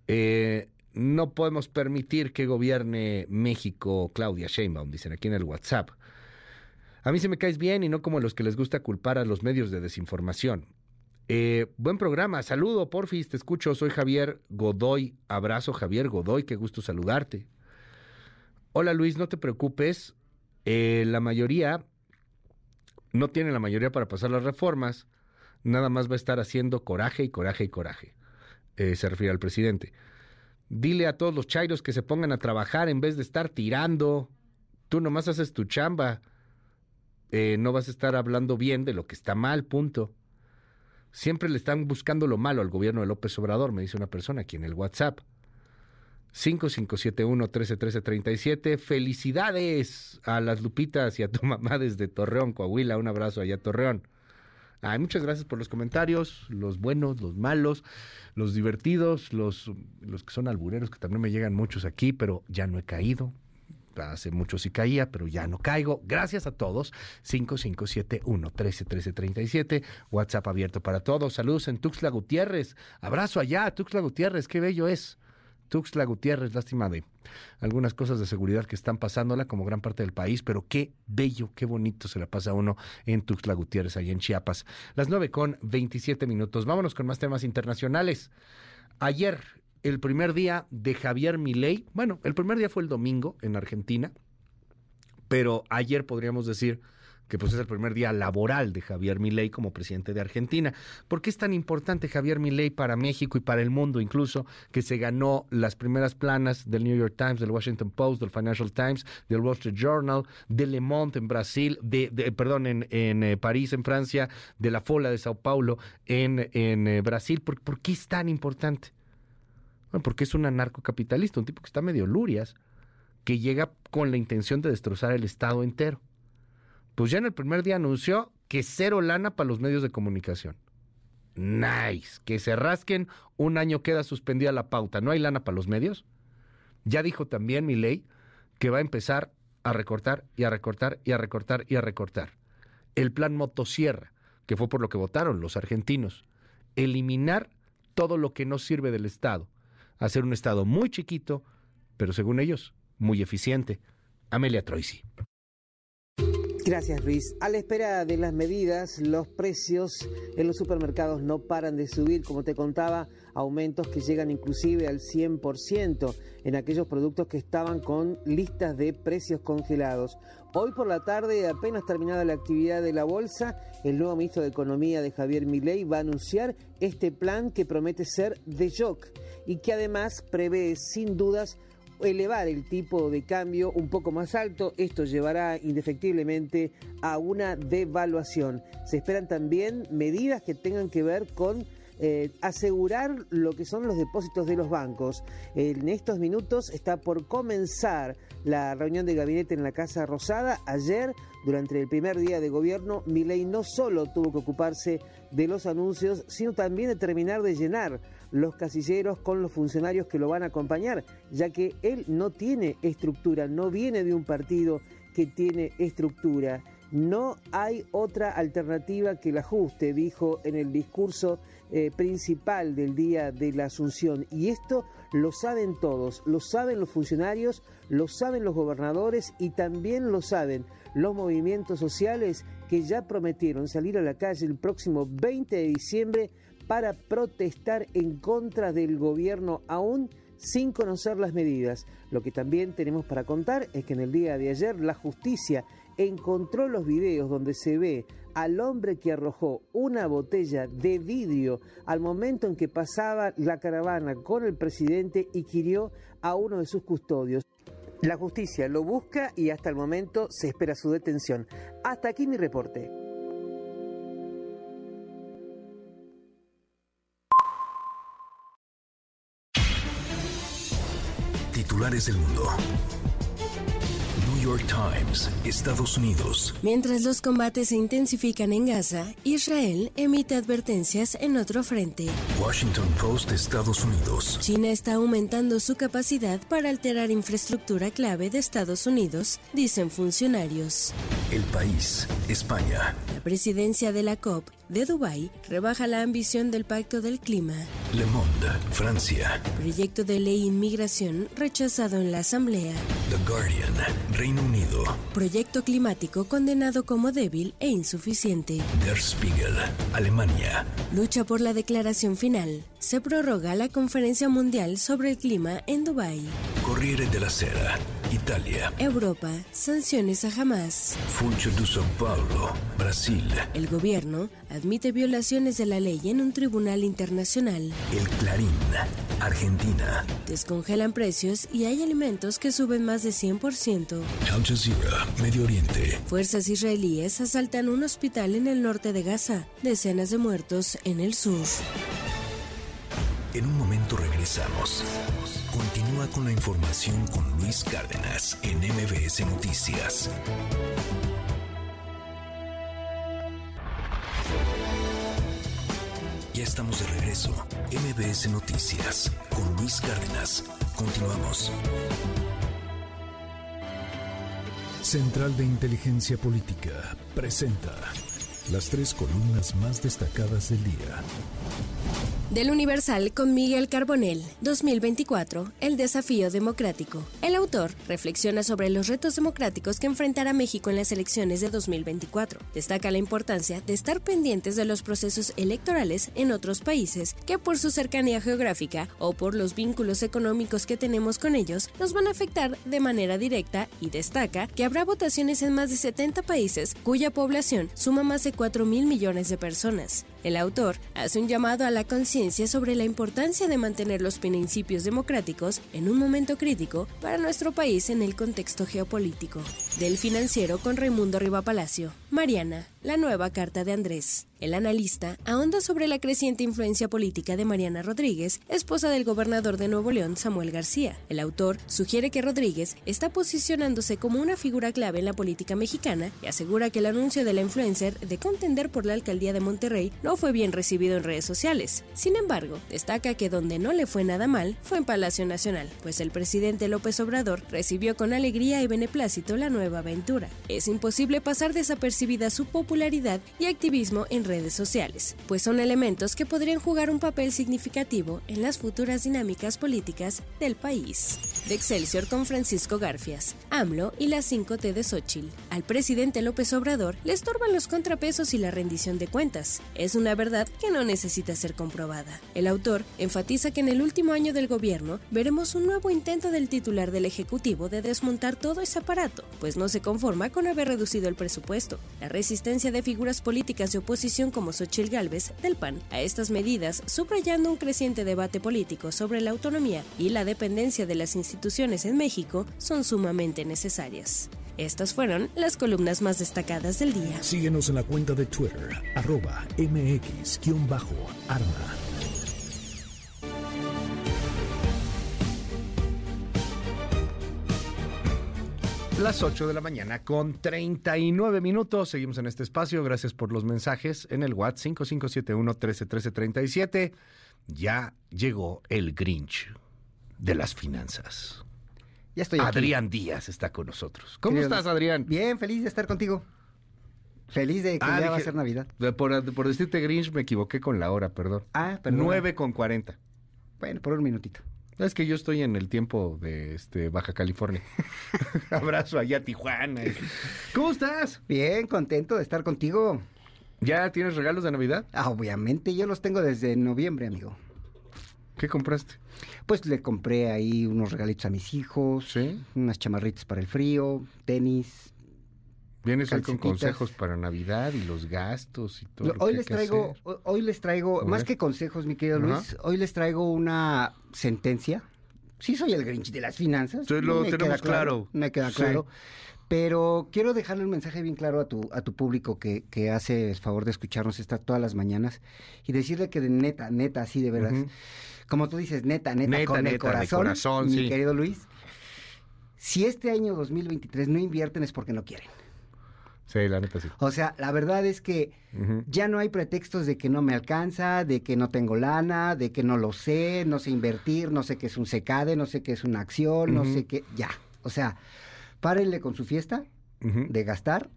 Eh, no podemos permitir que gobierne México Claudia Sheinbaum, dicen aquí en el WhatsApp. A mí se me caes bien y no como los que les gusta culpar a los medios de desinformación. Eh, buen programa, saludo, porfis, te escucho, soy Javier Godoy. Abrazo, Javier Godoy, qué gusto saludarte. Hola Luis, no te preocupes. Eh, la mayoría no tiene la mayoría para pasar las reformas, nada más va a estar haciendo coraje y coraje y coraje. Eh, se refiere al presidente. Dile a todos los chairos que se pongan a trabajar en vez de estar tirando. Tú nomás haces tu chamba. Eh, no vas a estar hablando bien de lo que está mal, punto. Siempre le están buscando lo malo al gobierno de López Obrador, me dice una persona aquí en el WhatsApp. 5571-131337. Felicidades a las Lupitas y a tu mamá desde Torreón, Coahuila. Un abrazo allá, Torreón. Ay, muchas gracias por los comentarios, los buenos, los malos, los divertidos, los, los que son albureros, que también me llegan muchos aquí, pero ya no he caído. Hace mucho sí caía, pero ya no caigo. Gracias a todos. 5571-131337. WhatsApp abierto para todos. Saludos en Tuxtla Gutiérrez. Abrazo allá, Tuxtla Gutiérrez. Qué bello es. Tuxtla Gutiérrez, lástima de algunas cosas de seguridad que están pasándola como gran parte del país, pero qué bello, qué bonito se la pasa uno en Tuxtla Gutiérrez, allá en Chiapas. Las nueve con 27 minutos. Vámonos con más temas internacionales. Ayer, el primer día de Javier Milei, bueno, el primer día fue el domingo en Argentina, pero ayer podríamos decir que pues es el primer día laboral de Javier Milei como presidente de Argentina. ¿Por qué es tan importante Javier Milei para México y para el mundo incluso que se ganó las primeras planas del New York Times, del Washington Post, del Financial Times, del Wall Street Journal, de Le Monde en Brasil, de, perdón, en, eh, París, en Francia, de la Fola de Sao Paulo en, en eh, Brasil? ¿Por, ¿Por, qué es tan importante? Bueno, porque es un anarcocapitalista, un tipo que está medio lurias, que llega con la intención de destrozar el Estado entero pues ya en el primer día anunció que cero lana para los medios de comunicación. Nice. Que se rasquen, un año queda suspendida la pauta. ¿No hay lana para los medios? Ya dijo también mi ley que va a empezar a recortar y a recortar y a recortar y a recortar. El plan motosierra, que fue por lo que votaron los argentinos. Eliminar todo lo que no sirve del Estado. Hacer un Estado muy chiquito, pero según ellos, muy eficiente. Amelia Troisi. Gracias Luis. A la espera de las medidas, los precios en los supermercados no paran de subir, como te contaba, aumentos que llegan inclusive al 100% en aquellos productos que estaban con listas de precios congelados. Hoy por la tarde, apenas terminada la actividad de la bolsa, el nuevo ministro de Economía de Javier Milei va a anunciar este plan que promete ser de shock y que además prevé sin dudas elevar el tipo de cambio un poco más alto. Esto llevará indefectiblemente a una devaluación. Se esperan también medidas que tengan que ver con eh, asegurar lo que son los depósitos de los bancos. En estos minutos está por comenzar la reunión de gabinete en la Casa Rosada. Ayer, durante el primer día de gobierno, Milei no solo tuvo que ocuparse de los anuncios, sino también de terminar de llenar los casilleros con los funcionarios que lo van a acompañar, ya que él no tiene estructura, no viene de un partido que tiene estructura. No hay otra alternativa que el ajuste, dijo en el discurso eh, principal del día de la Asunción. Y esto lo saben todos, lo saben los funcionarios, lo saben los gobernadores y también lo saben los movimientos sociales que ya prometieron salir a la calle el próximo 20 de diciembre para protestar en contra del gobierno aún sin conocer las medidas. Lo que también tenemos para contar es que en el día de ayer la justicia encontró los videos donde se ve al hombre que arrojó una botella de vidrio al momento en que pasaba la caravana con el presidente y quirió a uno de sus custodios. La justicia lo busca y hasta el momento se espera su detención. Hasta aquí mi reporte. Titulares del mundo. York Times, Estados Unidos. Mientras los combates se intensifican en Gaza, Israel emite advertencias en otro frente. Washington Post, Estados Unidos. China está aumentando su capacidad para alterar infraestructura clave de Estados Unidos, dicen funcionarios. El país, España. La presidencia de la COP de Dubái rebaja la ambición del Pacto del Clima. Le Monde, Francia. Proyecto de ley inmigración rechazado en la Asamblea. The Guardian, Reino Unido. Proyecto climático condenado como débil e insuficiente. Der Spiegel, Alemania. Lucha por la declaración final. Se prorroga la conferencia mundial sobre el clima en Dubái. Corriere della Sera, Italia. Europa, sanciones a Hamas. Funcho de São Paulo, Brasil. El gobierno admite violaciones de la ley en un tribunal internacional. El Clarín, Argentina. Descongelan precios y hay alimentos que suben más de 100%. Al Jazeera, Medio Oriente. Fuerzas israelíes asaltan un hospital en el norte de Gaza. Decenas de muertos en el sur. En un momento regresamos. Continúa con la información con Luis Cárdenas en MBS Noticias. Ya estamos de regreso. MBS Noticias con Luis Cárdenas. Continuamos. Central de Inteligencia Política presenta las tres columnas más destacadas del día. Del Universal con Miguel Carbonell, 2024, El desafío democrático. El autor reflexiona sobre los retos democráticos que enfrentará México en las elecciones de 2024. Destaca la importancia de estar pendientes de los procesos electorales en otros países que por su cercanía geográfica o por los vínculos económicos que tenemos con ellos nos van a afectar de manera directa y destaca que habrá votaciones en más de 70 países cuya población suma más de 4 mil millones de personas. El autor hace un llamado a la conciencia sobre la importancia de mantener los principios democráticos en un momento crítico para nuestro país en el contexto geopolítico. Del financiero con Raimundo Palacio. Mariana, la nueva carta de Andrés. El analista ahonda sobre la creciente influencia política de Mariana Rodríguez, esposa del gobernador de Nuevo León, Samuel García. El autor sugiere que Rodríguez está posicionándose como una figura clave en la política mexicana y asegura que el anuncio de la influencer de contender por la alcaldía de Monterrey no fue bien recibido en redes sociales. Sin embargo, destaca que donde no le fue nada mal fue en Palacio Nacional, pues el presidente López Obrador recibió con alegría y beneplácito la nueva aventura. Es imposible pasar desapercibida su popularidad y activismo en redes sociales, pues son elementos que podrían jugar un papel significativo en las futuras dinámicas políticas del país. De Excelsior con Francisco Garfias, AMLO y las 5T de Xochitl. Al presidente López Obrador le estorban los contrapesos y la rendición de cuentas. Es una verdad que no necesita ser comprobada. El autor enfatiza que en el último año del gobierno veremos un nuevo intento del titular del Ejecutivo de desmontar todo ese aparato, pues no se conforma con haber reducido el presupuesto. La resistencia de figuras políticas de oposición como Xochil Gálvez del PAN a estas medidas, subrayando un creciente debate político sobre la autonomía y la dependencia de las instituciones en México son sumamente necesarias. Estas fueron las columnas más destacadas del día. Síguenos en la cuenta de Twitter, arroba mx-arma. Las 8 de la mañana con 39 minutos. Seguimos en este espacio. Gracias por los mensajes en el WhatsApp 5571-131337. Ya llegó el Grinch de las finanzas. Ya estoy aquí. Adrián Díaz está con nosotros. ¿Cómo Querido estás. Adrián? Bien, feliz de estar contigo. Feliz de que Ah, ya va a ser Navidad. Por, por decirte Grinch me equivoqué con la hora, perdón. Ah, perdón. 9 con 40. Bueno, por un minutito. Es que yo estoy en el tiempo de este Baja California. Abrazo allá a Tijuana. ¿Cómo estás? Bien, contento de estar contigo. ¿Ya tienes regalos de Navidad? Ah, obviamente, yo los tengo desde noviembre, amigo. ¿Qué compraste? Pues le compré ahí unos regalitos a mis hijos, unas chamarritas para el frío, tenis. Vienes hoy con consejos para Navidad y los gastos y todo. Lo- lo Hoy que hay les que traigo, hacer. hoy les traigo, más que consejos, mi querido. Luis, hoy les traigo una sentencia. Sí soy el Grinch de las finanzas. Lo me tenemos claro. Me queda Sí. claro. Pero quiero dejarle un mensaje bien claro a tu, a tu público que, que hace el favor de escucharnos esta, todas las mañanas y decirle que de neta, neta, así de veras, Ujú. como tú dices, neta, neta, Neta, con neta, el corazón, corazón, mi sí. querido Luis, si este año 2023 no invierten es porque no quieren. Sí, la neta sí. O sea, la verdad es que ya no hay pretextos de que no me alcanza, de que no tengo lana, de que no lo sé, no sé invertir, no sé qué es un secade, no sé qué es una acción, no sé qué. Ya. O sea, párenle con su fiesta de gastar.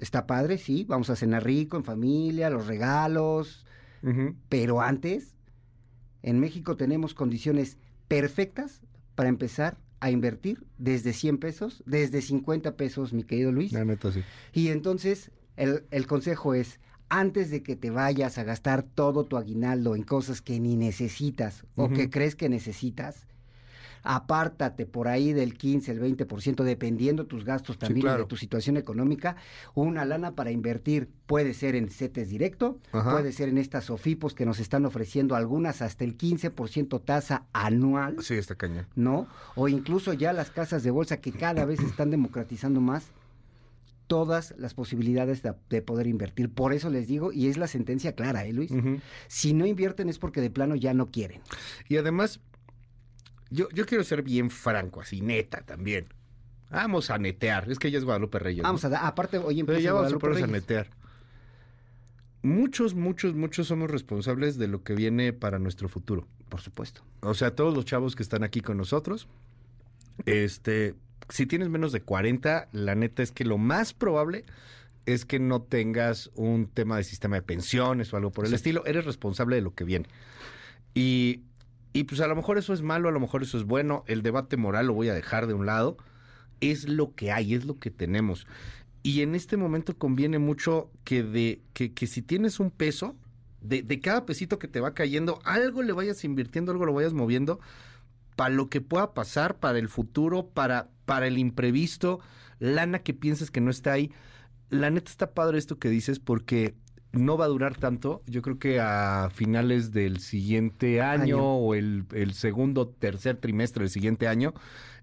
Está padre, sí, vamos a cenar rico en familia, los regalos. Pero antes, en México tenemos condiciones perfectas para empezar a invertir desde 100 pesos, desde 50 pesos, mi querido Luis. La neta sí. Y entonces el, el consejo es, antes de que te vayas a gastar todo tu aguinaldo en cosas que ni necesitas o que crees que necesitas, apártate por ahí del 15, el 20%, dependiendo tus gastos también claro. de tu situación económica, una lana para invertir. Puede ser en CETES directo, Ajá. puede ser en estas SOFIPOS que nos están ofreciendo algunas hasta el 15% tasa anual. Sí, está cañón. ¿no? O incluso ya las casas de bolsa que cada vez están democratizando más todas las posibilidades de, de poder invertir. Por eso les digo, y es la sentencia clara, ¿eh, Luis? Si no invierten es porque de plano ya no quieren. Y además, yo, yo quiero ser bien franco, así, neta también. Vamos a netear. Es que ella es Guadalupe Reyes. ¿no? Vamos a dar, aparte, hoy Pero empieza ya vamos a Guadalupe a Reyes. netear. Muchos, muchos, muchos somos responsables de lo que viene para nuestro futuro. Por supuesto. O sea, todos los chavos que están aquí con nosotros, este, si tienes menos de 40, la neta es que lo más probable es que no tengas un tema de sistema de pensiones o algo por el estilo. Eres responsable de lo que viene. Y, y pues a lo mejor eso es malo, a lo mejor eso es bueno. El debate moral lo voy a dejar de un lado. Es lo que hay, es lo que tenemos. Y en este momento conviene mucho que de que, que si tienes un peso, de, cada pesito que te va cayendo, algo le vayas invirtiendo, algo lo vayas moviendo para lo que pueda pasar, para el futuro, para, para el imprevisto, lana que pienses que no está ahí. La neta está padre esto que dices porque no va a durar tanto. Yo creo que a finales del siguiente año, Año. o el, el segundo, tercer trimestre del siguiente año,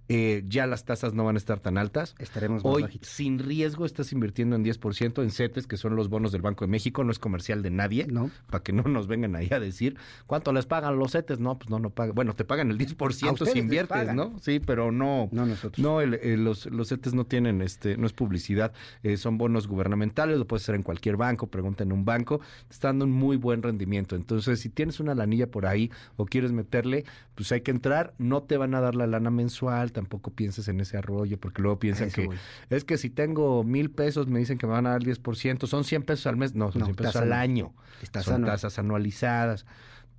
eh, ya las tasas no van a estar tan altas. Estaremos más Hoy, bajitos. sin riesgo, estás invirtiendo en 10% en CETES, que son los bonos del Banco de México. No es comercial de nadie. No. Para que no nos vengan ahí a decir cuánto les pagan los CETES. No, pues no, no pagan. Bueno, te pagan el 10% ustedes si inviertes. ¿no? Sí, pero no. No nosotros. No, el- el- los, los CETES no tienen, este, no es publicidad, eh, son bonos gubernamentales, lo puedes hacer en cualquier banco, pregunta en un banco, te está dando un muy buen rendimiento. Entonces, si tienes una lanilla por ahí o quieres meterle, pues hay que entrar, no te van a dar la lana mensual, tampoco pienses en ese arroyo, porque luego piensan Eso que es que si tengo mil pesos me dicen que me van a dar el 10%, son 100 pesos al mes, no, son No, 100 pesos al año, son tasas anualizadas.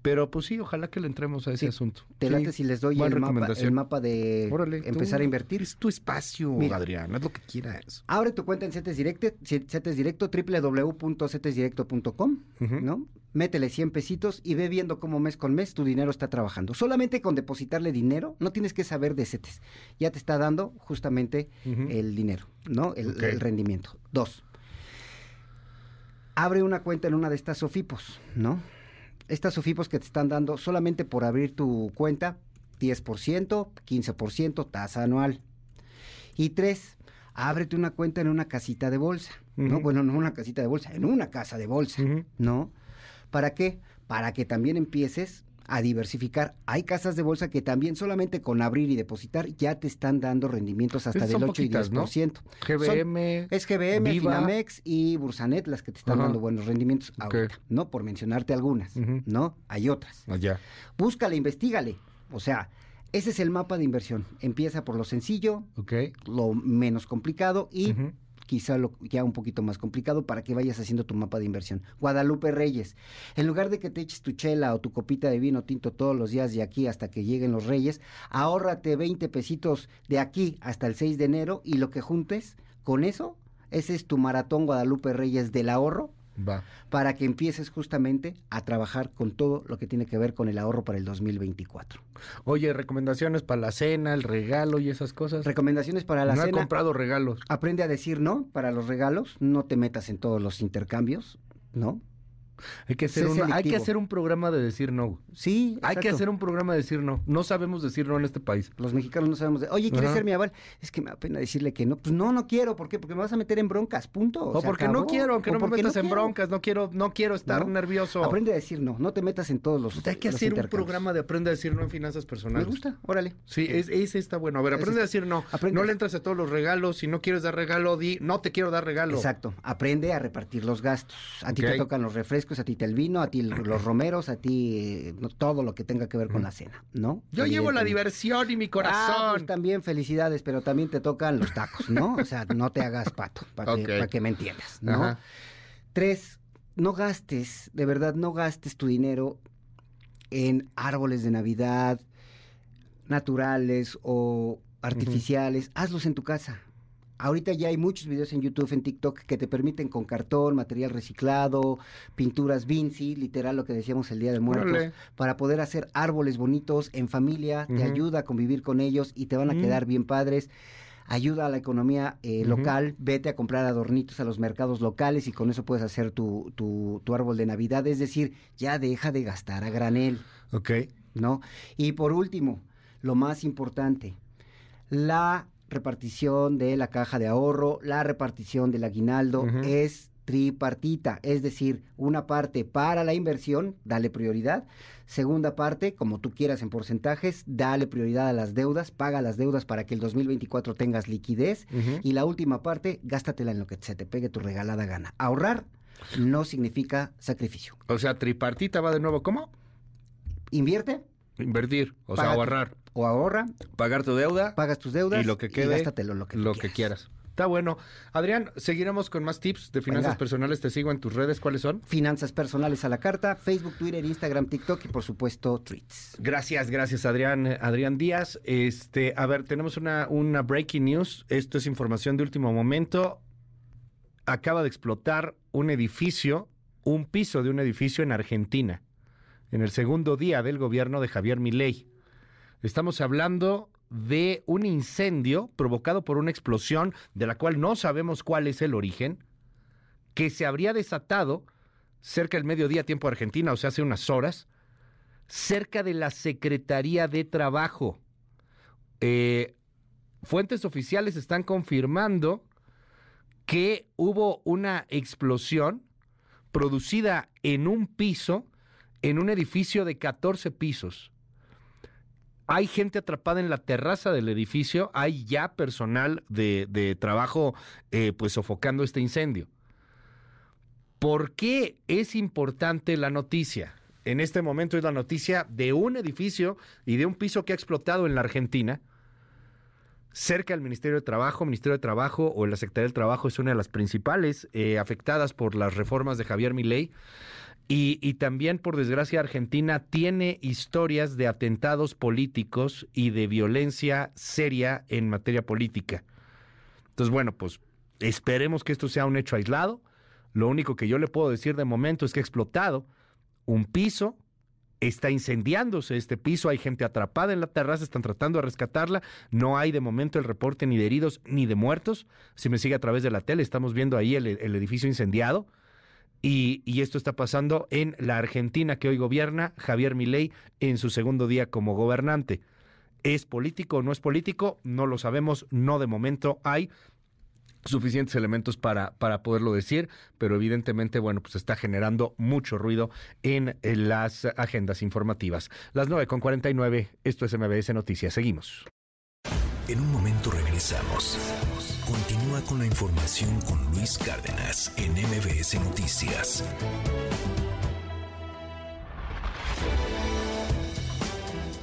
Pero pues sí, ojalá que le entremos a ese Sí, asunto. Te Sí, late si les doy el mapa, el mapa de Órale, tú. empezar a invertir. Es tu espacio, Mira. Adrián, haz lo que quieras. Abre tu cuenta en CETES Directo, CETES Directo, www.cetesdirecto.com, Ujú. ¿no? Métele 100 pesitos y ve viendo cómo mes con mes tu dinero está trabajando. Solamente con depositarle dinero, no tienes que saber de CETES. Ya te está dando justamente el dinero, ¿no? El rendimiento. Dos. Abre una cuenta en una de estas Sofipos, ¿no? Estas Sofipos que te están dando solamente por abrir tu cuenta 10%, 15% tasa anual. Y tres, ábrete una cuenta en una casita de bolsa, ¿no? Bueno, no una casita de bolsa, en una casa de bolsa, ¿no? ¿Para qué? Para que también empieces a diversificar. Hay casas de bolsa que también solamente con abrir y depositar ya te están dando rendimientos hasta del son 8 poquitas, y ¿no? 10%. GBM, Son- es GBM, Viva. Finamex y Bursanet las que te están Ajá. dando buenos rendimientos ahorita, ¿no? Por mencionarte algunas, ¿no? Hay otras. Allá. Búscale, investigale. O sea, ese es el mapa de inversión. Empieza por lo sencillo, lo menos complicado y quizá lo ya un poquito más complicado para que vayas haciendo tu mapa de inversión. Guadalupe Reyes. En lugar de que te eches tu chela o tu copita de vino tinto todos los días de aquí hasta que lleguen los Reyes, ahórrate 20 pesitos de aquí hasta el 6 de enero y lo que juntes con eso, ese es tu maratón Guadalupe Reyes del ahorro Va. para que empieces justamente a trabajar con todo lo que tiene que ver con el ahorro para el 2024. Oye, recomendaciones para la cena, el regalo y esas cosas. Recomendaciones para la no cena. he comprado regalos. Aprende a decir no para los regalos, no te metas en todos los intercambios, ¿no? Hay que, hacer un, hay que hacer un programa de decir no. Sí, Hay que hacer un programa de decir no. No sabemos decir no en este país. Los mexicanos no sabemos de, oye, ¿quieres Ajá. ser mi aval? Es que me da pena decirle que no. Pues no, no quiero. ¿Por qué? Porque me vas a meter en broncas, punto. O porque no quiero, que O no me metas en quiero. broncas, no quiero, no quiero estar ¿No? nervioso. Aprende a decir no, no te metas en todos los Hay que los hacer un programa de aprende a decir no en finanzas personales. Me gusta, órale. Sí, es, ese está bueno. A ver, aprende a decir no. aprende. No le entras a todos los regalos. Si no quieres dar regalo, di, no te quiero dar regalo. Exacto, aprende a repartir los gastos. A ti te tocan los refrescos, a ti te el vino, a ti los romeros, a ti eh, todo lo que tenga que ver con la cena, ¿no? Yo llevo la diversión y mi Ah, corazón. pues también felicidades, pero también te tocan los tacos, ¿no? O sea, no te hagas pato, para que, pa' que me entiendas, ¿no? Ajá. Tres, no gastes, de verdad, no gastes tu dinero en árboles de Navidad naturales o artificiales, hazlos en tu casa. Ahorita ya hay muchos videos en YouTube, en TikTok, que te permiten con cartón, material reciclado, pinturas Vinci, literal lo que decíamos el Día de Muertos, para poder hacer árboles bonitos en familia, te ayuda a convivir con ellos y te van a quedar bien padres. Ayuda a la economía eh, local, vete a comprar adornitos a los mercados locales y con eso puedes hacer tu, tu, tu árbol de Navidad. Es decir, ya deja de gastar a granel. Ok. ¿no? Y por último, lo más importante, la repartición de la caja de ahorro, la repartición del aguinaldo es tripartita, es decir, una parte para la inversión, dale prioridad, segunda parte, como tú quieras en porcentajes, dale prioridad a las deudas, paga las deudas para que el 2024 tengas liquidez y la última parte, gástatela en lo que se te pegue tu regalada gana. Ahorrar no significa sacrificio. O sea, tripartita va de nuevo. ¿Cómo? Invierte Invertir. O sea, ahorrar. O ahorra, Pagar tu deuda. pagas tus deudas y lo que quede. gástatelo lo que, lo que quieras. Está bueno. Adrián, seguiremos con más tips de finanzas Venga. personales. Te sigo en tus redes. ¿Cuáles son? Finanzas personales a la carta, Facebook, Twitter, Instagram, TikTok y por supuesto Tweets. Gracias, gracias Adrián, Adrián Díaz. Este, a ver, tenemos una, una breaking news. Esto es información de último momento. Acaba de explotar un edificio, un piso de un edificio en Argentina, en el segundo día del gobierno de Javier Milei. Estamos hablando de un incendio provocado por una explosión de la cual no sabemos cuál es el origen, que se habría desatado cerca del mediodía tiempo Argentina, o sea, hace unas horas, cerca de la Secretaría de Trabajo. Eh, fuentes oficiales están confirmando que hubo una explosión producida en un piso, en un edificio de 14 pisos. Hay gente atrapada en la terraza del edificio, hay ya personal de, de trabajo eh, pues sofocando este incendio. ¿Por qué es importante la noticia? En este momento es la noticia de un edificio y de un piso que ha explotado en la Argentina, cerca del Ministerio de Trabajo. Ministerio de Trabajo o la Secretaría del Trabajo es una de las principales eh, afectadas por las reformas de Javier Milei. Y, también, por desgracia, Argentina tiene historias de atentados políticos y de violencia seria en materia política. Entonces, bueno, pues esperemos que esto sea un hecho aislado. Lo único que yo le puedo decir de momento es que ha explotado un piso, está incendiándose este piso, hay gente atrapada en la terraza, están tratando de rescatarla, no hay de momento el reporte ni de heridos ni de muertos. Si me sigue a través de la tele, estamos viendo ahí el edificio incendiado Y, esto está pasando en la Argentina que hoy gobierna Javier Milei en su segundo día como gobernante. ¿Es político o no es político? No lo sabemos, no de momento hay suficientes elementos para, para poderlo decir, pero evidentemente, bueno, pues está generando mucho ruido en, en las agendas informativas. Las 9 con 49, esto es MBS Noticias. Seguimos. En un momento regresamos. Con la información con Luis Cárdenas en MBS Noticias.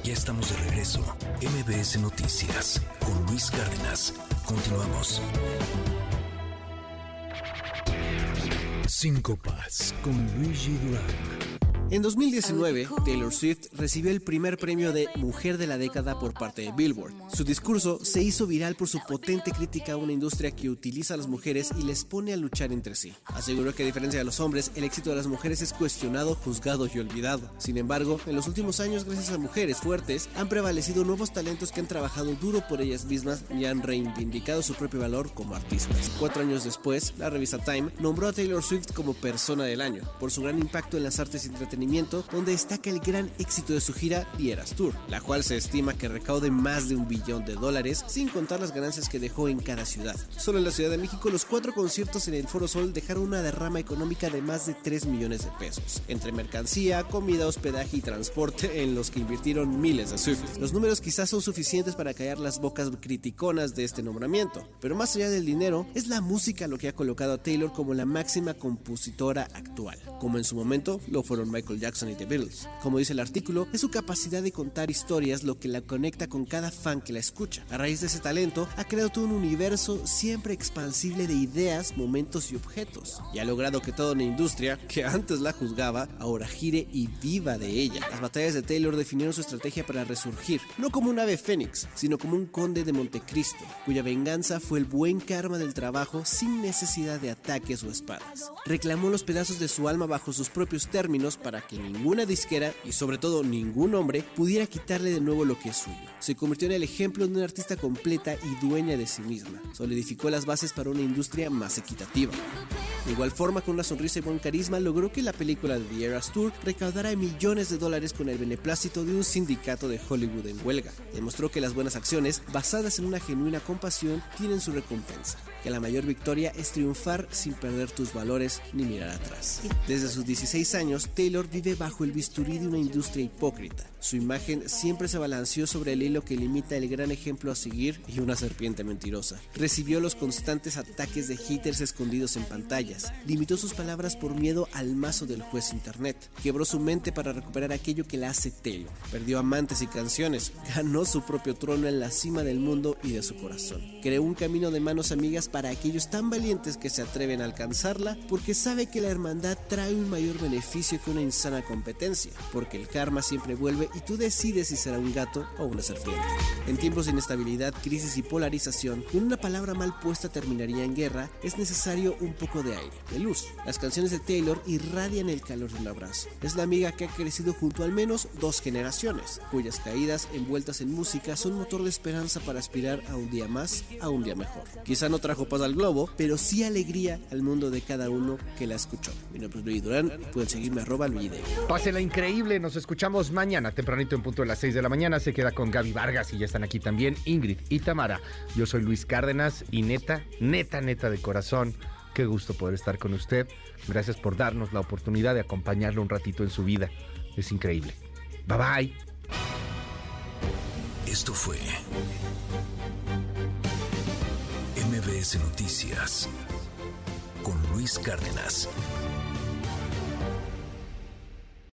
Ya estamos de regreso. MBS Noticias con Luis Cárdenas. Continuamos. Cinco Paz con Luigi Durán. En 2019, Taylor Swift recibió el primer premio de Mujer de la Década por parte de Billboard. Su discurso se hizo viral por su potente crítica a una industria que utiliza a las mujeres y les pone a luchar entre sí. Aseguró que a diferencia de los hombres, el éxito de las mujeres es cuestionado, juzgado y olvidado. Sin embargo, en los últimos años, gracias a mujeres fuertes, han prevalecido nuevos talentos que han trabajado duro por ellas mismas y han reivindicado su propio valor como artistas. Cuatro años después, la revista Time nombró a Taylor Swift como persona del año por su gran impacto en las artes y donde destaca el gran éxito de su gira The Eras Tour, la cual se estima que recaude más de un billón de dólares, sin contar las ganancias que dejó en cada ciudad. Solo en la Ciudad de México, los cuatro conciertos en el Foro Sol dejaron una derrama económica de más de 3 millones de pesos, entre mercancía, comida, hospedaje y transporte, en los que invirtieron miles de Swift. Los números quizás son suficientes para callar las bocas criticonas de este nombramiento, pero más allá del dinero, es la música lo que ha colocado a Taylor como la máxima compositora actual, como en su momento lo fueron Michael Jackson y The Beatles. Como dice el artículo, es su capacidad de contar historias lo que la conecta con cada fan que la escucha. A raíz de ese talento, ha creado todo un universo siempre expansible de ideas, momentos y objetos. Y ha logrado que toda una industria, que antes la juzgaba, ahora gire y viva de ella. Las batallas de Taylor definieron su estrategia para resurgir, no como un ave fénix, sino como un conde de Montecristo, cuya venganza fue el buen karma del trabajo sin necesidad de ataques o espadas. Reclamó los pedazos de su alma bajo sus propios términos para que ninguna disquera y sobre todo ningún hombre pudiera quitarle de nuevo lo que es suyo. Se convirtió en el ejemplo de una artista completa y dueña de sí misma. Solidificó las bases para una industria más equitativa. De igual forma, con una sonrisa y buen carisma, logró que la película de The Eras Tour recaudara millones de dólares con el beneplácito de un sindicato de Hollywood en huelga. Demostró que las buenas acciones, basadas en una genuina compasión, tienen su recompensa. Que la mayor victoria es triunfar sin perder tus valores ni mirar atrás. Desde sus 16 años, Taylor vive bajo el bisturí de una industria hipócrita. Su imagen siempre se balanceó sobre el hilo que limita el gran ejemplo a seguir y una serpiente mentirosa. Recibió los constantes ataques de haters escondidos en pantallas. Limitó sus palabras por miedo al mazo del juez internet. Quebró su mente para recuperar aquello que la hace Taylor. Perdió amantes y canciones. Ganó su propio trono en la cima del mundo y de su corazón. Creó un camino de manos amigas para aquellos tan valientes que se atreven a alcanzarla porque sabe que la hermandad trae un mayor beneficio que una insana competencia. Porque el karma siempre vuelve y tú decides si será un gato o una serpiente. En tiempos de inestabilidad, crisis y polarización, y una palabra mal puesta terminaría en guerra, es necesario un poco de aire, de luz. Las canciones de Taylor irradian el calor de un abrazo. Es la amiga que ha crecido junto al menos dos generaciones, cuyas caídas envueltas en música son motor de esperanza para aspirar a un día más, a un día mejor. Quizá no trajo paz al globo, pero sí alegría al mundo de cada uno que la escuchó. Mi nombre es Luis Durán, pueden seguirme arroba Luis Pásela increíble, nos escuchamos mañana tempranito en punto de las 6 de la mañana. Se queda con Gaby Vargas y ya están aquí también Ingrid y Tamara. Yo soy Luis Cárdenas y neta, neta, neta de corazón. Qué gusto poder estar con usted. Gracias por darnos la oportunidad de acompañarlo un ratito en su vida. Es increíble. Bye bye. Esto fue MBS Noticias con Luis Cárdenas.